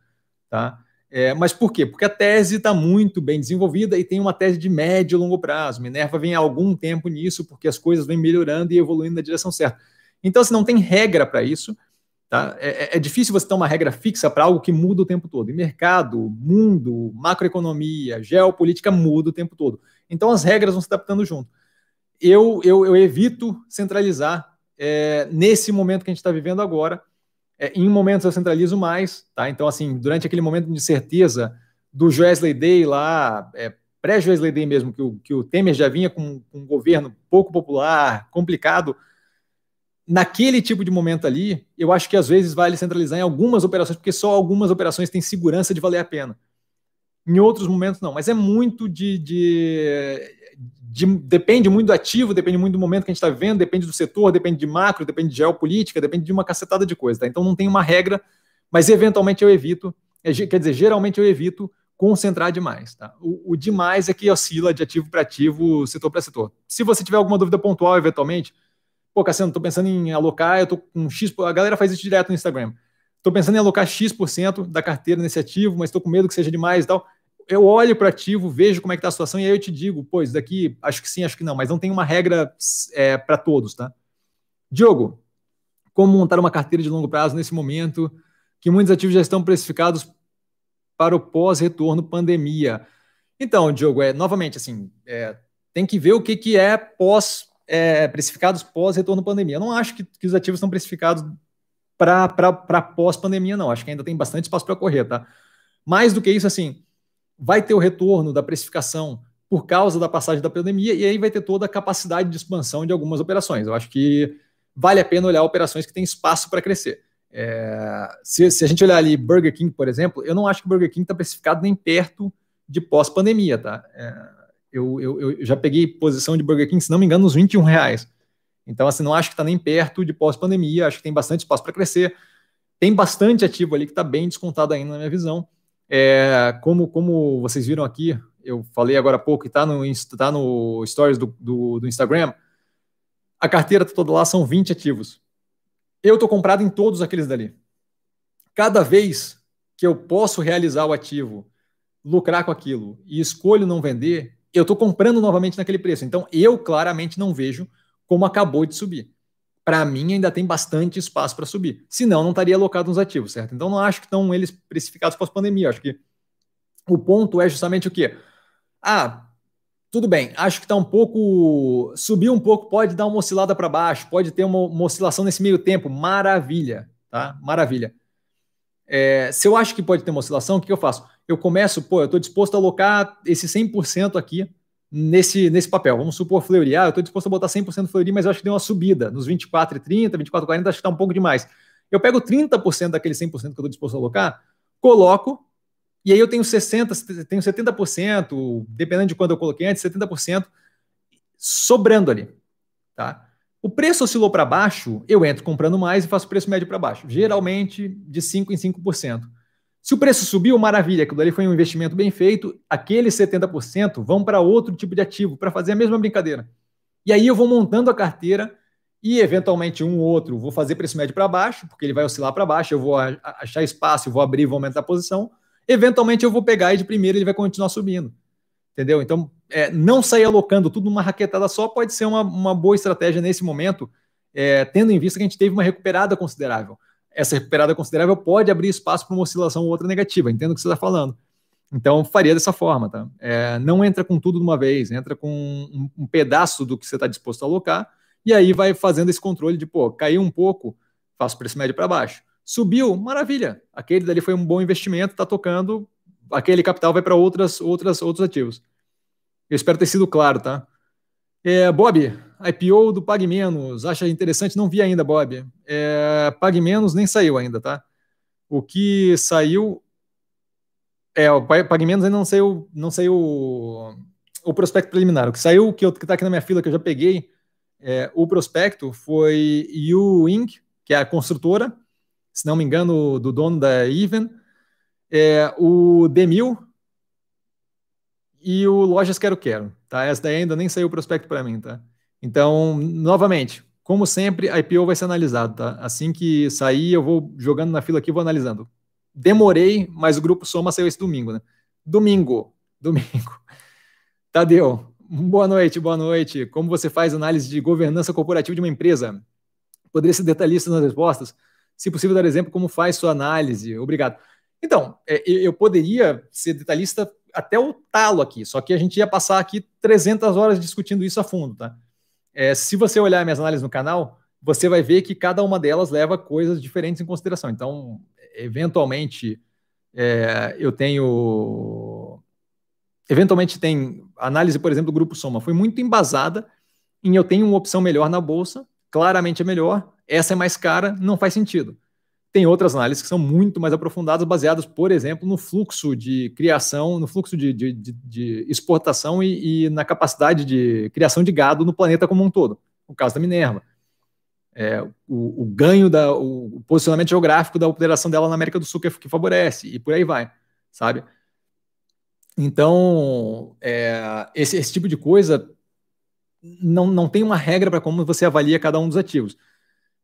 Tá? É, mas por quê? Porque a tese está muito bem desenvolvida e tem uma tese de médio e longo prazo. Minerva vem há algum tempo nisso, porque as coisas vêm melhorando e evoluindo na direção certa. Então, se assim, não tem regra para isso, tá? É, é, é, difícil você ter uma regra fixa para algo que muda o tempo todo. E mercado, mundo, macroeconomia, geopolítica muda o tempo todo. Então, as regras vão se adaptando junto. Eu, eu, eu evito centralizar é, nesse momento que a gente está vivendo agora é, em momentos eu centralizo mais, tá? Então, assim, durante aquele momento de certeza do Joesley Day lá, é, pré-Joesley Day mesmo, que o, que o Temer já vinha com, com um governo pouco popular, complicado, naquele tipo de momento ali, eu acho que às vezes vale centralizar em algumas operações, porque só algumas operações têm segurança de valer a pena. Em outros momentos, não. Mas é muito de, de de, depende muito do ativo, depende muito do momento que a gente está vivendo, depende do setor, depende de macro, depende de geopolítica, depende de uma cacetada de coisa. Tá? Então não tem uma regra, mas eventualmente eu evito, é, quer dizer, geralmente eu evito concentrar demais. Tá? O, o demais é que oscila de ativo para ativo, setor para setor. Se você tiver alguma dúvida pontual, eventualmente, pô, Cassiano, estou pensando em alocar, eu estou com X, a galera faz isso direto no Instagram. Estou pensando em alocar X% da carteira nesse ativo, mas estou com medo que seja demais e tal eu olho para ativo, vejo como é que está a situação e aí eu te digo, pois daqui acho que sim, acho que não, mas não tem uma regra é, para todos, tá? Diogo, como montar uma carteira de longo prazo nesse momento que muitos ativos já estão precificados para o pós-retorno pandemia? Então, Diogo, é novamente assim, é, tem que ver o que, que é pós é, precificados pós-retorno pandemia. Eu não acho que, que os ativos estão precificados para pós-pandemia, não. Acho que ainda tem bastante espaço para correr, tá? Mais do que isso, assim, vai ter o retorno da precificação por causa da passagem da pandemia, e aí vai ter toda a capacidade de expansão de algumas operações. Eu acho que vale a pena olhar operações que têm espaço para crescer. É, se, se, a gente olhar ali Burger King, por exemplo, eu não acho que Burger King está precificado nem perto de pós-pandemia, tá? É, eu, eu, eu, já peguei posição de Burger King, se não me engano, nos 21 reais. Então, assim, não acho que está nem perto de pós-pandemia, acho que tem bastante espaço para crescer. Tem bastante ativo ali que está bem descontado ainda na minha visão. É, como, como vocês viram aqui, eu falei agora há pouco e está no, tá no stories do, do, do Instagram, a carteira toda lá são 20 ativos. Eu estou comprado em todos aqueles dali. Cada vez que eu posso realizar o ativo, lucrar com aquilo e escolho não vender, eu estou comprando novamente naquele preço. Então, eu claramente não vejo como acabou de subir para mim ainda tem bastante espaço para subir. Senão, não estaria alocado nos ativos, certo? Então, não acho que estão eles precificados pós-pandemia. Acho que o ponto é justamente o quê? Ah, tudo bem, acho que está um pouco. Subir um pouco pode dar uma oscilada para baixo, pode ter uma, uma, oscilação nesse meio tempo. Maravilha, tá? Maravilha. É, se eu acho que pode ter uma oscilação, o que eu faço? Eu começo, pô, eu estou disposto a alocar esse 100% aqui nesse, nesse papel. Vamos supor Fleury, ah, eu estou disposto a botar 100% Fleury, mas eu acho que deu uma subida nos 24 e 30, 24 e 40, acho que está um pouco demais. Eu pego 30% daquele 100% que eu estou disposto a alocar, coloco, e aí eu tenho 60%, tenho 70%, dependendo de quando eu coloquei antes, 70% sobrando ali. Tá? O preço oscilou para baixo, eu entro comprando mais e faço preço médio para baixo, geralmente de 5% em 5%. Se o preço subiu, maravilha, aquilo ali foi um investimento bem feito, aqueles 70% vão para outro tipo de ativo, para fazer a mesma brincadeira. E aí eu vou montando a carteira e, eventualmente, um ou outro vou fazer preço médio para baixo, porque ele vai oscilar para baixo, eu vou achar espaço, eu vou abrir, vou aumentar a posição. Eventualmente eu vou pegar e de primeiro ele vai continuar subindo. Entendeu? Então, é, não sair alocando tudo numa raquetada só pode ser uma, uma boa estratégia nesse momento, é, tendo em vista que a gente teve uma recuperada considerável. Essa recuperada considerável pode abrir espaço para uma oscilação ou outra negativa, entendo o que você está falando. Então, faria dessa forma, tá? É, não entra com tudo de uma vez, entra com um, um pedaço do que você está disposto a alocar, e aí vai fazendo esse controle de, pô, caiu um pouco, faço preço médio para baixo. Subiu, maravilha. Aquele dali foi um bom investimento, está tocando, aquele capital vai para outras, outras, outros ativos. Eu espero ter sido claro, tá? É, Bob, IPO do Pag Menos, acha interessante? Não vi ainda, Bob. É, Menos nem saiu ainda, tá? O que saiu é, o Menos ainda não saiu, não saiu o, o prospecto preliminar. O que saiu, que está aqui na minha fila, que eu já peguei, é, o prospecto foi U Inc., que é a construtora, se não me engano, do dono da Even, é, o Demil e o Lojas Quero Quero. Tá? Essa daí ainda nem saiu o prospecto para mim. Tá? Então, novamente, como sempre, a IPO vai ser analisado. Tá? Assim que sair, eu vou jogando na fila aqui vou analisando. Demorei, mas o grupo Soma saiu esse domingo, né? Domingo, domingo. Tadeu, boa noite, boa noite. Como você faz análise de governança corporativa de uma empresa? Poderia ser detalhista nas respostas? Se possível, dar exemplo como faz sua análise. Obrigado. Então, é, eu poderia ser detalhista até o talo aqui, só que a gente ia passar aqui 300 horas discutindo isso a fundo, tá? É, se você olhar minhas análises no canal, você vai ver que cada uma delas leva coisas diferentes em consideração. Então, eventualmente é, eu tenho. Eventualmente tem análise, por exemplo, do grupo Soma, foi muito embasada em eu tenho uma opção melhor na bolsa, claramente é melhor, essa é mais cara, não faz sentido. Tem outras análises que são muito mais aprofundadas, baseadas, por exemplo, no fluxo de criação, no fluxo de, de, de, de exportação e, e, na capacidade de criação de gado no planeta como um todo. O caso da Minerva é, o, o, ganho, da, o, posicionamento geográfico da operação dela na América do Sul que, que favorece, e por aí vai, sabe? Então, é, esse, esse, tipo de coisa não, não tem uma regra para como você avalia cada um dos ativos.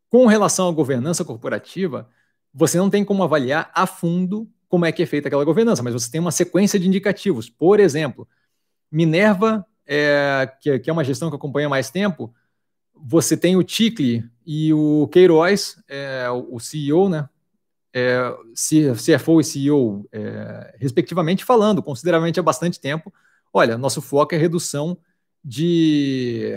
Com relação à governança corporativa, você não tem como avaliar a fundo como é que é feita aquela governança, mas você tem uma sequência de indicativos. Por exemplo, Minerva, é, que, que é uma gestão que acompanha mais tempo, você tem o Ticle e o Queiroz, é, o CEO, né? É, CFO e CEO, é, respectivamente, falando consideravelmente há bastante tempo. Olha, nosso foco é redução de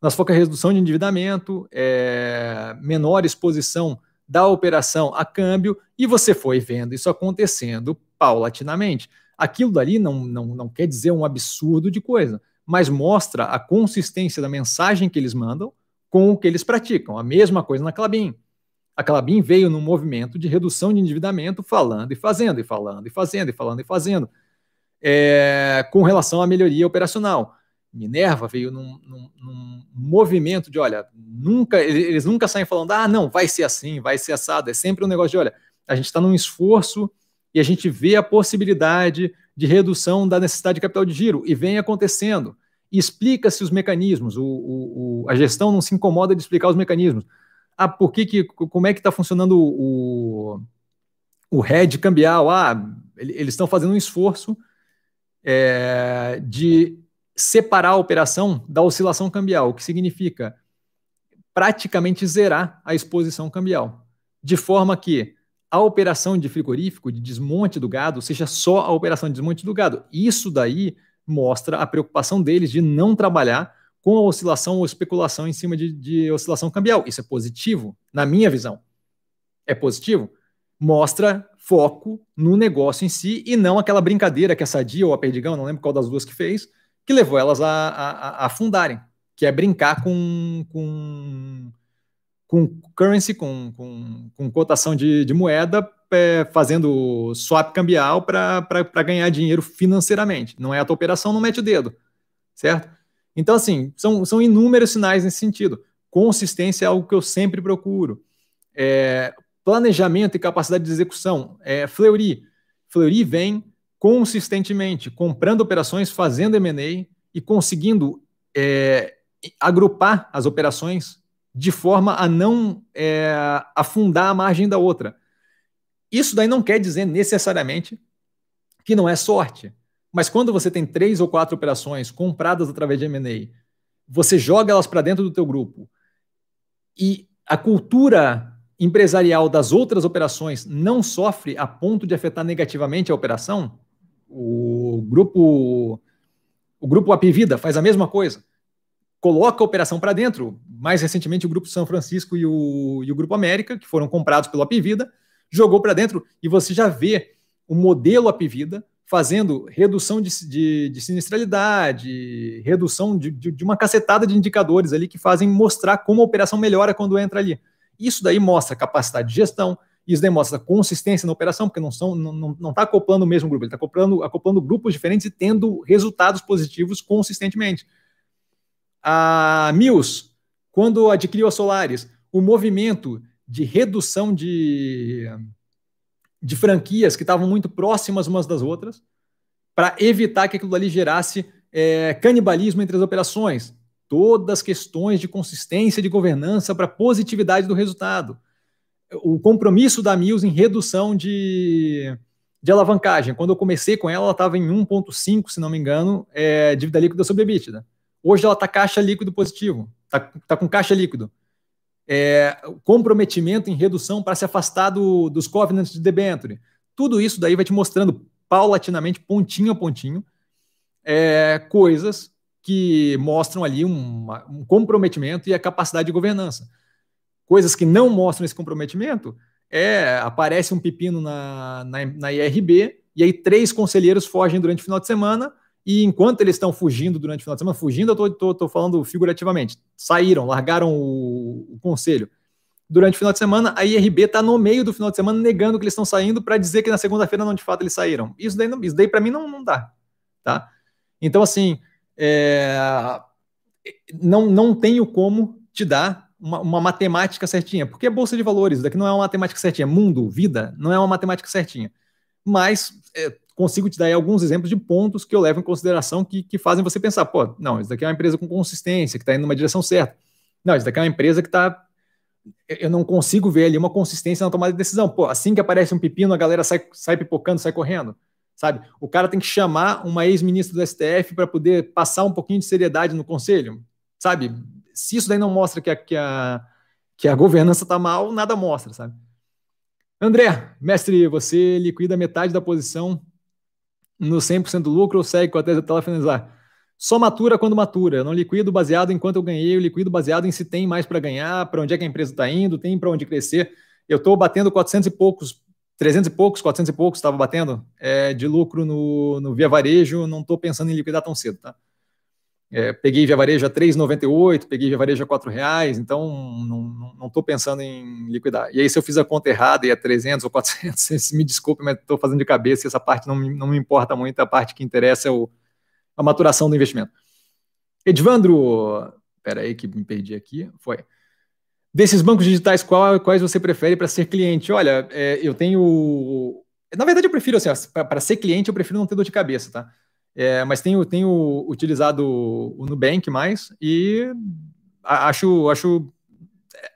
nosso foco é redução de endividamento, é, menor exposição da operação a câmbio, e você foi vendo isso acontecendo paulatinamente. Aquilo dali não, não, não quer dizer um absurdo de coisa mas mostra a consistência da mensagem que eles mandam com o que eles praticam. A mesma coisa na Clabin. A Clabin veio num movimento de redução de endividamento, falando e fazendo, e falando e fazendo, e falando e fazendo, é, com relação à melhoria operacional. Minerva veio num, num, num, movimento de, olha, nunca, eles nunca saem falando, ah, não, vai ser assim, vai ser assado. É sempre um negócio de, olha, a gente está num esforço e a gente vê a possibilidade de redução da necessidade de capital de giro e vem acontecendo. Explica-se os mecanismos, o, o, o, a gestão não se incomoda de explicar os mecanismos. Ah, por que, que como é que está funcionando o, o head cambial? Ah, eles estão fazendo um esforço é, de separar a operação da oscilação cambial, o que significa praticamente zerar a exposição cambial, de forma que a operação de frigorífico, de desmonte do gado, seja só a operação de desmonte do gado. Isso daí mostra a preocupação deles de não trabalhar com a oscilação ou especulação em cima de, de oscilação cambial. Isso é positivo, na minha visão. É positivo? Mostra foco no negócio em si e não aquela brincadeira que a Sadia ou a Perdigão, não lembro qual das duas que fez, que levou elas a, a, a afundarem, que é brincar com, com com currency, com, com, com cotação de, de moeda, é, fazendo swap cambial para ganhar dinheiro financeiramente. Não é a tua operação, não mete o dedo, certo? Então, assim, são, são inúmeros sinais nesse sentido. Consistência é algo que eu sempre procuro. É, planejamento e capacidade de execução. É, Fleury. Fleury vem consistentemente comprando operações, fazendo M&A e conseguindo é, agrupar as operações de forma a não é, afundar a margem da outra. Isso daí não quer dizer necessariamente que não é sorte. Mas quando você tem três ou quatro operações compradas através de M&A, você joga elas para dentro do teu grupo e a cultura empresarial das outras operações não sofre a ponto de afetar negativamente a operação, o grupo o grupo Apivida faz a mesma coisa. Coloca a operação para dentro. Mais recentemente, o grupo São Francisco e o, e o grupo América, que foram comprados pelo Apivida, jogou para dentro e você já vê o modelo Apivida fazendo redução de, de, de sinistralidade, redução de, de, de, uma cacetada de indicadores ali que fazem mostrar como a operação melhora quando entra ali. Isso daí mostra capacidade de gestão, isso demonstra consistência na operação, porque não está não, não, não tá acoplando o mesmo grupo, ele está acoplando, acoplando grupos diferentes e tendo resultados positivos consistentemente. A Mills, quando adquiriu a Solaris, o movimento de redução de, de franquias que estavam muito próximas umas das outras, para evitar que aquilo ali gerasse é, canibalismo entre as operações. Todas as questões de consistência de governança para positividade do resultado o compromisso da Mills em redução de, de alavancagem. Quando eu comecei com ela, ela estava em 1,5, se não me engano, é, dívida líquida sobre EBITDA. Hoje ela está caixa líquido positivo, está tá com caixa líquido. É, comprometimento em redução para se afastar do, dos covenants de debenture. Tudo isso daí vai te mostrando paulatinamente, pontinho a pontinho, é, coisas que mostram ali um, um comprometimento e a capacidade de governança coisas que não mostram esse comprometimento, é aparece um pepino na, na, na IRB, e aí três conselheiros fogem durante o final de semana, e enquanto eles estão fugindo durante o final de semana, fugindo, eu estou falando figurativamente, saíram, largaram o, o, conselho. Durante o final de semana, a IRB está no meio do final de semana negando que eles estão saindo para dizer que na segunda-feira não de fato eles saíram. Isso daí, isso daí para mim não, não dá. Tá? Então, assim, é, não, não tenho como te dar uma, uma, matemática certinha, porque é bolsa de valores, daqui não é uma matemática certinha, mundo, vida, não é uma matemática certinha. Mas é, consigo te dar alguns exemplos de pontos que eu levo em consideração que, que fazem você pensar, pô, não, isso daqui é uma empresa com consistência, que está indo numa direção certa. Não, isso daqui é uma empresa que está. Eu não consigo ver ali uma consistência na tomada de decisão. Pô, assim que aparece um pepino, a galera sai, sai pipocando, sai correndo. Sabe? O cara tem que chamar uma ex-ministra do STF para poder passar um pouquinho de seriedade no conselho. Sabe? Se isso daí não mostra que a, que a, que a governança está mal, nada mostra, sabe? André, mestre, você liquida metade da posição no 100% do lucro ou segue com a tese até ela finalizar? Só matura quando matura. Eu não liquido baseado em quanto eu ganhei, eu liquido baseado em se tem mais para ganhar, para onde é que a empresa está indo, tem para onde crescer. Eu estou batendo 400 e poucos, 300 e poucos, 400 e poucos, estava batendo é, de lucro no, no Via Varejo, não estou pensando em liquidar tão cedo, tá? É, peguei via varejo a 3,98, peguei via varejo a 4 reais, então não estou pensando em liquidar. E aí, se eu fiz a conta errada e é 300 ou 400, me desculpe, mas estou fazendo de cabeça e essa parte não, não me importa muito, a parte que interessa é o, a maturação do investimento. Edvandro, espera aí que me perdi aqui, foi. Desses bancos digitais, qual, quais você prefere para ser cliente? Olha, é, eu tenho... Na verdade, eu prefiro, assim, para ser cliente, eu prefiro não ter dor de cabeça, tá? É, mas tenho, tenho utilizado o Nubank mais e acho, acho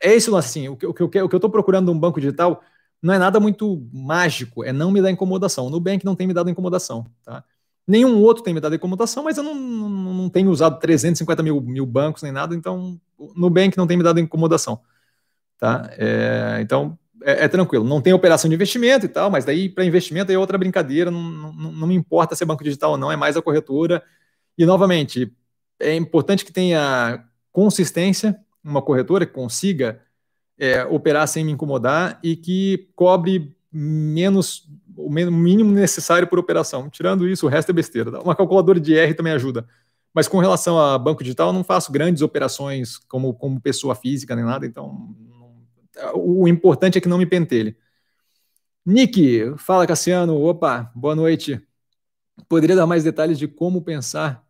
é esse lance assim, o que, o que, o que eu estou procurando num banco digital não é nada muito mágico, é não me dar incomodação. O Nubank não tem me dado incomodação, tá? Nenhum outro tem me dado incomodação, mas eu não, não, não tenho usado 350 mil, mil bancos nem nada, então o Nubank não tem me dado incomodação, tá? É, então, é, é, tranquilo. Não tem operação de investimento e tal, mas daí para investimento é outra brincadeira. Não, não, não, me importa se é banco digital ou não, é mais a corretora. E, novamente, é importante que tenha consistência, uma corretora que consiga é, operar sem me incomodar e que cobre menos o mínimo necessário por operação. Tirando isso, o resto é besteira. Uma calculadora de R também ajuda. Mas com relação a banco digital, eu não faço grandes operações como, como pessoa física nem nada, então o importante é que não me pentelhe. Nick, fala Cassiano, opa, boa noite. Poderia dar mais detalhes de como pensar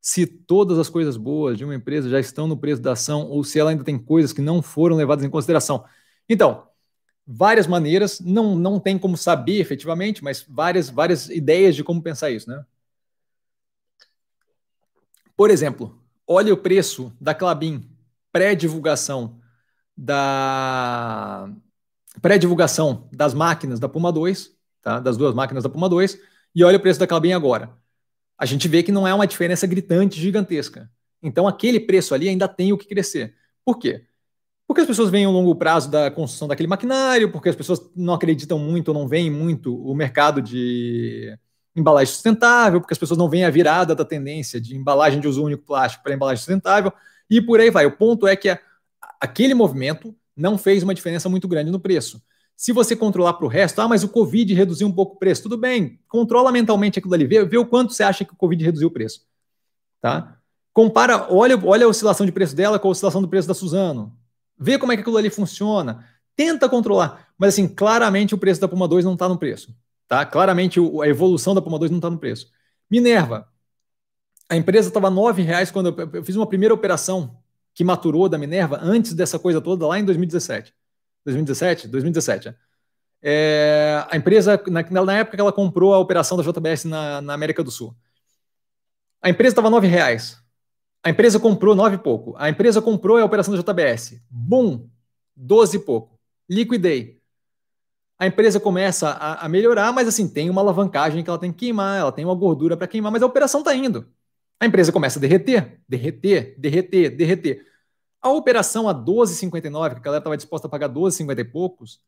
se todas as coisas boas de uma empresa já estão no preço da ação ou se ela ainda tem coisas que não foram levadas em consideração? Então, várias maneiras, não, não tem como saber efetivamente, mas várias, várias ideias de como pensar isso, né? Por exemplo, olha o preço da Clabin pré-divulgação da pré-divulgação das máquinas da Puma 2, tá? Das duas máquinas da Puma 2, e olha o preço da Clabin agora. A gente vê que não é uma diferença gritante gigantesca. Então aquele preço ali ainda tem o que crescer. Por quê? Porque as pessoas veem o longo prazo da construção daquele maquinário, porque as pessoas não acreditam muito ou não veem muito o mercado de embalagem sustentável, porque as pessoas não veem a virada da tendência de embalagem de uso único plástico para embalagem sustentável, e por aí vai. O ponto é que a, aquele movimento não fez uma diferença muito grande no preço. Se você controlar para o resto, ah, mas o Covid reduziu um pouco o preço, tudo bem, controla mentalmente aquilo ali, vê, vê o quanto você acha que o Covid reduziu o preço. Tá? Compara, olha, olha a oscilação de preço dela com a oscilação do preço da Suzano vê como é que aquilo ali funciona, tenta controlar. Mas assim, claramente o preço da Puma 2 não está no preço. Tá? Claramente a evolução da Puma 2 não está no preço. Minerva. A empresa estava R$ reais quando eu, eu fiz uma primeira operação que maturou da Minerva antes dessa coisa toda lá em 2017. 2017? 2017. É, a empresa, na, na, época que ela comprou a operação da JBS na, na América do Sul, a empresa estava R$ reais. A empresa comprou nove e pouco. A empresa comprou a operação da JBS. Bum! Doze e pouco. Liquidei. A empresa começa a, a, melhorar, mas assim, tem uma alavancagem que ela tem que queimar, ela tem uma gordura para queimar, mas a operação está indo. A empresa começa a derreter, derreter, derreter, derreter. A operação a 12,59, que a galera estava disposta a pagar 12,50 e poucos,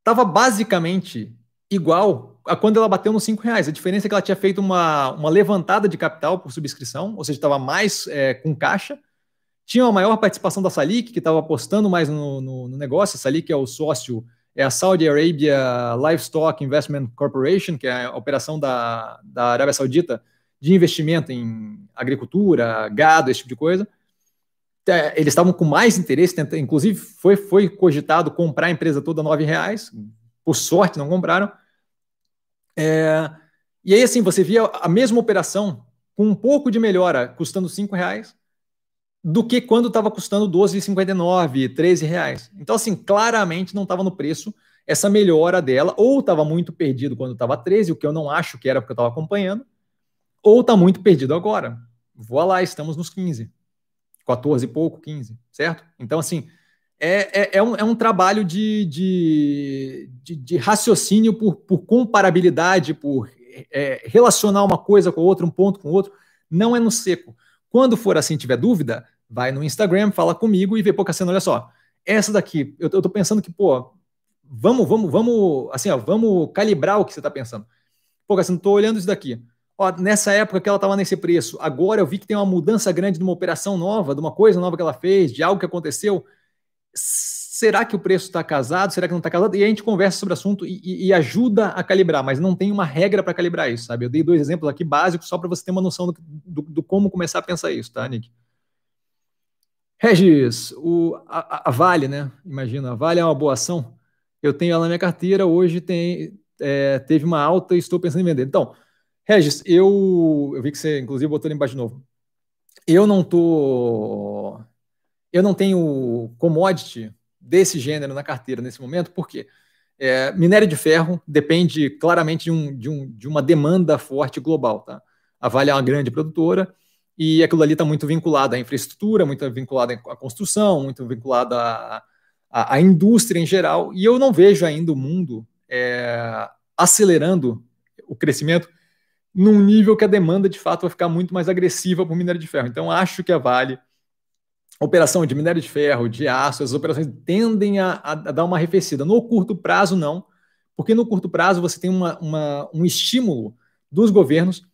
estava basicamente igual a quando ela bateu nos cinco reais. A diferença é que ela tinha feito uma, uma levantada de capital por subscrição, ou seja, estava mais é, com caixa. Tinha uma maior participação da Salik, que estava apostando mais no, no, no, negócio. A Salik é o sócio, é a Saudi Arabia Livestock Investment Corporation, que é a operação da, da Arábia Saudita de investimento em agricultura, gado, esse tipo de coisa. É, eles estavam com mais interesse, inclusive foi, foi cogitado comprar a empresa toda a nove reais. Por sorte, não compraram. É, e aí, assim, você via a mesma operação com um pouco de melhora, custando cinco reais, do que quando estava custando 12,59, 13 reais. Então, assim, claramente não estava no preço essa melhora dela, ou estava muito perdido quando estava 13, o que eu não acho que era porque eu estava acompanhando, ou está muito perdido agora. Voa lá, estamos nos 15, 14 e pouco, 15, certo? Então, assim, é, é, é, um, é um trabalho de, de, de, de raciocínio por, por comparabilidade, por é, relacionar uma coisa com outra, um ponto com outro. Não é no seco. Quando for assim, tiver dúvida, vai no Instagram, fala comigo e vê, pô, Cassiano, olha só, essa daqui, eu, eu tô pensando que, pô, vamos, vamos, vamos, assim, ó, vamos calibrar o que você tá pensando. Pô, Cassiano, tô olhando isso daqui. Ó, nessa época que ela estava nesse preço, agora eu vi que tem uma mudança grande de uma operação nova, de uma coisa nova que ela fez, de algo que aconteceu será que o preço está casado? Será que não está casado? E a gente conversa sobre o assunto e, e, ajuda a calibrar, mas não tem uma regra para calibrar isso, sabe? Eu dei dois exemplos aqui básicos só para você ter uma noção do, do, do, como começar a pensar isso, tá, Nick? Regis, o, a, a, Vale, né? Imagina, a Vale é uma boa ação. Eu tenho ela na minha carteira, hoje tem, é, teve uma alta e estou pensando em vender. Então, Regis, eu, eu vi que você, inclusive, botou ali embaixo de novo. Eu não estou eu não tenho commodity desse gênero na carteira nesse momento, por quê? É, minério de ferro depende claramente de, um, de, um, de, uma demanda forte global. Tá? A Vale é uma grande produtora e aquilo ali está muito vinculado à infraestrutura, muito vinculado à construção, muito vinculado à, à, à, indústria em geral. E eu não vejo ainda o mundo é, acelerando o crescimento num nível que a demanda de fato vai ficar muito mais agressiva para o minério de ferro. Então, acho que a Vale operação de minério de ferro, de aço, as operações tendem a, a, dar uma arrefecida. No curto prazo, não, porque no curto prazo você tem uma, uma, um estímulo dos governos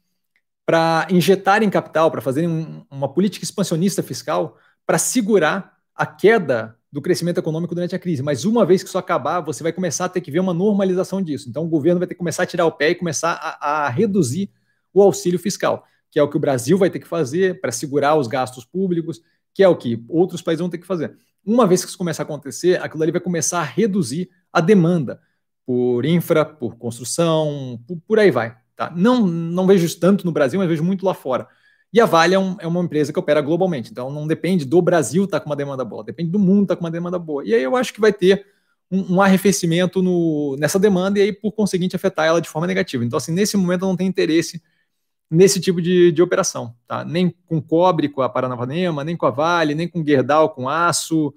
para injetarem capital, para fazerem um, uma política expansionista fiscal, para segurar a queda do crescimento econômico durante a crise. Mas uma vez que isso acabar, você vai começar a ter que ver uma normalização disso. Então o governo vai ter que começar a tirar o pé e começar a, a reduzir o auxílio fiscal, que é o que o Brasil vai ter que fazer para segurar os gastos públicos, que é o que outros países vão ter que fazer. Uma vez que isso começar a acontecer, aquilo ali vai começar a reduzir a demanda por infra, por construção, por, por aí vai. Tá? Não, não vejo isso tanto no Brasil, mas vejo muito lá fora. E a Vale é, um, é, uma empresa que opera globalmente, então não depende do Brasil estar tá com uma demanda boa, depende do mundo estar tá com uma demanda boa. E aí eu acho que vai ter um, um, arrefecimento no, nessa demanda e aí, por conseguinte, afetar ela de forma negativa. Então, assim, nesse momento eu não tenho interesse nesse tipo de, de operação, tá? Nem com cobre, com a Paranapanema, nem com a Vale, nem com Gerdau, com aço.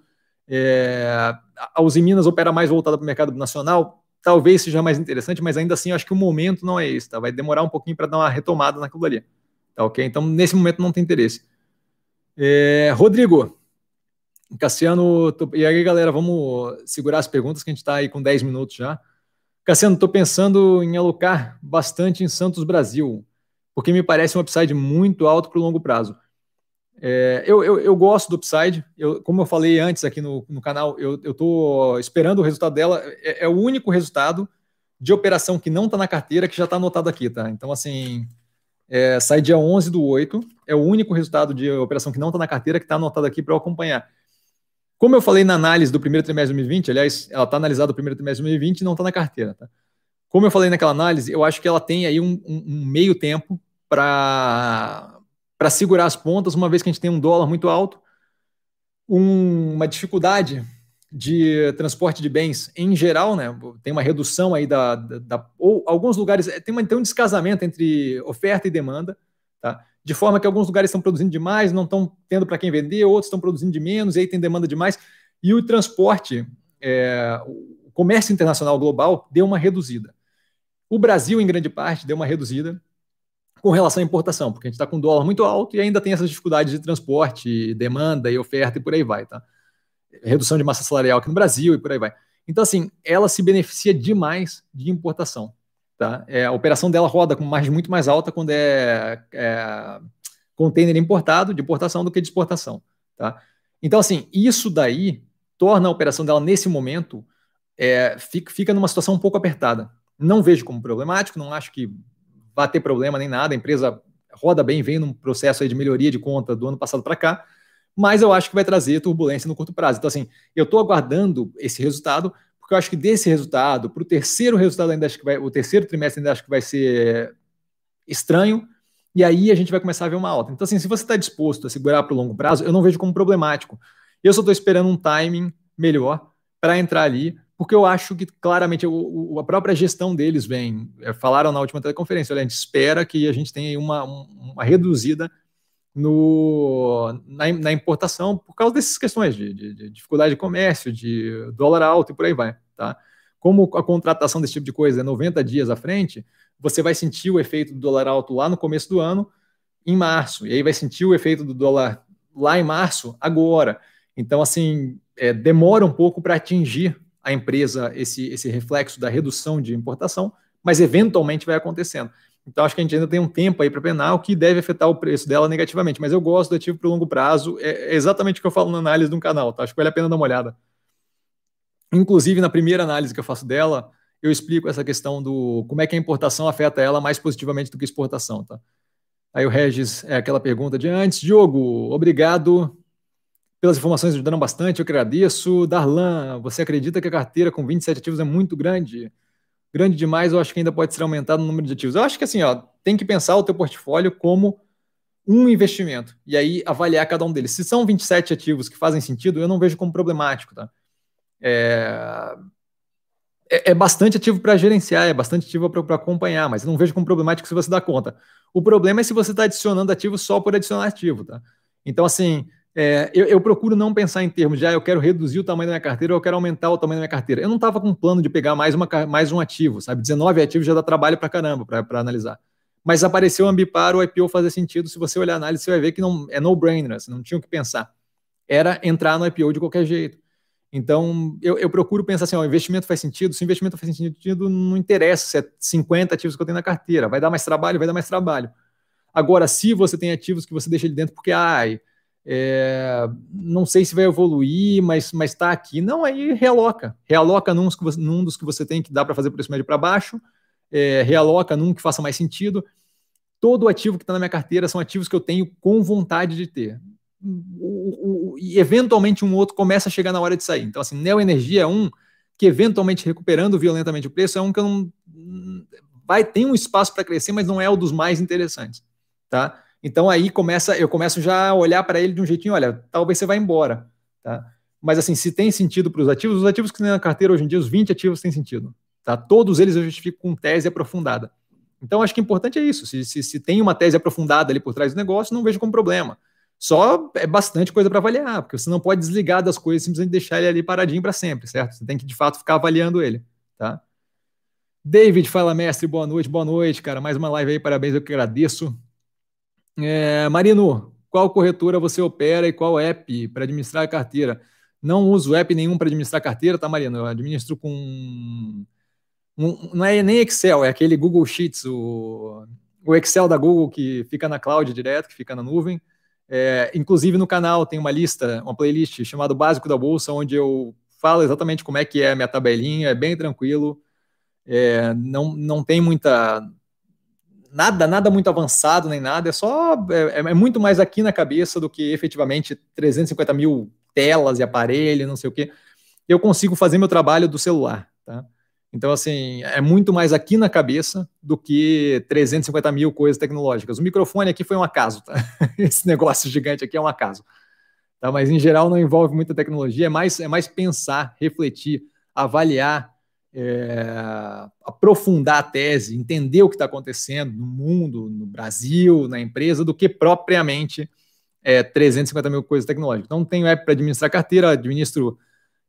É, a Uzi Minas opera mais voltada para o mercado nacional, talvez seja mais interessante, mas ainda assim eu acho que o momento não é esse, tá? Vai demorar um pouquinho para dar uma retomada naquilo ali. Tá ok? Então, nesse momento não tem interesse. É, Rodrigo, Cassiano, tô... e aí, galera, vamos segurar as perguntas que a gente está aí com 10 minutos já. Cassiano, estou pensando em alocar bastante em Santos Brasil, porque me parece um upside muito alto para o longo prazo. É, eu, eu, eu, gosto do upside, eu, como eu falei antes aqui no, no canal, eu estou esperando o resultado dela. É, é, o único resultado de operação que não está na carteira que já está anotado aqui, tá? Então, assim, é, sai dia 11 do 8, é o único resultado de operação que não está na carteira que está anotado aqui para eu acompanhar. Como eu falei na análise do primeiro trimestre de 2020, aliás, ela está analisada o primeiro trimestre de 2020 e não está na carteira, tá? Como eu falei naquela análise, eu acho que ela tem aí um, um, meio tempo para para segurar as pontas, uma vez que a gente tem um dólar muito alto, um, uma dificuldade de transporte de bens em geral, né? Tem uma redução aí da, da, da ou alguns lugares é, tem, uma, tem um descasamento entre oferta e demanda, tá? De forma que alguns lugares estão produzindo demais, não estão tendo para quem vender, outros estão produzindo de menos, e aí tem demanda demais. E o transporte, é, o comércio internacional global deu uma reduzida. O Brasil, em grande parte, deu uma reduzida com relação à importação, porque a gente está com dólar muito alto e ainda tem essas dificuldades de transporte, demanda e oferta e por aí vai, tá? Redução de massa salarial aqui no Brasil e por aí vai. Então, assim, ela se beneficia demais de importação, tá? É, a operação dela roda com margem muito mais alta quando é, é container importado, de importação, do que de exportação, tá? Então, assim, isso daí torna a operação dela, nesse momento, é, fica, fica numa situação um pouco apertada. Não vejo como problemático, não acho que vai ter problema nem nada, a empresa roda bem, vem num processo de melhoria de conta do ano passado para cá, mas eu acho que vai trazer turbulência no curto prazo. Então, assim, eu estou aguardando esse resultado, porque eu acho que desse resultado, para o terceiro resultado ainda acho que vai, o terceiro trimestre ainda acho que vai ser estranho, e aí a gente vai começar a ver uma alta. Então, assim, se você está disposto a segurar para o longo prazo, eu não vejo como problemático. Eu só estou esperando um timing melhor para entrar ali, porque eu acho que claramente o, o, a própria gestão deles vem. É, falaram na última teleconferência: olha, a gente espera que a gente tenha uma, uma reduzida no, na, na, importação por causa dessas questões de, de, de, dificuldade de comércio, de dólar alto e por aí vai. Tá? Como a contratação desse tipo de coisa é 90 dias à frente, você vai sentir o efeito do dólar alto lá no começo do ano, em março, e aí vai sentir o efeito do dólar lá em março, agora. Então, assim, é, demora um pouco para atingir a empresa esse, esse reflexo da redução de importação, mas eventualmente vai acontecendo. Então, acho que a gente ainda tem um tempo aí para penar, o que deve afetar o preço dela negativamente. Mas eu gosto do ativo para o longo prazo, é, é exatamente o que eu falo na análise de um canal, tá? Acho que vale a pena dar uma olhada. Inclusive, na primeira análise que eu faço dela, eu explico essa questão do como é que a importação afeta ela mais positivamente do que a exportação, tá? Aí o Regis, é aquela pergunta de antes. Diogo, obrigado pelas informações ajudaram bastante, eu agradeço. Darlan, você acredita que a carteira com 27 ativos é muito grande? Grande demais, eu acho que ainda pode ser aumentado o número de ativos. Eu acho que assim, ó, tem que pensar o teu portfólio como um investimento e aí avaliar cada um deles. Se são 27 ativos que fazem sentido, eu não vejo como problemático, tá? É, é, é bastante ativo para gerenciar, é bastante ativo para acompanhar, mas eu não vejo como problemático se você dá conta. O problema é se você está adicionando ativo só por adicionar ativo, tá? Então, assim, é, eu, eu, procuro não pensar em termos de ah, eu quero reduzir o tamanho da minha carteira ou eu quero aumentar o tamanho da minha carteira. Eu não estava com plano de pegar mais, uma, mais um ativo, sabe? 19 ativos já dá trabalho para caramba para analisar. Mas apareceu o Ambipar, o IPO fazer sentido. Se você olhar a análise, você vai ver que não é no-brainer, assim, não tinha o que pensar. Era entrar no IPO de qualquer jeito. Então, eu, eu procuro pensar assim: ó, o investimento faz sentido. Se o investimento faz sentido, não interessa se é 50 ativos que eu tenho na carteira. Vai dar mais trabalho, vai dar mais trabalho. Agora, se você tem ativos que você deixa ali dentro porque, ai, é, não sei se vai evoluir, mas está aqui. Não, aí realoca. Realoca num, num, dos que você tem que dá para fazer preço médio para baixo, é, realoca num que faça mais sentido. Todo ativo que está na minha carteira são ativos que eu tenho com vontade de ter. e eventualmente um outro começa a chegar na hora de sair. Então, assim, Neo Energia é um que eventualmente recuperando violentamente o preço é um que não vai ter um espaço para crescer, mas não é o dos mais interessantes, tá? Então aí começa, eu começo já a olhar para ele de um jeitinho, olha, talvez você vá embora, tá? Mas assim, se tem sentido para os ativos, os ativos que tem na carteira hoje em dia, os 20 ativos têm sentido, tá? Todos eles eu justifico com tese aprofundada. Então acho que importante é isso, se, se, se tem uma tese aprofundada ali por trás do negócio, não vejo como problema. Só é bastante coisa para avaliar, porque você não pode desligar das coisas simplesmente deixar ele ali paradinho para sempre, certo? Você tem que de fato ficar avaliando ele, tá? David, fala mestre, boa noite, boa noite, cara. Mais uma live aí, parabéns, eu que agradeço. É, Marino, qual corretora você opera e qual app para administrar a carteira? Não uso app nenhum para administrar a carteira, tá, Marino? Eu administro com. Não é nem Excel, é aquele Google Sheets, o, o Excel da Google que fica na cloud direto, que fica na nuvem. É, inclusive no canal tem uma lista, uma playlist chamada Básico da Bolsa, onde eu falo exatamente como é que é a minha tabelinha, é bem tranquilo, é, não, não tem muita nada nada muito avançado nem nada, é só é, é, muito mais aqui na cabeça do que efetivamente 350 mil telas e aparelho, não sei o que. Eu consigo fazer meu trabalho do celular, tá? Então, assim, é muito mais aqui na cabeça do que 350 mil coisas tecnológicas. O microfone aqui foi um acaso, tá? Esse negócio gigante aqui é um acaso. Tá? Mas, em geral, não envolve muita tecnologia, é mais, é mais pensar, refletir, avaliar, é, aprofundar a tese, entender o que está acontecendo no mundo, no Brasil, na empresa, do que propriamente é, 350 mil coisas tecnológicas. Então, tenho app para administrar carteira, administro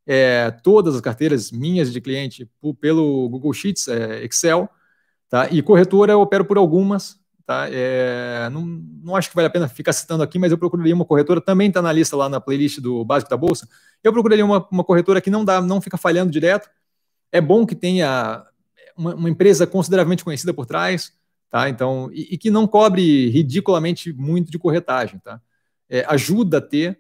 é, todas as carteiras minhas de cliente pelo Google Sheets, é, Excel, tá? E corretora eu opero por algumas, tá? É, não, não acho que vale a pena ficar citando aqui, mas eu procuraria uma corretora, também está na lista lá na playlist do básico da bolsa. Eu procuraria uma, uma corretora que não dá, não fica falhando direto. É bom que tenha uma, uma empresa consideravelmente conhecida por trás, tá? Então, e, e, que não cobre ridiculamente muito de corretagem, tá? É, ajuda a ter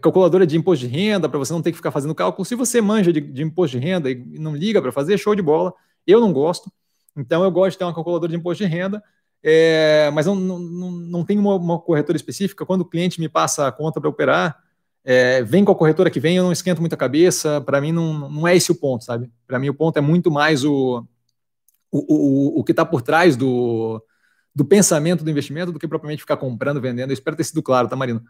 calculadora de imposto de renda, para você não ter que ficar fazendo cálculo. Se você manja de, de imposto de renda e não liga para fazer, show de bola. Eu não gosto, então eu gosto de ter uma calculadora de imposto de renda, é, mas não, não, não tem uma, uma, corretora específica. Quando o cliente me passa a conta para operar, é, vem com a corretora que vem, eu não esquento muita cabeça. Para mim, não, não é esse o ponto, sabe? Para mim, o ponto é muito mais o, o, o, o que está por trás do, do pensamento do investimento do que propriamente ficar comprando, vendendo. Eu espero ter sido claro, tá, Marino?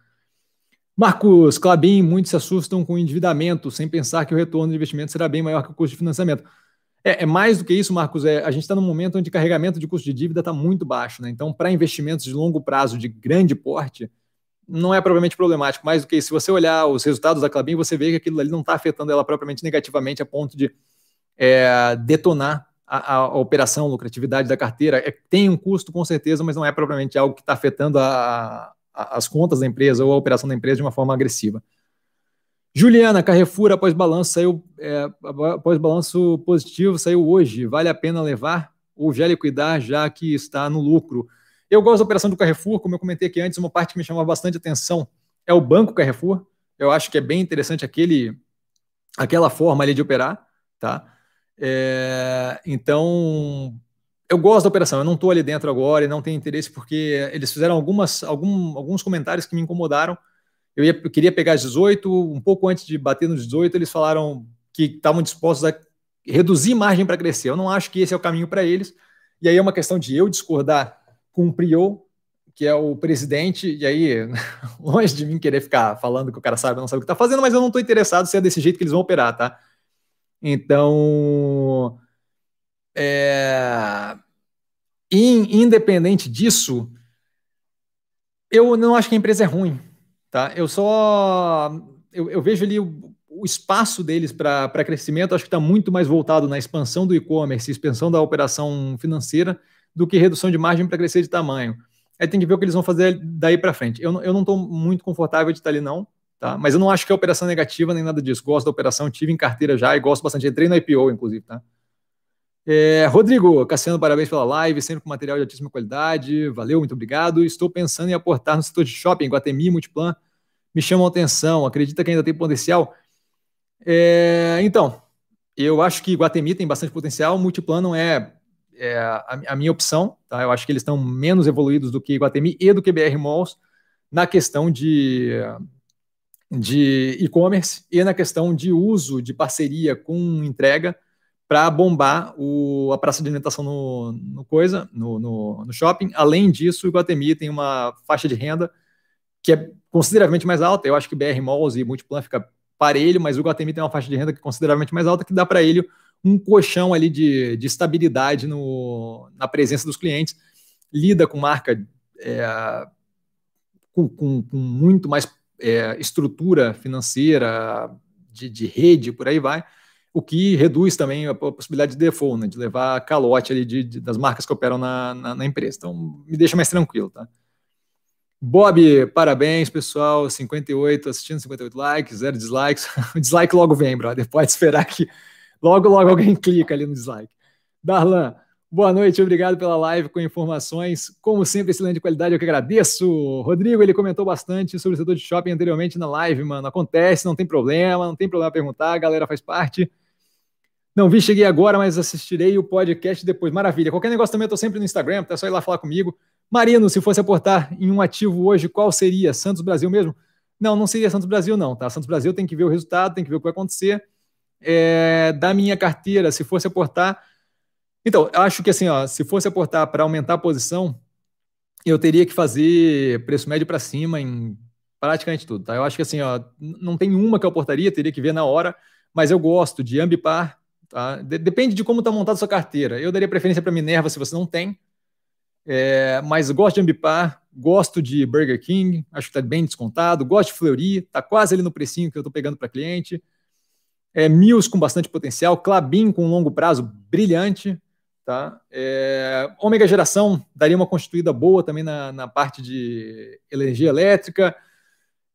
Marcos Clabin, muitos se assustam com o endividamento, sem pensar que o retorno de investimento será bem maior que o custo de financiamento. É, é mais do que isso, Marcos. É, a gente está num momento onde carregamento de custo de dívida está muito baixo. Né? Então, para investimentos de longo prazo, de grande porte, não é propriamente problemático. Mais do que se você olhar os resultados da Clabin, você vê que aquilo ali não está afetando ela propriamente negativamente a ponto de é, detonar a, a, a, operação, a lucratividade da carteira. É, tem um custo, com certeza, mas não é propriamente algo que está afetando a, as contas da empresa ou a operação da empresa de uma forma agressiva. Juliana, Carrefour após balanço saiu é, após balanço positivo saiu hoje. Vale a pena levar ou já liquidar já que está no lucro? Eu gosto da operação do Carrefour, como eu comentei aqui antes, uma parte que me chama bastante atenção é o banco Carrefour. Eu acho que é bem interessante aquele aquela forma ali de operar, tá? É, então eu gosto da operação, eu não estou ali dentro agora e não tenho interesse porque eles fizeram algumas, algum, alguns comentários que me incomodaram. Eu, ia, eu queria pegar 18, um pouco antes de bater no 18, eles falaram que estavam dispostos a reduzir margem para crescer. Eu não acho que esse é o caminho para eles. E aí é uma questão de eu discordar com o que é o presidente, e aí, longe de mim querer ficar falando que o cara sabe, não sabe o que está fazendo, mas eu não estou interessado se é desse jeito que eles vão operar, tá? Então, é... independente disso, eu não acho que a empresa é ruim, tá? Eu só eu, eu vejo ali o, o espaço deles para crescimento, acho que está muito mais voltado na expansão do e-commerce, expansão da operação financeira, do que redução de margem para crescer de tamanho. Aí tem que ver o que eles vão fazer daí para frente. Eu, eu não estou muito confortável de estar ali, não, tá? Mas eu não acho que é operação negativa nem nada disso. Gosto da operação, tive em carteira já e gosto bastante. Entrei no IPO, inclusive, tá? É, Rodrigo, Cassiano, parabéns pela live, sempre com material de altíssima qualidade. Valeu, muito obrigado. Estou pensando em aportar no setor de shopping, Guatemi, Multiplan. Me chamam a atenção. Acredita que ainda tem potencial? É, então, eu acho que Guatemi tem bastante potencial. Multiplan não é, é a, a, minha opção. Tá? Eu acho que eles estão menos evoluídos do que Guatemi e do que BR Malls na questão de de e-commerce e na questão de uso de parceria com entrega para bombar o, a praça de alimentação no, no coisa, no, no, no, shopping. Além disso, o Iguatemi tem uma faixa de renda que é consideravelmente mais alta. Eu acho que BR Malls e Multiplan fica parelho, mas o Iguatemi tem uma faixa de renda que é consideravelmente mais alta, que dá para ele um colchão ali de, de estabilidade no, na presença dos clientes. Lida com marca é, com, com, com muito mais é, estrutura financeira, de, de, rede, por aí vai, o que reduz também a possibilidade de default, né, de levar calote ali de, de, das marcas que operam na, na, na, empresa. Então, me deixa mais tranquilo, tá? Bob, parabéns, pessoal. 58 assistindo, 58 likes, zero dislikes. o dislike logo vem, brother. Pode esperar que logo, logo alguém clica ali no dislike. Darlan, Boa noite, obrigado pela live com informações. Como sempre, excelente qualidade, eu que agradeço. Rodrigo, ele comentou bastante sobre o setor de shopping anteriormente na live, mano. Acontece, não tem problema, não tem problema perguntar, a galera faz parte. Não vi, cheguei agora, mas assistirei o podcast depois. Maravilha. Qualquer negócio também, eu tô sempre no Instagram, tá só ir lá falar comigo. Marino, se fosse aportar em um ativo hoje, qual seria? Santos Brasil mesmo? Não, não seria Santos Brasil, não, tá? Santos Brasil tem que ver o resultado, tem que ver o que vai acontecer. É, da minha carteira, se fosse aportar então, acho que assim, ó, se fosse aportar para aumentar a posição, eu teria que fazer preço médio para cima em praticamente tudo, tá? Eu acho que assim, ó, não tem uma que eu aportaria, teria que ver na hora, mas eu gosto de ambipar, tá? De depende de como está montada sua carteira. Eu daria preferência para Minerva se você não tem, é, mas gosto de ambipar, gosto de Burger King, acho que está bem descontado, gosto de Fleury, está quase ali no precinho que eu estou pegando para cliente. É, Mills com bastante potencial, Clabin com longo prazo brilhante, Tá? É, ômega geração daria uma constituída boa também na, na parte de energia elétrica.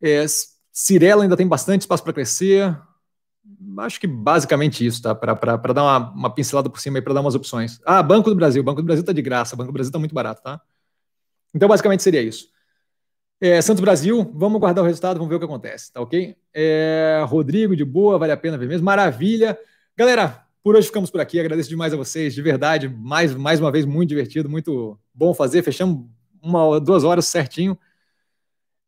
É, Cirela ainda tem bastante espaço para crescer. Acho que basicamente isso, tá? Para dar uma, uma, pincelada por cima e para dar umas opções. Ah, Banco do Brasil. Banco do Brasil está de graça. Banco do Brasil está muito barato, tá? Então, basicamente seria isso. É, Santos Brasil, vamos guardar o resultado, vamos ver o que acontece, tá ok? É, Rodrigo, de boa, vale a pena ver mesmo. Maravilha. Galera, por hoje ficamos por aqui. Agradeço demais a vocês, de verdade. Mais, mais uma vez, muito divertido, muito bom fazer. Fechamos uma duas horas certinho.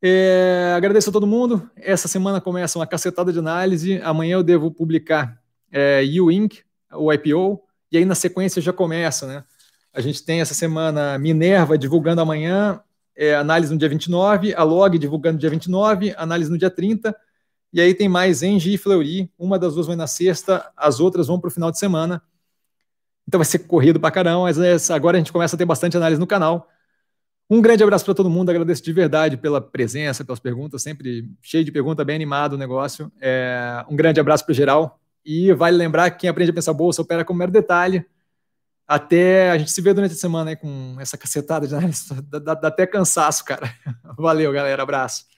É, agradeço a todo mundo. Essa semana começa uma cacetada de análise. Amanhã eu devo publicar é, U-Inc., o IPO, e aí na sequência já começa, né? A gente tem essa semana Minerva divulgando amanhã, é, análise no dia 29, a Log divulgando dia 29, análise no dia 30, e aí tem mais Engie e Fleury. Uma das duas vai na sexta, as outras vão para o final de semana. Então vai ser corrido para caramba, mas é, agora a gente começa a ter bastante análise no canal. Um grande abraço para todo mundo, agradeço de verdade pela presença, pelas perguntas, sempre cheio de pergunta, bem animado o negócio. É, um grande abraço para geral. E vale lembrar que quem aprende a pensar bolsa opera com mero detalhe. Até a gente se vê durante a semana aí com essa cacetada de análise, dá, dá, dá até cansaço, cara. Valeu, galera, abraço.